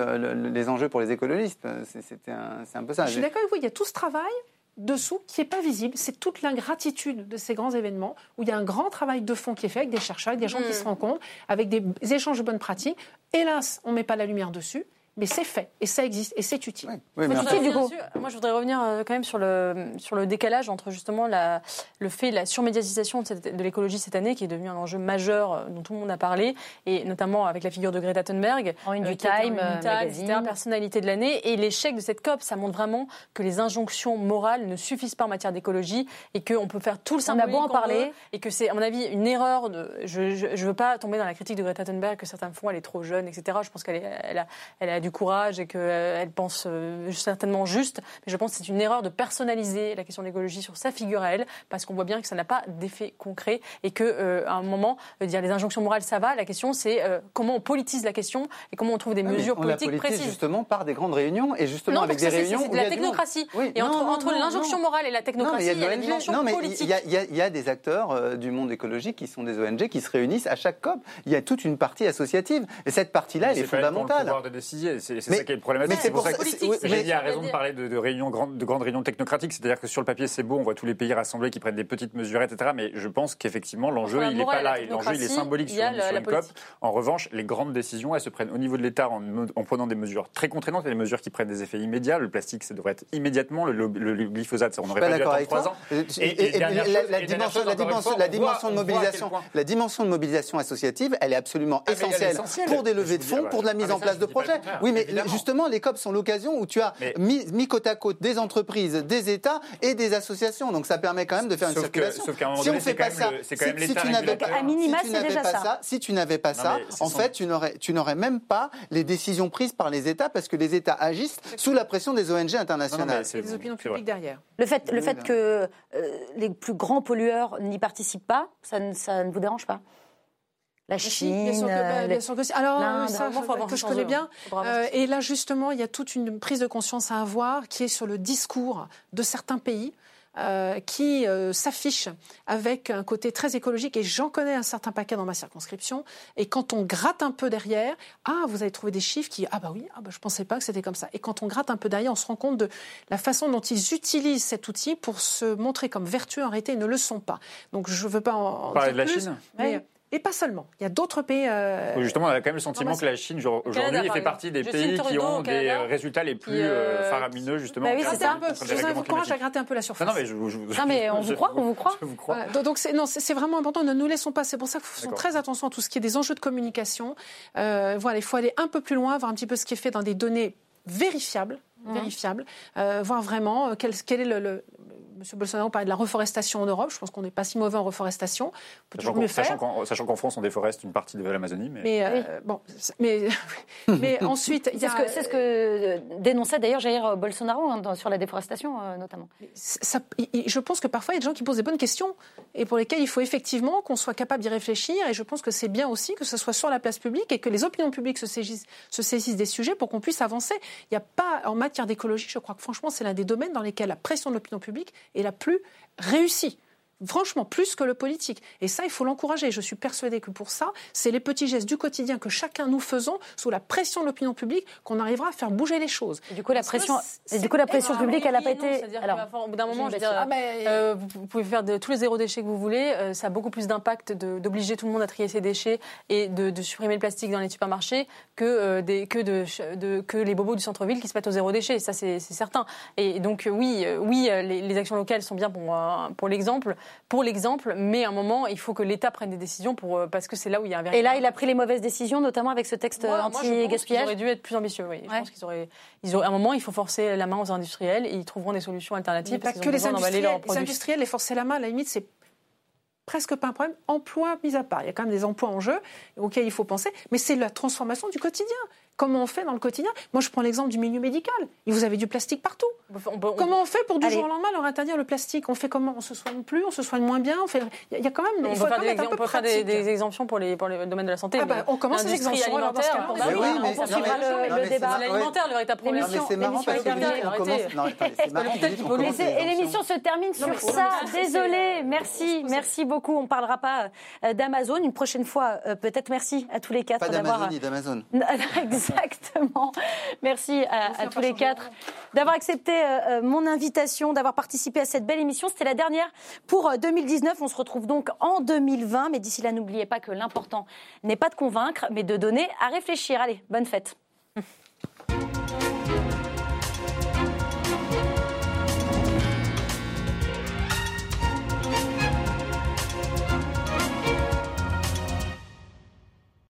les enjeux pour les écologistes. C'est un, un peu ça. Je suis d'accord avec vous, il y a tout ce travail dessous qui n'est pas visible. C'est toute l'ingratitude de ces grands événements où il y a un grand travail de fond qui est fait avec des chercheurs, avec des gens qui mm. se rencontrent, avec des échanges de bonnes pratiques. Hélas, on ne met pas la lumière dessus mais c'est fait et ça existe et c'est utile. Oui, moi, je voudrais revenir euh, quand même sur le, sur le décalage entre justement la, le fait, la surmédiatisation de, l'écologie cette année, qui est devenu un enjeu majeur euh, dont tout le monde a parlé, et notamment avec la figure de Greta Thunberg, en une euh, du Time, Time personnalité de l'année, et l'échec de cette COP, ça montre vraiment que les injonctions morales ne suffisent pas en matière d'écologie et qu'on peut faire tout le symbolique. On a beau en parler, et que c'est à mon avis une erreur. De, je ne veux pas tomber dans la critique de Greta Thunberg que certains font, elle est trop jeune, etc. Je pense qu'elle elle a, elle a du courage et qu'elle euh, pense euh, certainement juste. Mais je pense que c'est une erreur de personnaliser la question de l'écologie sur sa figure à elle, parce qu'on voit bien que ça n'a pas d'effet concret et qu'à euh, un moment, dire les injonctions morales, ça va. La question, c'est comment on politise la question et comment on trouve des ah, mesures politiques la précises. justement par des grandes réunions et justement avec des réunions. C'est de la technocratie. et entre, l'injonction morale et la technocratie, il y a, la dimension politique. Il y, a des acteurs du monde écologique qui sont des ONG qui se réunissent à chaque COP. Il y a toute une partie associative et cette partie-là, elle est, fondamentale. C'est ça qui est problématique. C'est pour ça que j'ai a raison de parler de, réunions, de grandes réunions technocratiques. C'est-à-dire que sur le papier, c'est beau, on voit tous les pays rassemblés qui prennent des petites mesures, etc. Mais je pense qu'effectivement, l'enjeu, il n'est pas là. L'enjeu, il est symbolique sur, une COP. En revanche, les grandes décisions, elles se prennent au niveau de l'État en, prenant des mesures très contraignantes et des mesures qui prennent des effets immédiats. Le plastique, ça devrait être immédiatement. Le, glyphosate, ça, on aurait pas dû attendre trois ans. Et, la dimension de mobilisation, la dimension de mobilisation associative, elle est absolument ah, essentielle pour des levées de fonds, pour de la mise ah, en place de projets. Oui, mais justement, les COP sont l'occasion où tu as mis, côte à côte des entreprises, des États et des associations. Donc ça permet quand même de faire une circulation. si on fait pas ça, si, tu n'avais pas, ça, si tu n'avais pas ça, en fait, tu n'aurais, tu n'aurais même pas les décisions prises par les États parce que les États agissent sous la pression des ONG internationales. des opinions publiques derrière. Le fait, le fait que euh, les plus grands pollueurs n'y participent pas, ça ne vous dérange pas? La Chine, bien sûr que, alors ça, que je connais bien. Euh, et là justement, il y a toute une prise de conscience à avoir qui est sur le discours de certains pays. Euh, qui euh, s'affichent avec un côté très écologique. Et j'en connais un certain paquet dans ma circonscription. Et quand on gratte un peu derrière ah vous avez trouvé des chiffres qui ah bah oui ah bah je pensais pas que c'était comme ça. Et quand on gratte un peu derrière on se rend compte de la façon dont ils utilisent cet outil pour se montrer comme vertueux. En réalité ils ne le sont pas. Donc je veux pas en, parler de la Chine. mais, et pas seulement. Il y a d'autres pays. Euh, justement, on a quand même le sentiment que la Chine, aujourd'hui, fait partie des pays qui ont des euh, résultats les plus euh, faramineux, justement. Bah oui, c'est un peu. Je vous encourage à gratter un peu la surface. Non, mais, je, non, mais on vous croit, on vous croit. vous crois. donc, c'est, non, c'est vraiment important. Ne nous laissons pas. C'est pour ça qu'il faut faire très attention à tout ce qui est des enjeux de communication. voilà, il faut aller un peu plus loin, voir un petit peu ce qui est fait dans des données vérifiables, mmh. vérifiables, voir vraiment quel, quel est le, M. Bolsonaro parlait de la reforestation en Europe. Je pense qu'on n'est pas si mauvais en reforestation. On peut toujours mieux faire. Sachant qu'en France, on déforeste une partie de l'Amazonie. Mais, mais euh, bon, mais, mais ensuite, y a... C'est ce que, euh, dénonçait d'ailleurs Jair Bolsonaro hein, sur la déforestation, euh, notamment. Ça, je pense que parfois, il y a des gens qui posent des bonnes questions et pour lesquelles il faut effectivement qu'on soit capable d'y réfléchir. Et je pense que c'est bien aussi que ce soit sur la place publique et que les opinions publiques se saisissent, se saisissent des sujets pour qu'on puisse avancer. Il n'y a pas, en matière d'écologie, je crois que franchement, c'est l'un des domaines dans lesquels la pression de l'opinion publique est la plus réussie. Franchement, plus que le politique. Et ça, il faut l'encourager. Je suis persuadée que pour ça, c'est les petits gestes du quotidien que chacun nous faisons sous la pression de l'opinion publique qu'on arrivera à faire bouger les choses. du coup, la pression, et du coup, la pression publique, elle n'a pas été. Alors, au bout d'un moment, je veux dire, ah, euh, vous pouvez faire de, tous les zéro déchets que vous voulez. Euh, ça a beaucoup plus d'impact d'obliger tout le monde à trier ses déchets et de, supprimer le plastique dans les supermarchés que, euh, des, que, de, que les bobos du centre-ville qui se mettent au zéro déchet. Ça, c'est certain. Et donc, oui, oui les, les, actions locales sont bien pour, pour l'exemple, pour l'exemple, mais à un moment, il faut que l'État prenne des décisions pour, parce que c'est là où il y a un véritable. Et là, il a pris les mauvaises décisions, notamment avec ce texte anti-gaspillage. Ils auraient dû être plus ambitieux, oui. Je pense qu'ils auraient, ils auraient, à un moment, il faut forcer la main aux industriels et ils trouveront des solutions alternatives. parce que les industriels, les industriels, les forcer la main, à la limite, c'est presque pas un problème. Emploi mis à part. Il y a quand même des emplois en jeu auxquels il faut penser, mais c'est la transformation du quotidien. Comment on fait dans le quotidien? Moi, je prends l'exemple du milieu médical. Vous avez du plastique partout. comment on fait pour du jour au lendemain leur interdire le plastique? On fait comment? On se soigne plus? On se soigne moins bien? On fait... Il y a quand même. On il faut faire, des, on peut faire des, exemptions pour, les, pour le domaine de la santé. Ah bah, on commence les exemptions alimentaires. Oui, on poursuivra le, débat. L'alimentaire, le véritable problème. C'est marrant parce que Et l'émission se termine sur ça. Désolé. Merci. Merci beaucoup. On ne parlera pas euh, d'Amazon. Une prochaine fois, euh, peut-être. Merci à tous les quatre d'avoir. Pas d'Amazon Exactement. Merci à, tous les quatre d'avoir accepté euh, euh, mon invitation, d'avoir participé à cette belle émission. C'était la dernière pour 2019. Euh, On se retrouve donc en 2020. Mais d'ici là, n'oubliez pas que l'important n'est pas de convaincre, mais de donner à réfléchir. Allez, bonne fête.